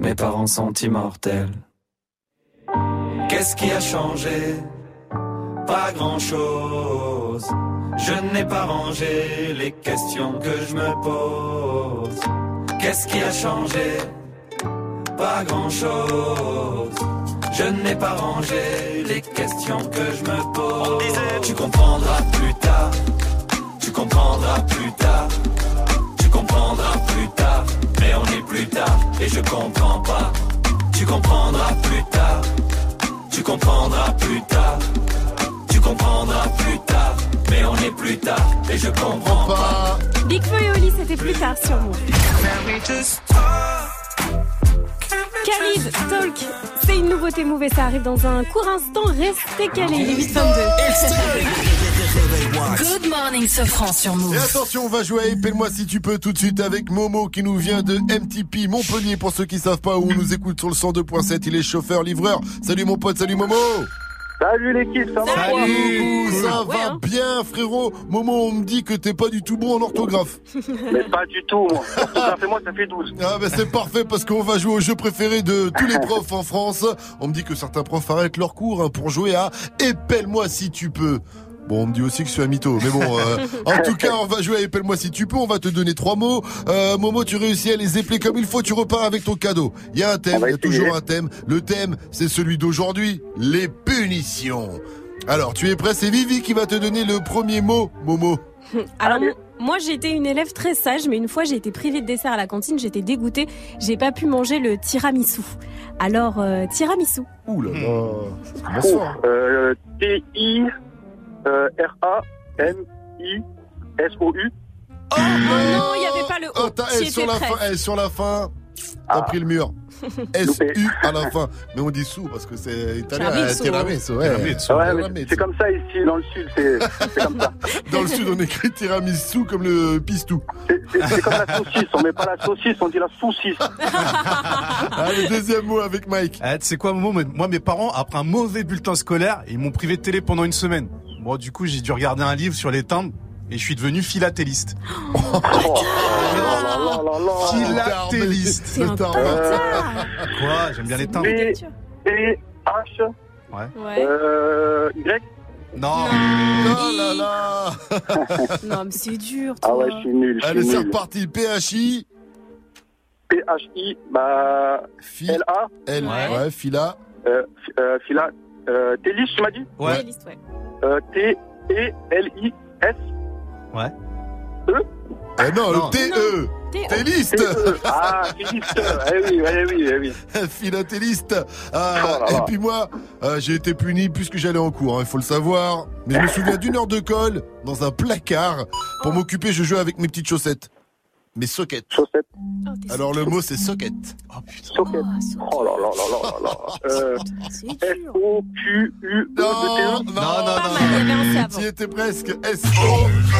mes parents sont immortels. Qu'est-ce qui a changé? Pas grand-chose. Je n'ai pas rangé les questions que je me pose. Qu'est-ce qui a changé? Pas grand-chose. Je n'ai pas rangé les questions que je me pose. On disait, tu comprendras plus tard. Tu comprendras plus tard. Tu comprendras plus tard. Mais on est plus tard et je comprends pas. Tu comprendras plus tard. Tu comprendras plus tard. Tu comprendras plus tard. Mais on est plus tard et je comprends pas. Big Flo et Oli, c'était plus tard sur Move. Khalid, Talk, c'est une nouveauté et ça arrive dans un court instant. Restez calés, il est 8h22. Good morning, Sofran sur Move. Et attention, on va jouer à Épelle-moi si tu peux tout de suite avec Momo qui nous vient de MTP Montpellier. Pour ceux qui savent pas où on nous écoute sur le 102.7, il est chauffeur-livreur. Salut mon pote, salut Momo Salut l'équipe, ça va Salut, ça Ouais, va hein. bien frérot Momo, on me dit que t'es pas du tout bon en orthographe. Mais pas du tout, moi. Orthographe et moi, ça fait 12. Ah bah c'est parfait parce qu'on va jouer au jeu préféré de tous les profs en France. On me dit que certains profs arrêtent leur cours hein, pour jouer à Épelle-moi si tu peux. Bon, on me dit aussi que je suis un mytho, mais bon. euh, en tout cas, on va jouer à Épelle-moi si tu peux. On va te donner trois mots. Euh, Momo, tu réussis à les épeler comme il faut. Tu repars avec ton cadeau. Il y a un thème, il y a toujours un thème. Le thème, c'est celui d'aujourd'hui, les punitions. Alors, tu es prêt? C'est Vivi qui va te donner le premier mot, Momo. Alors, moi, j'ai été une élève très sage, mais une fois, j'ai été privée de dessert à la cantine, j'étais dégoûtée. J'ai pas pu manger le tiramisu. Alors, euh, tiramisu. Ouh là là. Euh, T-I euh, R-A-M-I-S-O-U. Oh non, il y avait pas le Oh, O. t'as- eh, sur, la fin, eh, sur la fin, t'as pris le mur. S-U à la fin. Mais on dit sous parce que c'est italien. Tiramisu. Tiramisu, ouais. Ah ouais, c'est comme ça ici, dans le sud, c'est comme ça. Dans le sud, on écrit tiramisu comme le pistou. C'est comme la saucisse, on met pas la saucisse, on dit la saucisse. Allez, deuxième mot avec Mike. Eh, tu sais quoi, Momo, moi, mes parents, après un mauvais bulletin scolaire, ils m'ont privé de télé pendant une semaine. Bon, du coup, j'ai dû regarder un livre sur les timbres et je suis devenu philatéliste. Philatéliste. C'est un bâtard. Quoi? J'aime bien les timbres. B, T, H, Ouais. euh, Y. Non. Oh là là. Non, mais c'est dur. Ah ouais, je suis nul, je Allez, c'est reparti. PHI. P-H-I, bah, L-A. L, ouais, Fila. Euh, fi- euh, Fila, euh, Télis, tu m'as dit Ouais. Liste, ouais. Euh, T-E-L-I-S. Ouais. E Eh non, Non. le T-E. Téliste. T-E. Ah, Téliste. Eh oui, eh oui, eh oui. Philatéliste. Ah, Oh et puis moi, euh, j'ai été puni puisque j'allais en cours, hein, il faut le savoir. Mais je me souviens d'une heure de colle dans un placard. Pour m'occuper, je jouais avec mes petites chaussettes. Mes sockets. Chaussettes. Alors le mot c'est socket. Socket. Oh là là là là là là. Euh, S-O-Q-U-E-D-T-E. Non, non, non, non. Tu étais presque. S-O-C-Q-D-T-E.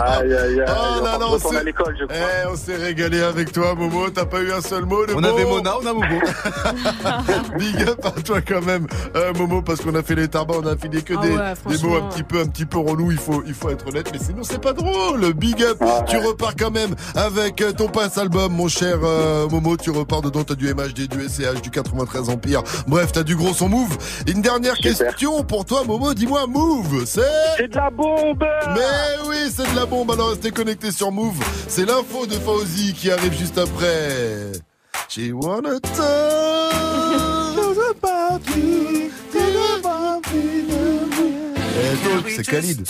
Aïe, aïe, aïe. Oh là là, on s'est- à l'école, je crois. Eh, on s'est régalé avec toi, Momo. T'as pas eu un seul mot. le On mot avait Mona, on a Momo. Big up à toi quand même, euh, Momo, parce qu'on a fait les tarbas, on a filé que Ah des, ouais, des mots un petit peu, un petit peu relous. Il faut, il faut être honnête, mais sinon c'est pas drôle. Big up, tu repars quand même avec euh, ton passe album, mon cher euh, Momo. Tu repars dedans, t'as du MHD, du SCH, du 93 Empire. Bref, t'as du gros son move. Une dernière question pour toi, Momo. Dis-moi, move, c'est C'est de la bombe. Mais oui, c'est de la bombe. Alors restez connectés sur Move. C'est l'info de Fauzi qui arrive juste après. She wanna talk about you. Eh, c'est Khalid.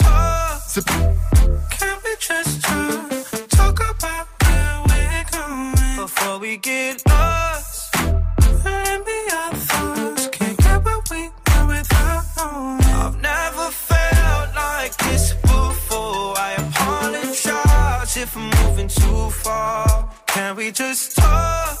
C'est Can we just talk, talk about where we're going before we get lost? And be our thoughts, can't get where we were without knowing. I've never felt like this before. I apologize if I'm moving too far. Can we just talk?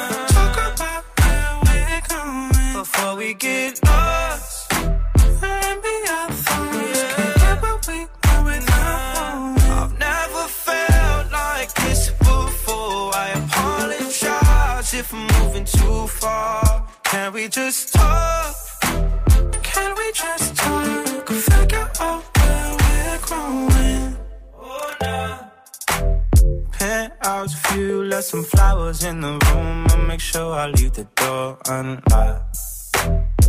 we get lost. And be our thoughts. Can't get we. I've never felt like this before. I if I'm moving too far. Can we just talk? Can we just talk? Figure out where we're growing. Oh. Penthouse view, left some flowers in the room. I'll make sure I leave the door unlocked.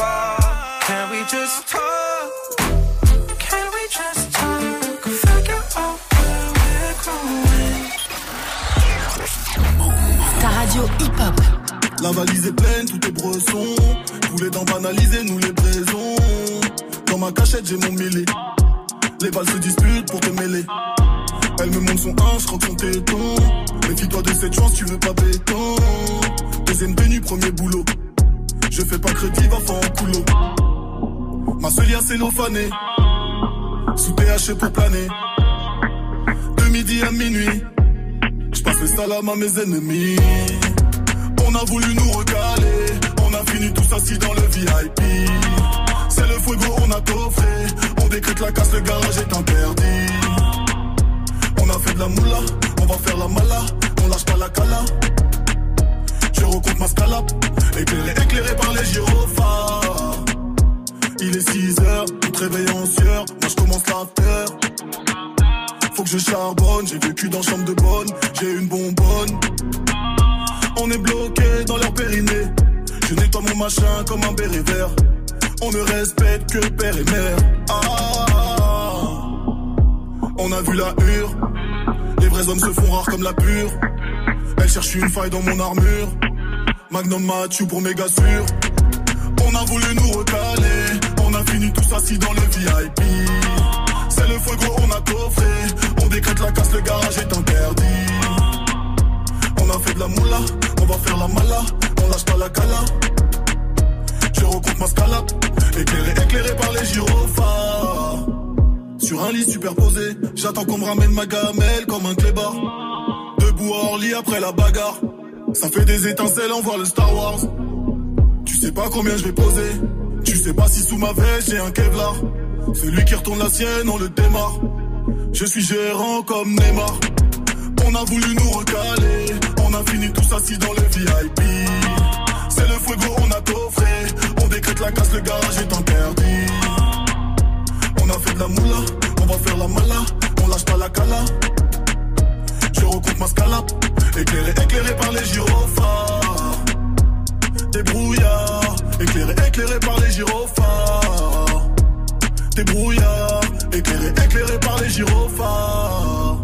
far. we just talk? Can we just talk? Figure out where we're going. Ta radio hip-hop. La valise est pleine, tout est bresson. Tous les dents banalisées, nous les braisons. Dans ma cachette, j'ai mon mêlé. Les balles se disputent pour te mêler. Elle me montre son 1, je croque son téton. Méfie-toi de cette chance, tu veux pas béton. Deuxième tenue, premier boulot. Je fais pas crédit, va faire en coulo. Ma seule c'est cellophane. Sous THC pour planer. De midi à minuit. Je passe le salam à mes ennemis. On a voulu nous recaler. On a fini tous assis dans le VIP. C'est le fuego, on a coffré. On décrète la casse, le garage est interdit. On a fait de la moula, on va faire la mala. On lâche pas la cala. Je recompte ma scalap. Éclairé, éclairé par les gyrophares. Il est 6 heures, tout réveille en. Moi je commence l'after. Faut que je charbonne, j'ai vécu dans chambre de bonne, j'ai une bonbonne. On est bloqué dans leur périnée. Je nettoie mon machin comme un béret vert. On ne respecte que père et mère. Ah, on a vu la hure. Les vrais hommes se font rares comme la pure. Elle cherche une faille dans mon armure. Magnum Mathieu pour méga sûr. On a voulu nous recaler. On a fini tous assis dans le VIP. C'est le feu gros, on a coffré. On décrète la casse, le garage est interdit. On a fait de la moula, on va faire la mala. On lâche pas la cala. Je recompte ma scalap. Éclairé, éclairé par les gyrophares. Sur un lit superposé, j'attends qu'on me ramène ma gamelle comme un clébard. Debout à Orly après la bagarre. Ça fait des étincelles, on voit le Star Wars. Tu sais pas combien je vais poser. Tu sais pas si sous ma veste j'ai un Kevlar. Celui qui retourne la sienne, on le démarre. Je suis gérant comme Neymar. On a voulu nous recaler. On a fini tous assis dans le VIP. C'est le fuego, on a coffré. On décrète la casse, le garage est interdit. On a fait de la moula, on va faire la mala. On lâche pas la cala. Je recompte ma scalap. Éclairé, éclairé par les gyrophares. Des brouillards. Éclairé, éclairé par les gyrophares. Des brouillards. Éclairé, éclairé par les gyrophares.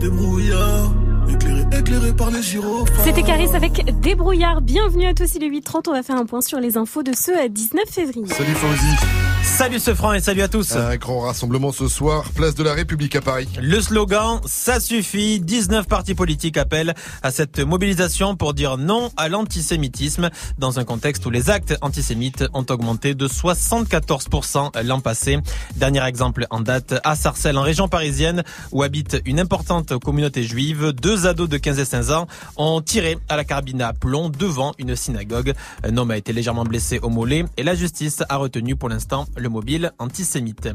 Des brouillards. Éclairé, éclairé par les gyrophares. C'était Caris avec Débrouillard. Bienvenue à tous, il est 8h30. On va faire un point sur les infos de ce 19 février. Salut Fauzi. Salut ce franc et salut à tous. Un grand rassemblement ce soir, place de la République à Paris. Le slogan, ça suffit. 19 partis politiques appellent à cette mobilisation pour dire non à l'antisémitisme dans un contexte où les actes antisémites ont augmenté de 74% l'an passé. Dernier exemple en date à Sarcelles, en région parisienne, où habite une importante communauté juive. Deux ados de 15 et 16 ans ont tiré à la carabine à plomb devant une synagogue. Un homme a été légèrement blessé au mollet et la justice a retenu pour l'instant le mobile antisémite.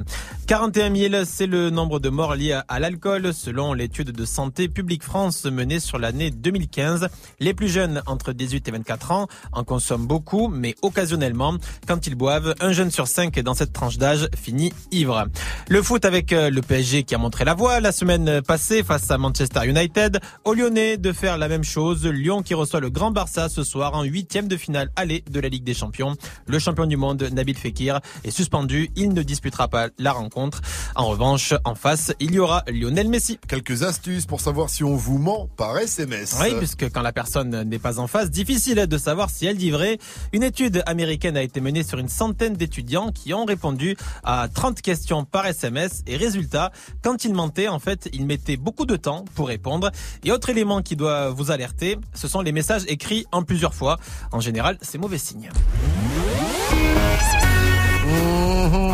41 000, c'est le nombre de morts liés à l'alcool selon l'étude de Santé publique France menée sur l'année 2015. Les plus jeunes entre 18 et 24 ans en consomment beaucoup, mais occasionnellement. Quand ils boivent, un jeune sur cinq dans cette tranche d'âge finit ivre. Le foot avec euh, le PSG qui a montré la voie la semaine passée face à Manchester United. Aux Lyonnais de faire la même chose. Lyon qui reçoit le Grand Barça ce soir en huitième de finale aller de la Ligue des Champions. Le champion du monde, Nabil Fekir, est suspendu. Il ne disputera pas la rencontre. En revanche, en face, il y aura Lionel Messi. Quelques astuces pour savoir si on vous ment par SMS. Oui, puisque quand la personne n'est pas en face, difficile de savoir si elle dit vrai. Une étude américaine a été menée sur une centaine d'étudiants qui ont répondu à 30 questions par SMS et résultat, quand ils mentaient, en fait, ils mettaient beaucoup de temps pour répondre. Et autre élément qui doit vous alerter, ce sont les messages écrits en plusieurs fois. En général, c'est mauvais signe.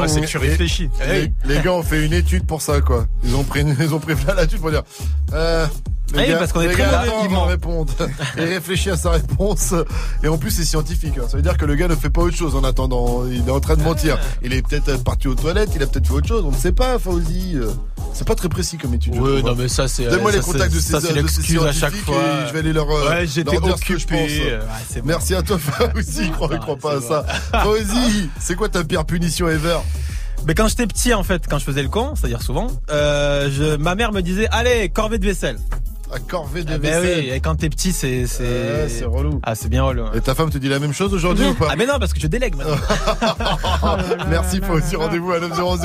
Ah, c'est que tu réfléchis. Les, les gars ont fait une étude pour ça, quoi. Ils ont pris, ils ont pris là l'étude pour dire. Euh, les Oui, gars- parce qu'on est très répondre et réfléchit à sa réponse. Et en plus, c'est scientifique. hein. Ça veut dire que le gars ne fait pas autre chose en attendant. Il est en train de mentir. Il est peut-être parti aux toilettes. Il a peut-être fait autre chose. On ne sait pas, Fauzi. Euh, C'est pas très précis comme étude. Oui, non, mais ça, c'est. Donne-moi ça, les contacts de ces Ça, c'est de ces l'excuse à chaque fois. et je vais aller leur. euh, Ouais, j'étais leur dire ce que je occupé. pense. Ouais, c'est bon. Merci à toi, Fauzi. Crois, crois pas à ça. Fauzi, c'est quoi ta pire punition ever? Mais quand j'étais petit, en fait, quand je faisais le con, c'est-à-dire souvent, euh, je, ma mère me disait, allez, corvée de vaisselle. À corvée de Ah ben vaisselle. oui, et quand t'es petit, c'est c'est c'est relou. Ah, c'est bien relou. Et ta femme te dit la même chose aujourd'hui ou pas? Ah mais non, parce que je délègue maintenant. Merci, faut aussi rendez-vous à 900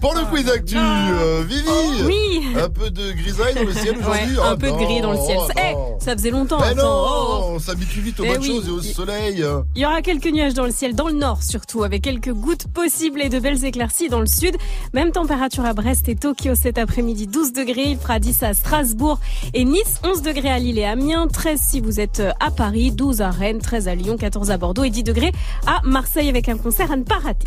pour le quiz actu. Euh, Vivi Oui. Un peu de grisaille dans le ciel aujourd'hui? Ouais, un Oh peu de gris dans le ciel. non, Eh, ça faisait longtemps. Mais non, Oh, oh. on s'habitue vite aux Eh bonnes oui. choses et au soleil. Il y aura quelques nuages dans le ciel, dans le nord surtout, avec quelques gouttes possibles et de belles éclaircies dans le sud. Même température à Brest et Tokyo cet après-midi, 12 degrés. Il fera 10 à Strasbourg et Nice, 11 degrés à Lille et Amiens, 13 si vous êtes à Paris, 12 à Rennes, 13 à Lyon, 14 à Bordeaux et 10 degrés à Marseille avec un concert à ne pas rater.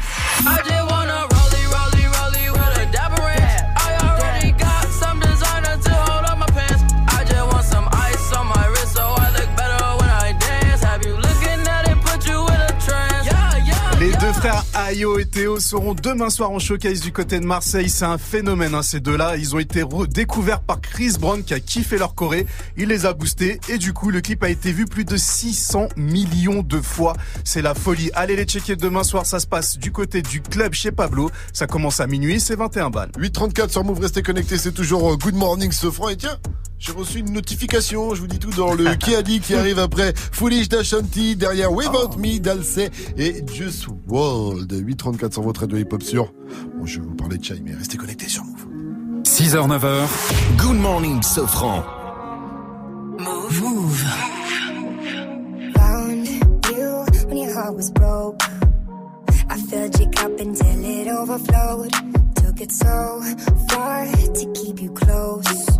Frères Ayo et Théo seront demain soir en showcase du côté de Marseille. C'est un phénomène, hein, ces deux-là. Ils ont été redécouverts par Chris Brown qui a kiffé leur choré. Il les a boostés et du coup, le clip a été vu plus de 600 millions de fois. C'est la folie. Allez les checker demain soir. Ça se passe du côté du club chez Pablo. Ça commence à minuit. C'est 21 balles. 834 sur Move, restez connectés, c'est toujours euh, Good Morning Sofran. Et tiens, j'ai reçu une notification, je vous dis tout dans le qui a dit qui arrive après Foolish d'Ashanti, derrière Without Me d'Alcé et Just World. 834 sur votre radio hip-hop sur. Bon, je vais vous parler de Chai, mais restez connectés sur Move. 6h, 9h. Good morning, Sofran. Move. Found you when your heart was broke. I filled your cup until it overflowed. Took it so far to keep you close.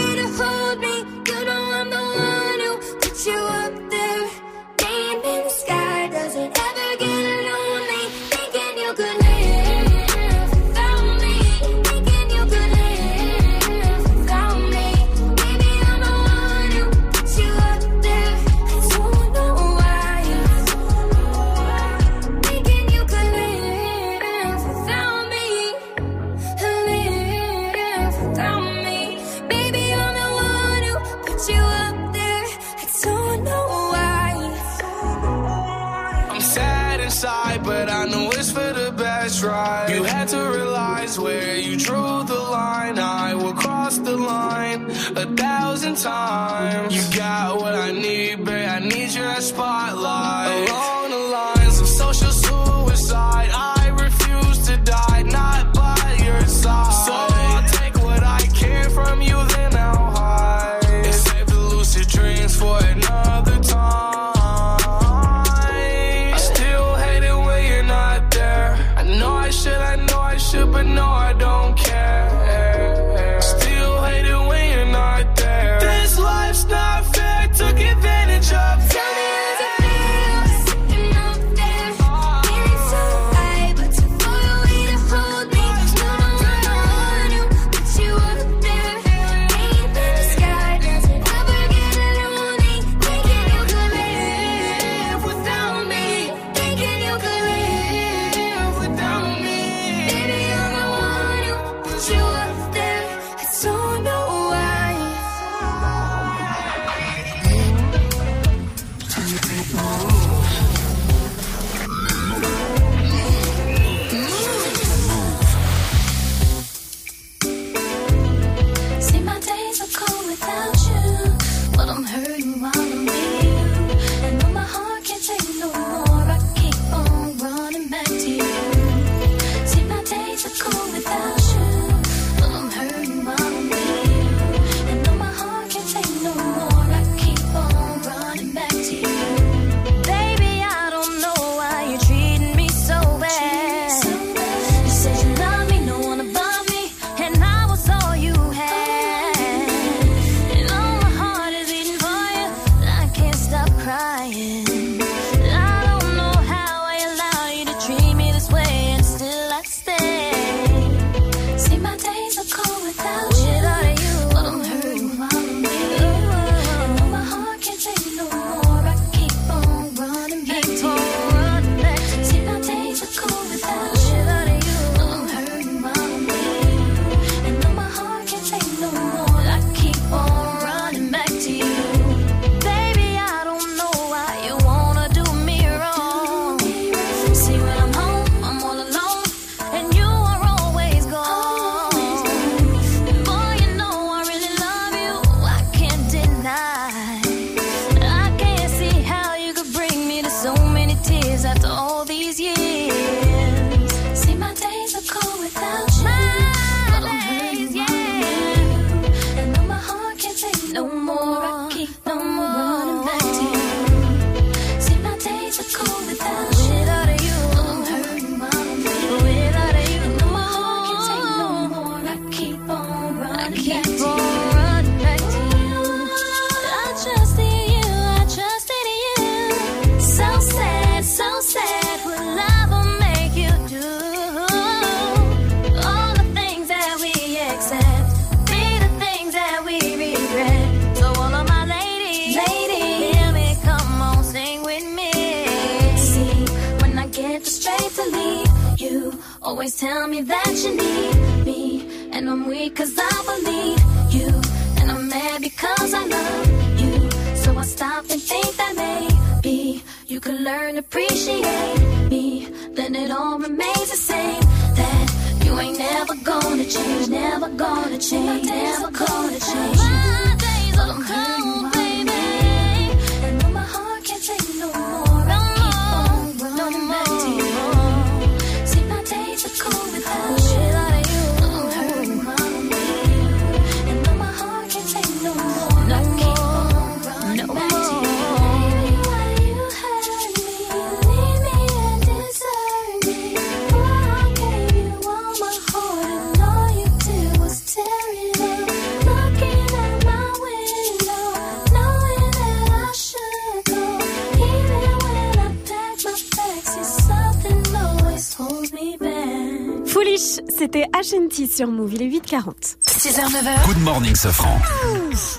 sur il est 8h40. 6h, 9h. Good morning, Safran.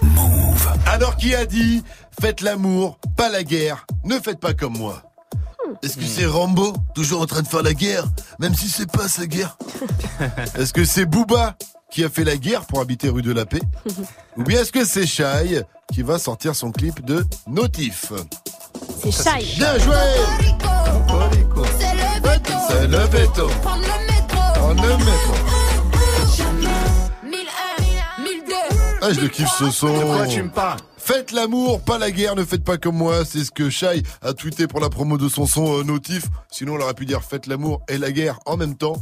Move. Alors, qui a dit Faites l'amour, pas la guerre, ne faites pas comme moi? Hmm. Est-ce que c'est Rambo, toujours en train de faire la guerre, même si c'est pas sa guerre? Est-ce que c'est Booba qui a fait la guerre pour habiter rue de la Paix? Ou bien est-ce que c'est Shai qui va sortir son clip de Notif? C'est Shai. Bien joué C'est le veto. C'est le veto. Prendre le métro. Ah, je le kiffe ce son. De quoi tu me parles Faites l'amour, pas la guerre, ne faites pas comme moi. C'est ce que Shai a tweeté pour la promo de son son euh, Notif. Sinon, on aurait pu dire faites l'amour et la guerre en même temps.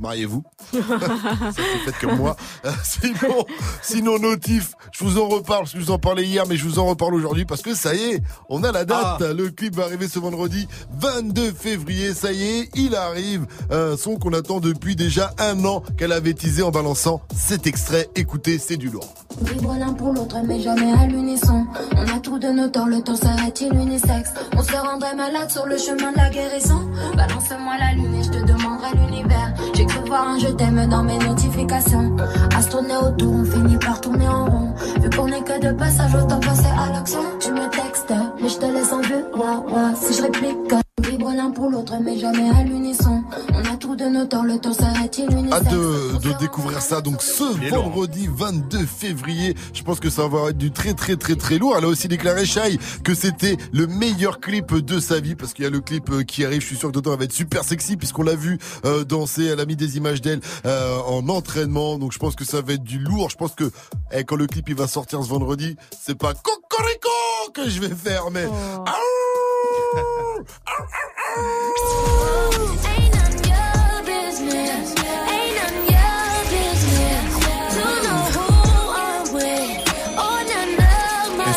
Mariez-vous. Ça, c'est faites comme moi. Sinon, sinon, Notif, je vous en reparle, je vous en parlais hier, mais je vous en reparle aujourd'hui parce que ça y est, on a la date. Le clip va arriver ce vendredi 22 février. Ça y est, il arrive. Un son qu'on attend depuis déjà un an qu'elle avait teasé en balançant cet extrait. Écoutez, c'est du lourd. Vibre l'un pour l'autre, mais jamais à l'unisson. On a tout de nos torts, le temps s'arrête-il unisexe. On se rendrait malade sur le chemin de la guérison. Balance-moi la lune et je te demanderai l'univers. J'ai cru voir un je t'aime dans mes notifications. À se tourner autour, on finit par tourner en rond. Vu qu'on est que de passage, autant passer à l'action. Tu me textes, mais je te laisse en vue. Ouah, ouah, si je réplique. Vibre l'un pour l'autre, mais jamais à l'unisson. On a tout de nos torts, le temps s'arrête-il unisexe. Hâte de, de découvrir ça donc ce vendredi 22 février. Je pense que ça va être du très très très très lourd. Elle a aussi déclaré Shai que c'était le meilleur clip de sa vie parce qu'il y a le clip euh, qui arrive. Je suis sûr que Dodo va être super sexy puisqu'on l'a vu euh, danser. Elle a mis des images d'elle euh, en entraînement. Donc je pense que ça va être du lourd. Je pense que eh, quand le clip il va sortir ce vendredi, c'est pas cocorico que je vais faire, mais. Oh, Et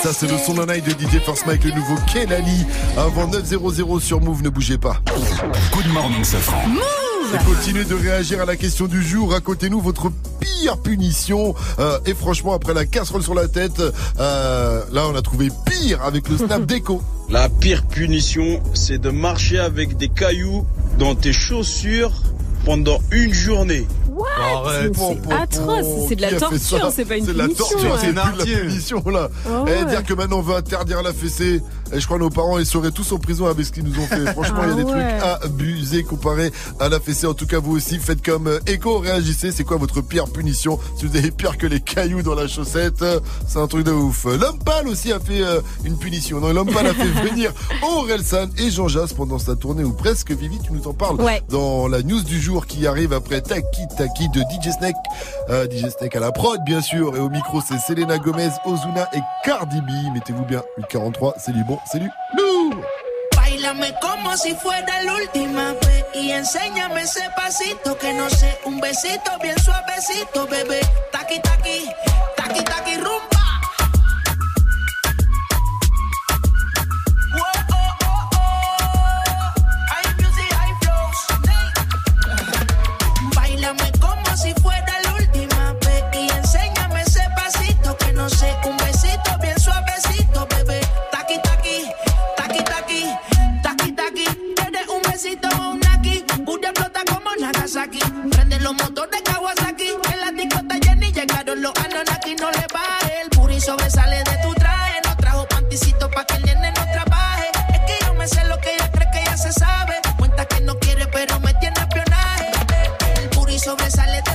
ça, c'est le son d'un de DJ First Mike, le nouveau Kelali. Avant 9.00 sur Move, ne bougez pas. Good morning, Safran. Et continuez de réagir à la question du jour. Racontez-nous votre pire punition. Euh, et franchement, après la casserole sur la tête, euh, là, on a trouvé pire avec le snap d'écho. La pire punition, c'est de marcher avec des cailloux dans tes chaussures pendant une journée. What? Arrête. C'est atroce, c'est de la torture, c'est pas une C'est de la punition. torture, ouais. c'est plus de la punition là. Oh, Et ouais. dire que maintenant on veut interdire la fessée. Et je crois que nos parents ils seraient tous en prison avec ce qu'ils nous ont fait. Franchement, il y a des Ah ouais. trucs abusés comparé à la fessée. En tout cas, vous aussi, faites comme euh, Echo, réagissez. C'est quoi votre pire punition? Si vous avez pire que les cailloux dans la chaussette, euh, c'est un truc de ouf. L'homme pâle aussi a fait euh, une punition. Non, l'homme pâle a fait venir Orelsan et Jean Jass pendant sa tournée ou presque. Vivi, tu nous en parles Ouais. dans la news du jour qui arrive après Taki Taki de DJ Snake. Euh, DJ Snake à la prod, bien sûr. Et au micro, c'est Selena Gomez, Ozuna et Cardi B. Mettez-vous bien. 843, c'est du bon, c'est du lourd. Bailame como si fuera la última vez y enséñame ese pasito que no sé, un besito bien suavecito, bebé. Taqui taqui, taqui taqui rumba. Un besito bien suavecito, bebé. Taqui, taqui, taqui, taqui, taqui, taqui. Tienes un besito o un aquí. Una flota como Nagasaki. Prende los motores Kawasaki. En la discota Jenny llegaron los Anonaki. No le va el puri sobresale de tu traje. No trajo panticito pa' que el nene no trabaje. Es que yo me sé lo que ella cree que ya se sabe. Cuenta que no quiere, pero me tiene espionaje. El puri sobresale de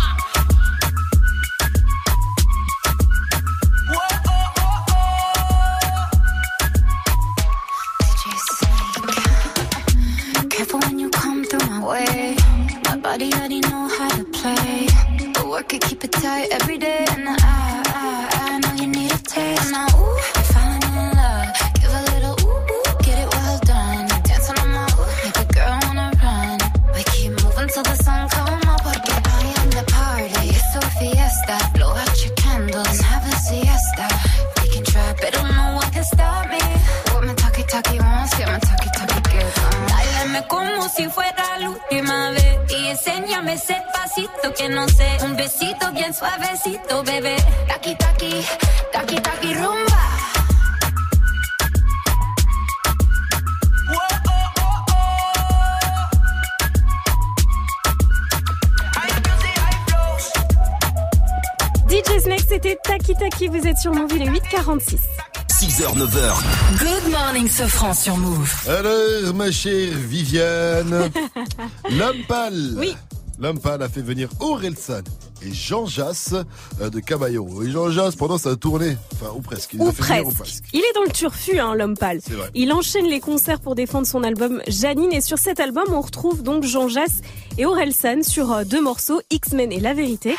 Way. My body already know how to play. But work it, keep it tight every day. And I, I, I know you need a taste. Báilame como si fuera la última vez y enséñame ese pasito que no sé, un besito bien suavecito, bebé. Taki taki, taki taki rumba. DJ Snake, c'était Taki Taki, vous êtes sur Move, il est 8h46. 6h, 9h. Good morning, Sofran sur Move. Alors, ma chère Viviane, l'homme pâle. Oui. L'homme pâle a fait venir Orelsan et Jean Jass euh, de Caballero. Et Jean Jass, pendant sa tournée, enfin, ou presque, il Ou a fait venir, presque. Il est dans le turfu, hein, l'homme pâle. C'est vrai. Il enchaîne les concerts pour défendre son album Janine. Et sur cet album, on retrouve donc Jean Jass et Orelsan sur euh, deux morceaux, X-Men et La Vérité.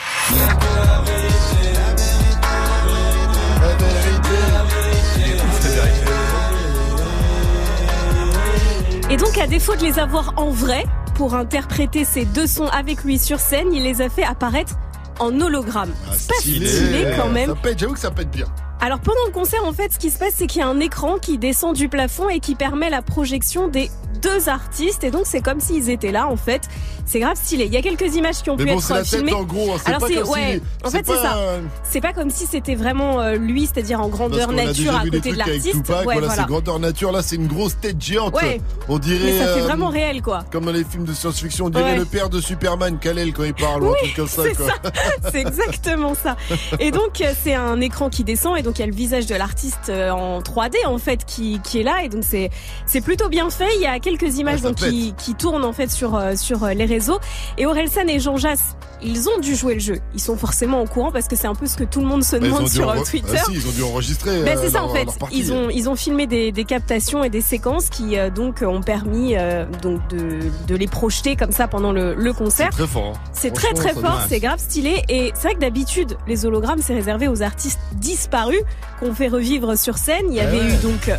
Et donc, à défaut de les avoir en vrai, pour interpréter ces deux sons avec lui sur scène, il les a fait apparaître en hologramme. C'est pas stylé quand même. Ça pète, j'avoue que ça pète bien. Alors pendant le concert, en fait, ce qui se passe, c'est qu'il y a un écran qui descend du plafond et qui permet la projection des deux artistes. Et donc c'est comme s'ils étaient là, en fait. C'est grave stylé. Il y a quelques images qui ont Mais pu bon, être tête, filmées. en gros, hein. C'est Alors c'est comme si- ouais. En fait, c'est ça. un- C'est pas comme si c'était vraiment euh, lui, c'est-à-dire en grandeur nature à côté de l'artiste. Ouais, voilà, voilà. c'est grandeur nature. Là, c'est une grosse tête géante. Ouais. On dirait. Mais ça fait euh, vraiment réel, quoi. Comme dans les films de science-fiction, on dirait Ouais. le père de Superman, Kal-El, quand il parle, ou un truc comme ça. C'est exactement ça. Et donc euh, c'est un écran qui descend et donc il y a le visage de l'artiste euh, en 3D en fait qui, qui est là et donc c'est c'est plutôt bien fait. Il y a quelques images donc qui, qui tournent en fait sur euh, sur euh, les réseaux et Orelsan et Jean Jass ils ont dû jouer le jeu. Ils sont forcément au courant parce que c'est un peu ce que tout le monde se Bah, demande sur Twitter. Ah, si, ils ont dû enregistrer. Euh, c'est ça leur- en fait. Ils ont ils ont filmé des, des captations et des séquences qui euh, donc ont permis euh, donc de, de les projeter comme ça pendant le, le concert. C'est très fort. hein. C'est très très fort, c'est grave stylé et c'est vrai que d'habitude les hologrammes c'est réservé aux artistes disparus qu'on fait revivre sur scène. Il y avait ouais. eu donc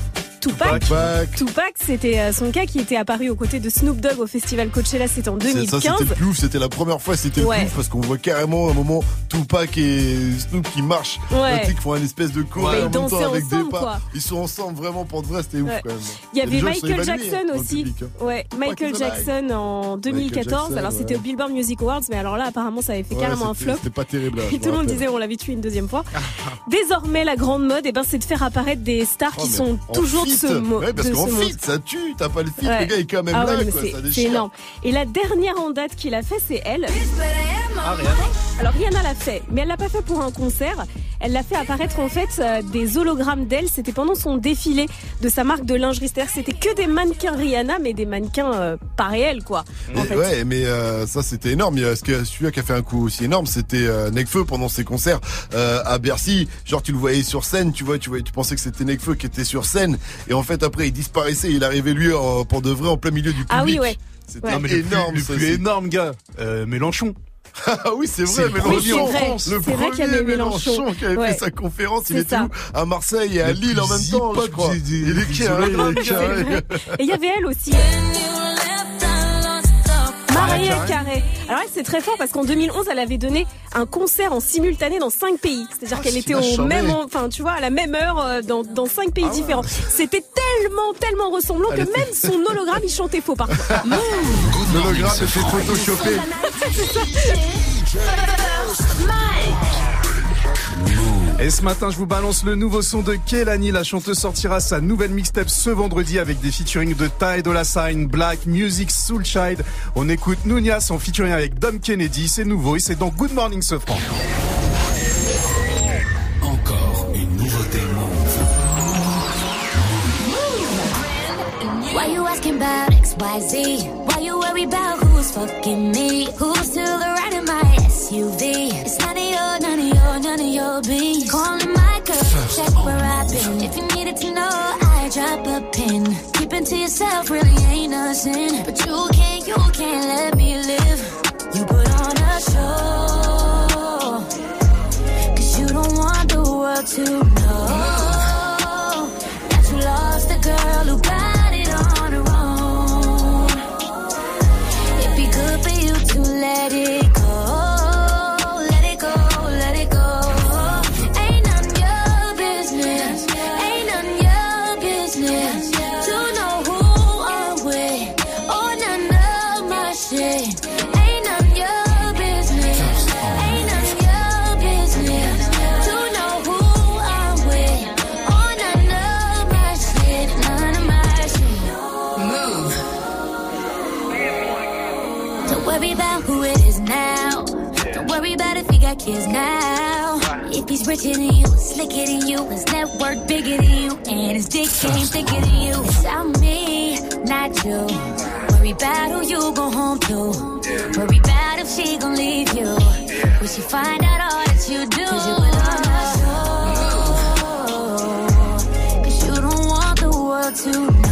Tupac. Tupac. C'était euh, son cas qui était apparu aux côtés de Snoop Dogg au festival Coachella, c'était en C'est- Ça, 2015. c'était le plus ouf. C'était la première fois, c'était Ouais. parce qu'on voit carrément un moment Tupac et Snoop qui marchent. Ouais. Qui font un espèce de Ouais, en ils même temps avec ensemble, des pas. quoi. Ils sont ensemble vraiment pour de vrai, c'était ouf quand même. Il y Et avait ils sont Michael Jackson hein, aussi. public, hein. Ouais, Michael. Jackson en 2014. Jackson, alors c'était au Billboard Music Awards, mais alors là apparemment ça avait fait carrément un flop. C'était pas terrible. là, Et tout le monde disait on l'avait tué une deuxième fois. Désormais la grande mode, eh ben, c'est de faire apparaître des stars Oh, qui sont toujours ce mot. Ouais, parce de qu'en ce fit, mot. ça tue. T'as pas le fit, Ouais. le gars est quand même Ah ouais, là, quoi. c'est- Ça C'est déchire. énorme. Et la dernière en date qu'il a fait, c'est elle. Ah, Rihanna. Alors Rihanna l'a fait, mais elle l'a pas fait pour un concert. Elle l'a fait apparaître en fait euh, des hologrammes d'elle. C'était pendant son défilé de sa marque de lingerie. C'est-à-dire que c'était que des mannequins Rihanna, mais des mannequins euh, pas réels, quoi. En Mais fait. Ouais, mais euh, ça c'était énorme. Il y a ce que- celui-là qui a fait un coup aussi énorme, c'était euh, Nekfeu pendant ses concerts euh, à Bercy. Genre tu le voyais sur scène, tu vois, tu vois, tu pensais que c'était Nekfeu qui était sur scène, et en fait après il disparaissait. Il arrivait lui en- pour de vrai en plein milieu du public. Ah oui, ouais. C'était le plus- énorme. le plus, énorme gars, euh, Mélenchon. Ah oui, c'est C'est vrai, le Mélenchon. premier en France. Le C'est vrai qu'il y premier avait Mélenchon. qui avait Ouais. fait sa conférence. Il était où À Marseille et à Le Lille en même temps, je crois. du- Il est qui, hein, vrai. Et il y avait elle aussi. Alors elle c'est très fort parce qu'en 2011 elle avait donné un concert en simultané dans cinq pays. C'est-à-dire Ah, qu'elle était au même, enfin tu vois à la même heure euh, dans, dans cinq pays Ah ouais. différents. C'était tellement tellement ressemblant Elle que était- même son hologramme il chantait faux parfois. L'hologramme photoshopé. Et ce matin, je vous balance le nouveau son de Kelani. La chanteuse sortira sa nouvelle mixtape ce vendredi avec des featuring de Ty Dolla Sign, Black, Music, Soulchild. On écoute Nunias en featuring avec Dom Kennedy. C'est nouveau et c'est dans Good Morning Sofran. Encore une nouveauté Move. Why you asking about XYZ? Why you worry about who's fucking me? Who's to the right of my SUV? It's none of your, none of your, your bees. Calling my girl, check where I've been. If you needed to know, I drop a pin. Keeping to yourself really ain't nothing. But you can't, you can't let me live. You put on a show. Cause you don't want the world to know kids now. If he's richer than you, slicker than you, his network bigger than you, and his dick game thicker than you. It's on me, not you. Worry about who you go home to. Worry about if she gon' leave you. Will she find out all that you do? You put on a show. Cause you don't want the world to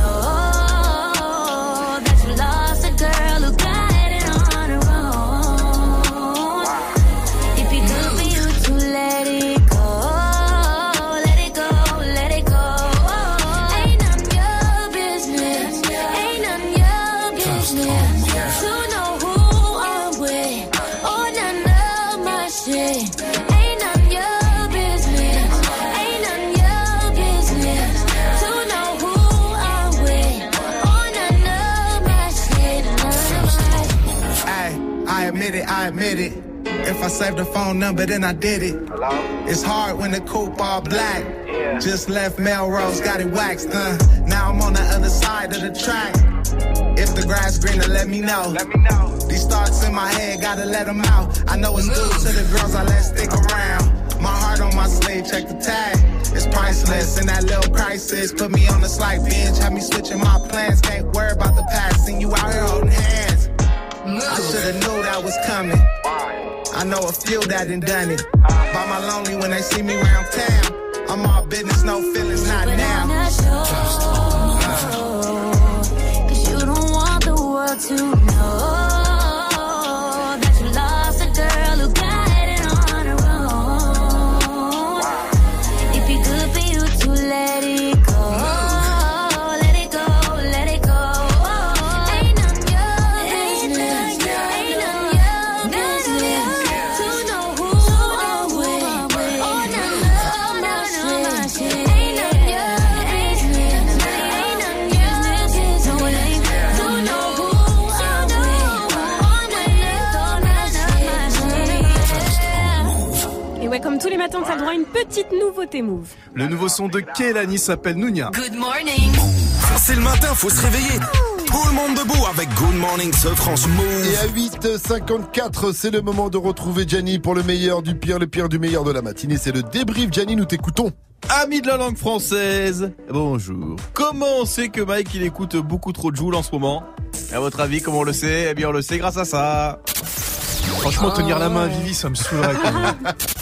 If I saved the phone number, then I did it. Hello? It's hard when the coupe all black. Yeah. Just left Melrose, got it waxed, uh. Now I'm on the other side of the track. If the grass greener, let me know. Let me know. These thoughts in my head, gotta let them out. I know it's due to the girls I let stick around. My heart on my sleeve, check the tag. It's priceless in that little crisis. Put me on the slight bench, have me switching my plans. Can't worry about the past, seen you out here holding hands. I should've knew that was coming. I know a few that done done it. By my lonely when they see me around town. I'm all business, no feelings, not now. Cause you don't want the world to matins, t'as le droit à une petite nouveauté Move. Le nouveau son de Kelani s'appelle Nounia. Good morning. C'est le matin, faut se réveiller. Tout le monde debout avec Good Morning ce France Move. Et à 8h54, c'est le moment de retrouver Gianni pour le meilleur du pire, le pire du meilleur de la matinée. C'est le débrief. Gianni, nous t'écoutons. Amis de la langue française, bonjour. Comment on sait que Mike il écoute beaucoup trop de Joule en ce moment? À votre avis, comment on le sait? Eh bien on le sait grâce à ça. Franchement, tenir la main à Vivi, ça me saoulerait quand même.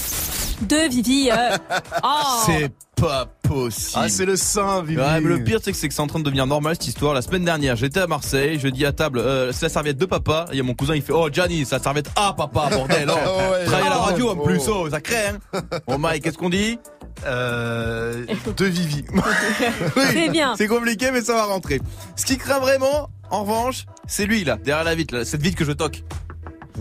De Vivi. euh, Oh. C'est pas possible. Ah, c'est le sein, Vivi. Ouais, mais le pire, c'est que c'est que c'est en train de devenir normal cette histoire. La semaine dernière, j'étais à Marseille, je dis à table, euh, c'est la serviette de papa. Il y a mon cousin, il fait, oh Gianni, c'est la serviette à papa, bordel. Oh. Ouais, Travailler à la oh, radio en oh. plus, oh, ça crée. Hein. Bon Mike, qu'est-ce qu'on dit Euh, de Vivi. Oui, C'est bien. C'est compliqué, mais ça va rentrer. Ce qui craint vraiment, en revanche, c'est lui là, derrière la vitre, là, cette vitre que je toque.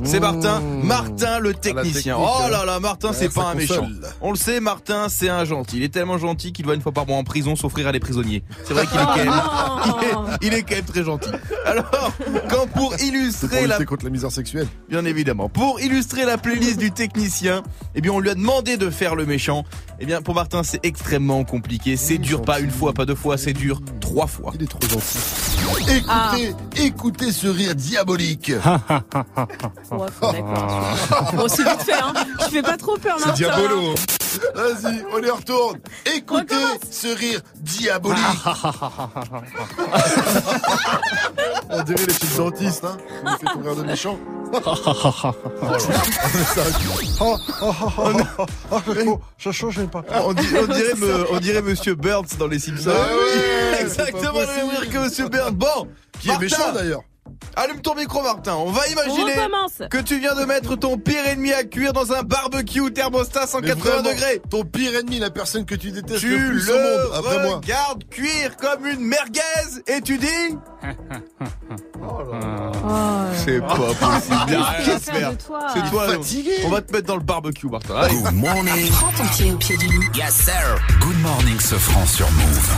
C'est Martin, Martin le technicien. technique, oh hein. là là, Martin, Ouais, c'est pas un méchant. On le sait, Martin, c'est un gentil. Il est tellement gentil qu'il va une fois par mois en prison s'offrir à des prisonniers. C'est vrai qu'il est quand même, il est, il est quand même très gentil. Alors, quand pour illustrer la contre la misère sexuelle. Bien évidemment. Pour illustrer la playlist du technicien, eh bien, on lui a demandé de faire le méchant. Eh bien, pour Martin, c'est extrêmement compliqué. C'est dur, pas une fois, pas deux fois, c'est dur trois fois. Il est trop gentil. Écoutez, écoutez ce rire diabolique. Ouais, d'accord. Bon, c'est vite fait, hein. Je fais pas trop peur, C'est Martin. diabolo. Vas-y, on y retourne. Écoutez ce rire diabolique. on dirait les films dentistes, hein. On fait ton rire de méchant. Ça change, pas. On, di- on dirait, me- on dirait Monsieur Burns dans les Simpsons. Ah ouais, Exactement le même rire que Monsieur Burns. Bon, Qui est méchant d'ailleurs. Allume ton micro, Martin. On va imaginer que tu viens de mettre ton pire ennemi à cuire dans un barbecue thermostat Mais 180 vraiment, degrés. Ton pire ennemi, la personne que tu détestes Tu le plus au monde, après moi. regardes cuire comme une merguez et tu dis Oh. C'est pas possible. y a rien Qu'est-ce à que se faire faire. de toi C'est toi. fatigué. On va te mettre dans le barbecue, Martin. Allez. Good morning. Prends ton pied au pied du loup. Yes sir. Good morning ce France sur Move.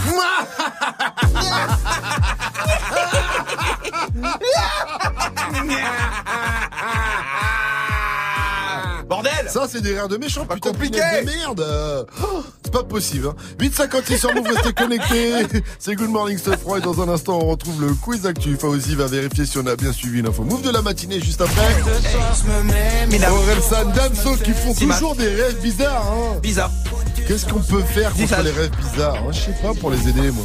Bordel Ça, c'est des rires de méchants, Pas putain compliqué. de merde. Euh, oh, C'est pas possible. Hein. 856 sur Move, restez connectés. C'est Good Morning Stuff Froid. Et dans un instant, on retrouve le quiz actu. Fauzi va vérifier si on a bien suivi l'info. Move de la matinée juste après. Orelsan, Damso qui font toujours des rêves bizarres. Hein. Bizarre. Qu'est-ce qu'on peut faire contre ça. les rêves bizarres hein Je sais pas, pour les aider, moi.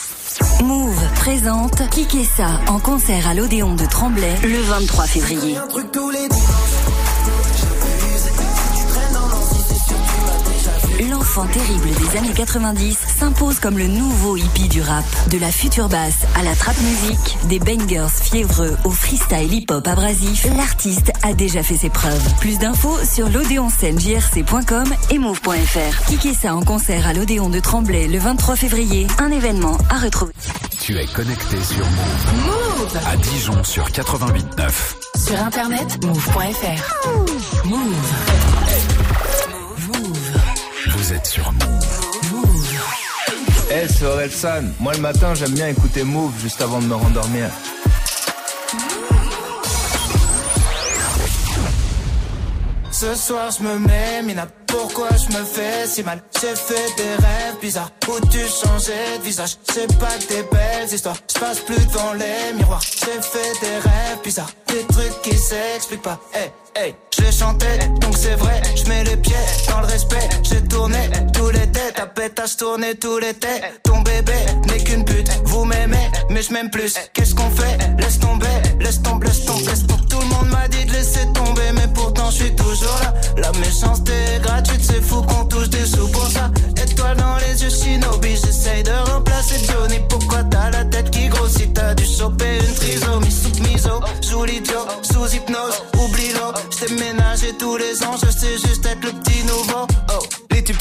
Move présente Kikessa en concert à l'Odéon de Tremblay le 23 février. L'enfant terrible des années 90 s'impose comme le nouveau hippie du rap. De la future basse à la trap musique, des bangers fiévreux au freestyle hip-hop abrasif, l'artiste a déjà fait ses preuves. Plus d'infos sur l'odéonscenejrc.com et move.fr. Kikessa en concert à l'Odéon de Tremblay le 23 février, un événement à retrouver. Tu es connecté sur Move. Move. À Dijon sur 88.9. Sur internet, move.fr. Move. Vous êtes sur Move. Eh, c'est. Moi, le matin, j'aime bien écouter Move juste avant de me rendormir. Ce soir je me mets, Mina, pourquoi je me fais si mal? J'ai fait des rêves bizarres où tu changeais de visage? C'est pas des belles histoires, je passe plus devant les miroirs. J'ai fait des rêves bizarres, des trucs qui s'expliquent pas. Hey, hey, je chantais, donc c'est vrai, je mets les pieds dans le respect. J'ai tourné tous les têtes, ta pétage tourné tous les têtes. Ton bébé n'est qu'une pute, vous m'aimez, mais je m'aime plus. Qu'est-ce qu'on fait? Laisse tomber, laisse tomber, laisse tomber, laisse tomber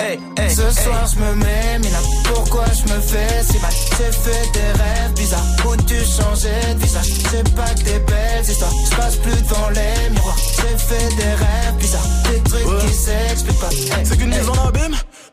hey, hey. Ce soir, je me mets, mais là, pourquoi je me fais si mal? J'ai fait des rêves bizarres où tu changeais de visage? C'est pas que des belles histoires. Je passe plus devant les miroirs. J'ai fait des rêves bizarres, des trucs qui s'expliquent pas. Hey, C'est qu'une hey. mise en abîme?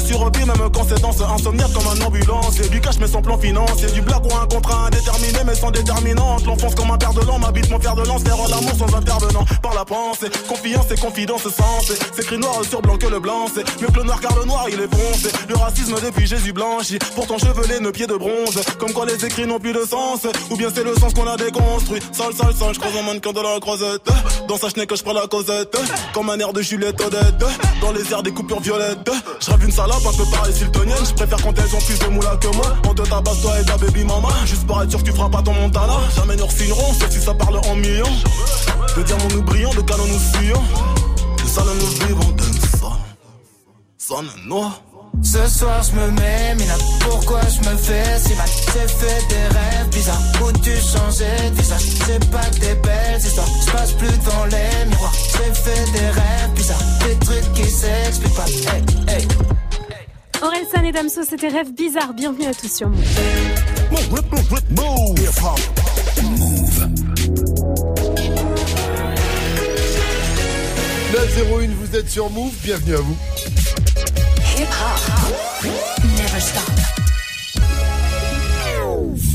sur vie, même quand c'est dans ce comme un ambulance. Et du cash mais sans plan financier, du blague ou un contrat indéterminé mais sans déterminante. L'enfance comme un père de l'an, m'habite mon fer de lance, l'amour sans intervenant. Par la pensée, confiance et confidence sens. C'est écrit noir sur blanc que le blanc, c'est mieux que le noir car le noir il est foncé. Le racisme depuis Jésus blanchi, pourtant chevelé, nos pieds de bronze. Comme quoi les écrits n'ont plus de sens, ou bien c'est le sens qu'on a déconstruit. Sale, sale, sale, je croise un mannequin de la croisette. Dans sa chenille que je prends la causette, comme un air de Juliette Odette. Dans les airs des coupures violettes, je rêve une salope un peu pareil siltonienne. Je préfère quand elles ont plus de moula que moi. On te tabasse toi et ta baby mama, juste pour être sûr que tu feras pas ton montana. Jamais nous signerons, sauf si ça parle en millions. De diamants nous brillons, de canons nous fuyons. De salons nous vivons, d'un son. Noir. Ce soir je me mets, là pourquoi je me fais si mal? J'ai fait des rêves bizarres où tu changeais de visage C'est pas que des belles histoires, je passe plus devant les miroirs J'ai fait des rêves bizarres, des trucs qui s'expliquent pas Hey, hey Orelsan et Damso, c'était Rêve Bizarre. Bienvenue à tous sur Move. La 01, vous êtes sur Move, bienvenue à vous. Hip hop. Never stop.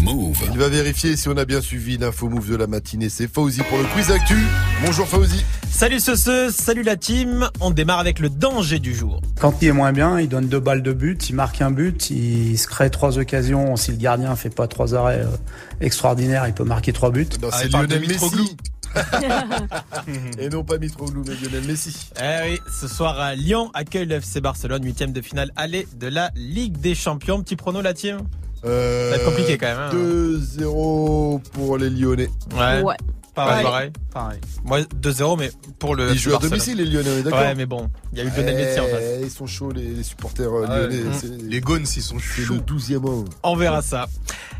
Move. Il va vérifier si on a bien suivi l'info Move de la matinée. C'est Fauzi pour le quiz actu. Bonjour Fauzi. Salut ce, ce, salut la team. On démarre avec le danger du jour. Quand il est moins bien, il donne deux balles de but, il marque un but, il se crée trois occasions. Si le gardien fait pas trois arrêts euh, extraordinaires, il peut marquer trois buts. Non, c'est Lionel Messi. Et non pas Mitroglou, mais Lionel Messi. Eh oui, ce soir à Lyon accueille le FC Barcelone, huitième de finale aller de la Ligue des Champions. Petit prono la team? Euh, Ça va être compliqué quand même. hein. 2-0 pour les Lyonnais. Ouais. Ouais. Pareil, Ouais. pareil. Pareil. Moi 2-0 mais pour le Ils jouent à domicile les Lyonnais, on est d'accord Ouais, mais bon, il y a eu Lionel Messi en face. Eh, Ils sont chauds les, les supporters euh, Ah ouais. lyonnais. Mm. C'est- Les Gones, ils sont C'est chauds. le 12e homme. On verra ça.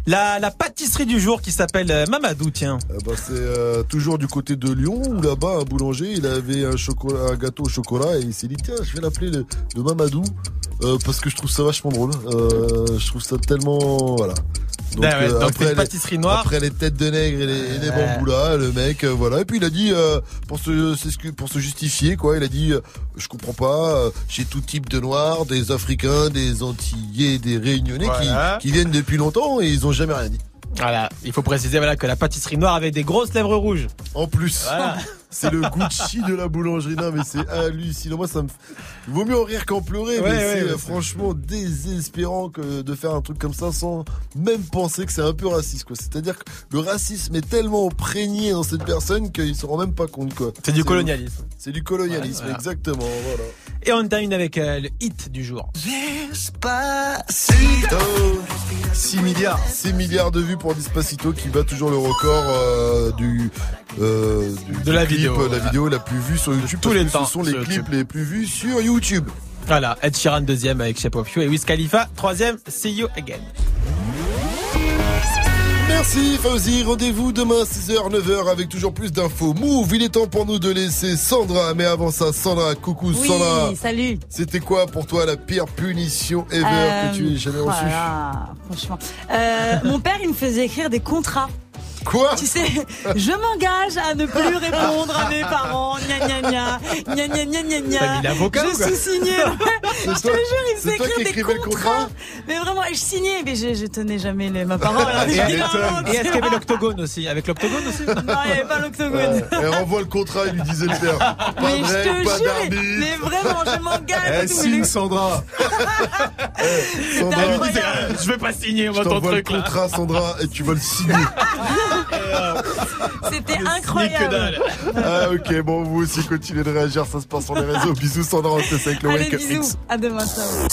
La, la pâtisserie du jour qui s'appelle euh, Mamadou, tiens. Euh, bah, c'est euh, toujours du côté de Lyon où là-bas un boulanger il avait un chocolat, un gâteau au chocolat et il s'est dit tiens je vais l'appeler le, le Mamadou euh, parce que je trouve ça vachement drôle. Euh, je trouve ça tellement voilà. Donc, ouais, euh, donc une les- pâtisserie noire. après les têtes de nègre et les, et les Ouais. bamboulas, le mec, euh, voilà. Et puis il a dit, euh, pour se, s'excu- pour se justifier, quoi, il a dit, je comprends pas, j'ai tout type de noirs, des Africains, des Antillais, des Réunionnais Voilà. qui, qui viennent depuis longtemps et ils ont jamais rien dit. Voilà, il faut préciser voilà que la pâtisserie noire avait des grosses lèvres rouges. En plus. Voilà. C'est le Gucci de la boulangerie. Non, mais c'est hallucinant. Moi, ça me. Vaut mieux en rire qu'en pleurer, Ouais, mais ouais, c'est ouais, euh, c'est- franchement désespérant que de faire un truc comme ça sans même penser que c'est un peu raciste, quoi. C'est-à-dire que le racisme est tellement imprégné dans cette personne qu'il se rend même pas compte, quoi. C'est du colonialisme. C'est du colonialisme, Voilà. exactement, voilà. Et on termine avec euh, le hit du jour. 6 milliards, 6 milliards de vues pour Despacito qui bat toujours le record euh, du, euh, du- De la clip, vidéo, la voilà. vidéo la plus vue sur YouTube. tous les temps Ce sont les clips YouTube. les plus vus sur YouTube. Voilà, Ed Sheeran deuxième avec Shape of You et Wiz Khalifa troisième, See You Again. Merci Fauzi, rendez-vous demain 6h, 9h avec toujours plus d'infos. Move, il est temps pour nous de laisser Sandra, mais avant ça, Sandra, coucou Oui, Sandra. salut. C'était quoi pour toi la pire punition ever Euh, que tu aies jamais reçue? voilà, franchement. Euh, mon père, il me faisait écrire des contrats. Quoi Tu sais, je m'engage à ne plus répondre à mes parents. Gna gna gna. Gna gna gna gna gna. Je suis signé. je te jure, ils écrivent des contrats. Contrat mais vraiment, je signais, mais je, tenais jamais ma parole. et, est-ce qu'il y avait l'octogone aussi Avec l'octogone aussi Non, il n'y avait pas l'octogone. Elle renvoie le contrat il lui disait le père. Mais je te jure, mais vraiment, je m'engage. Elle signe, Sandra. Eh, elle lui je vais pas signer, moi, ton truc. le contrat, Sandra, et tu vas le signer. C'était Que incroyable. ah, ok, bon, vous aussi continuez de réagir, ça se passe sur les réseaux. Bisous, Sandra, on se laisse avec le Allez, Wake Up bisous. Mix. À demain, ciao.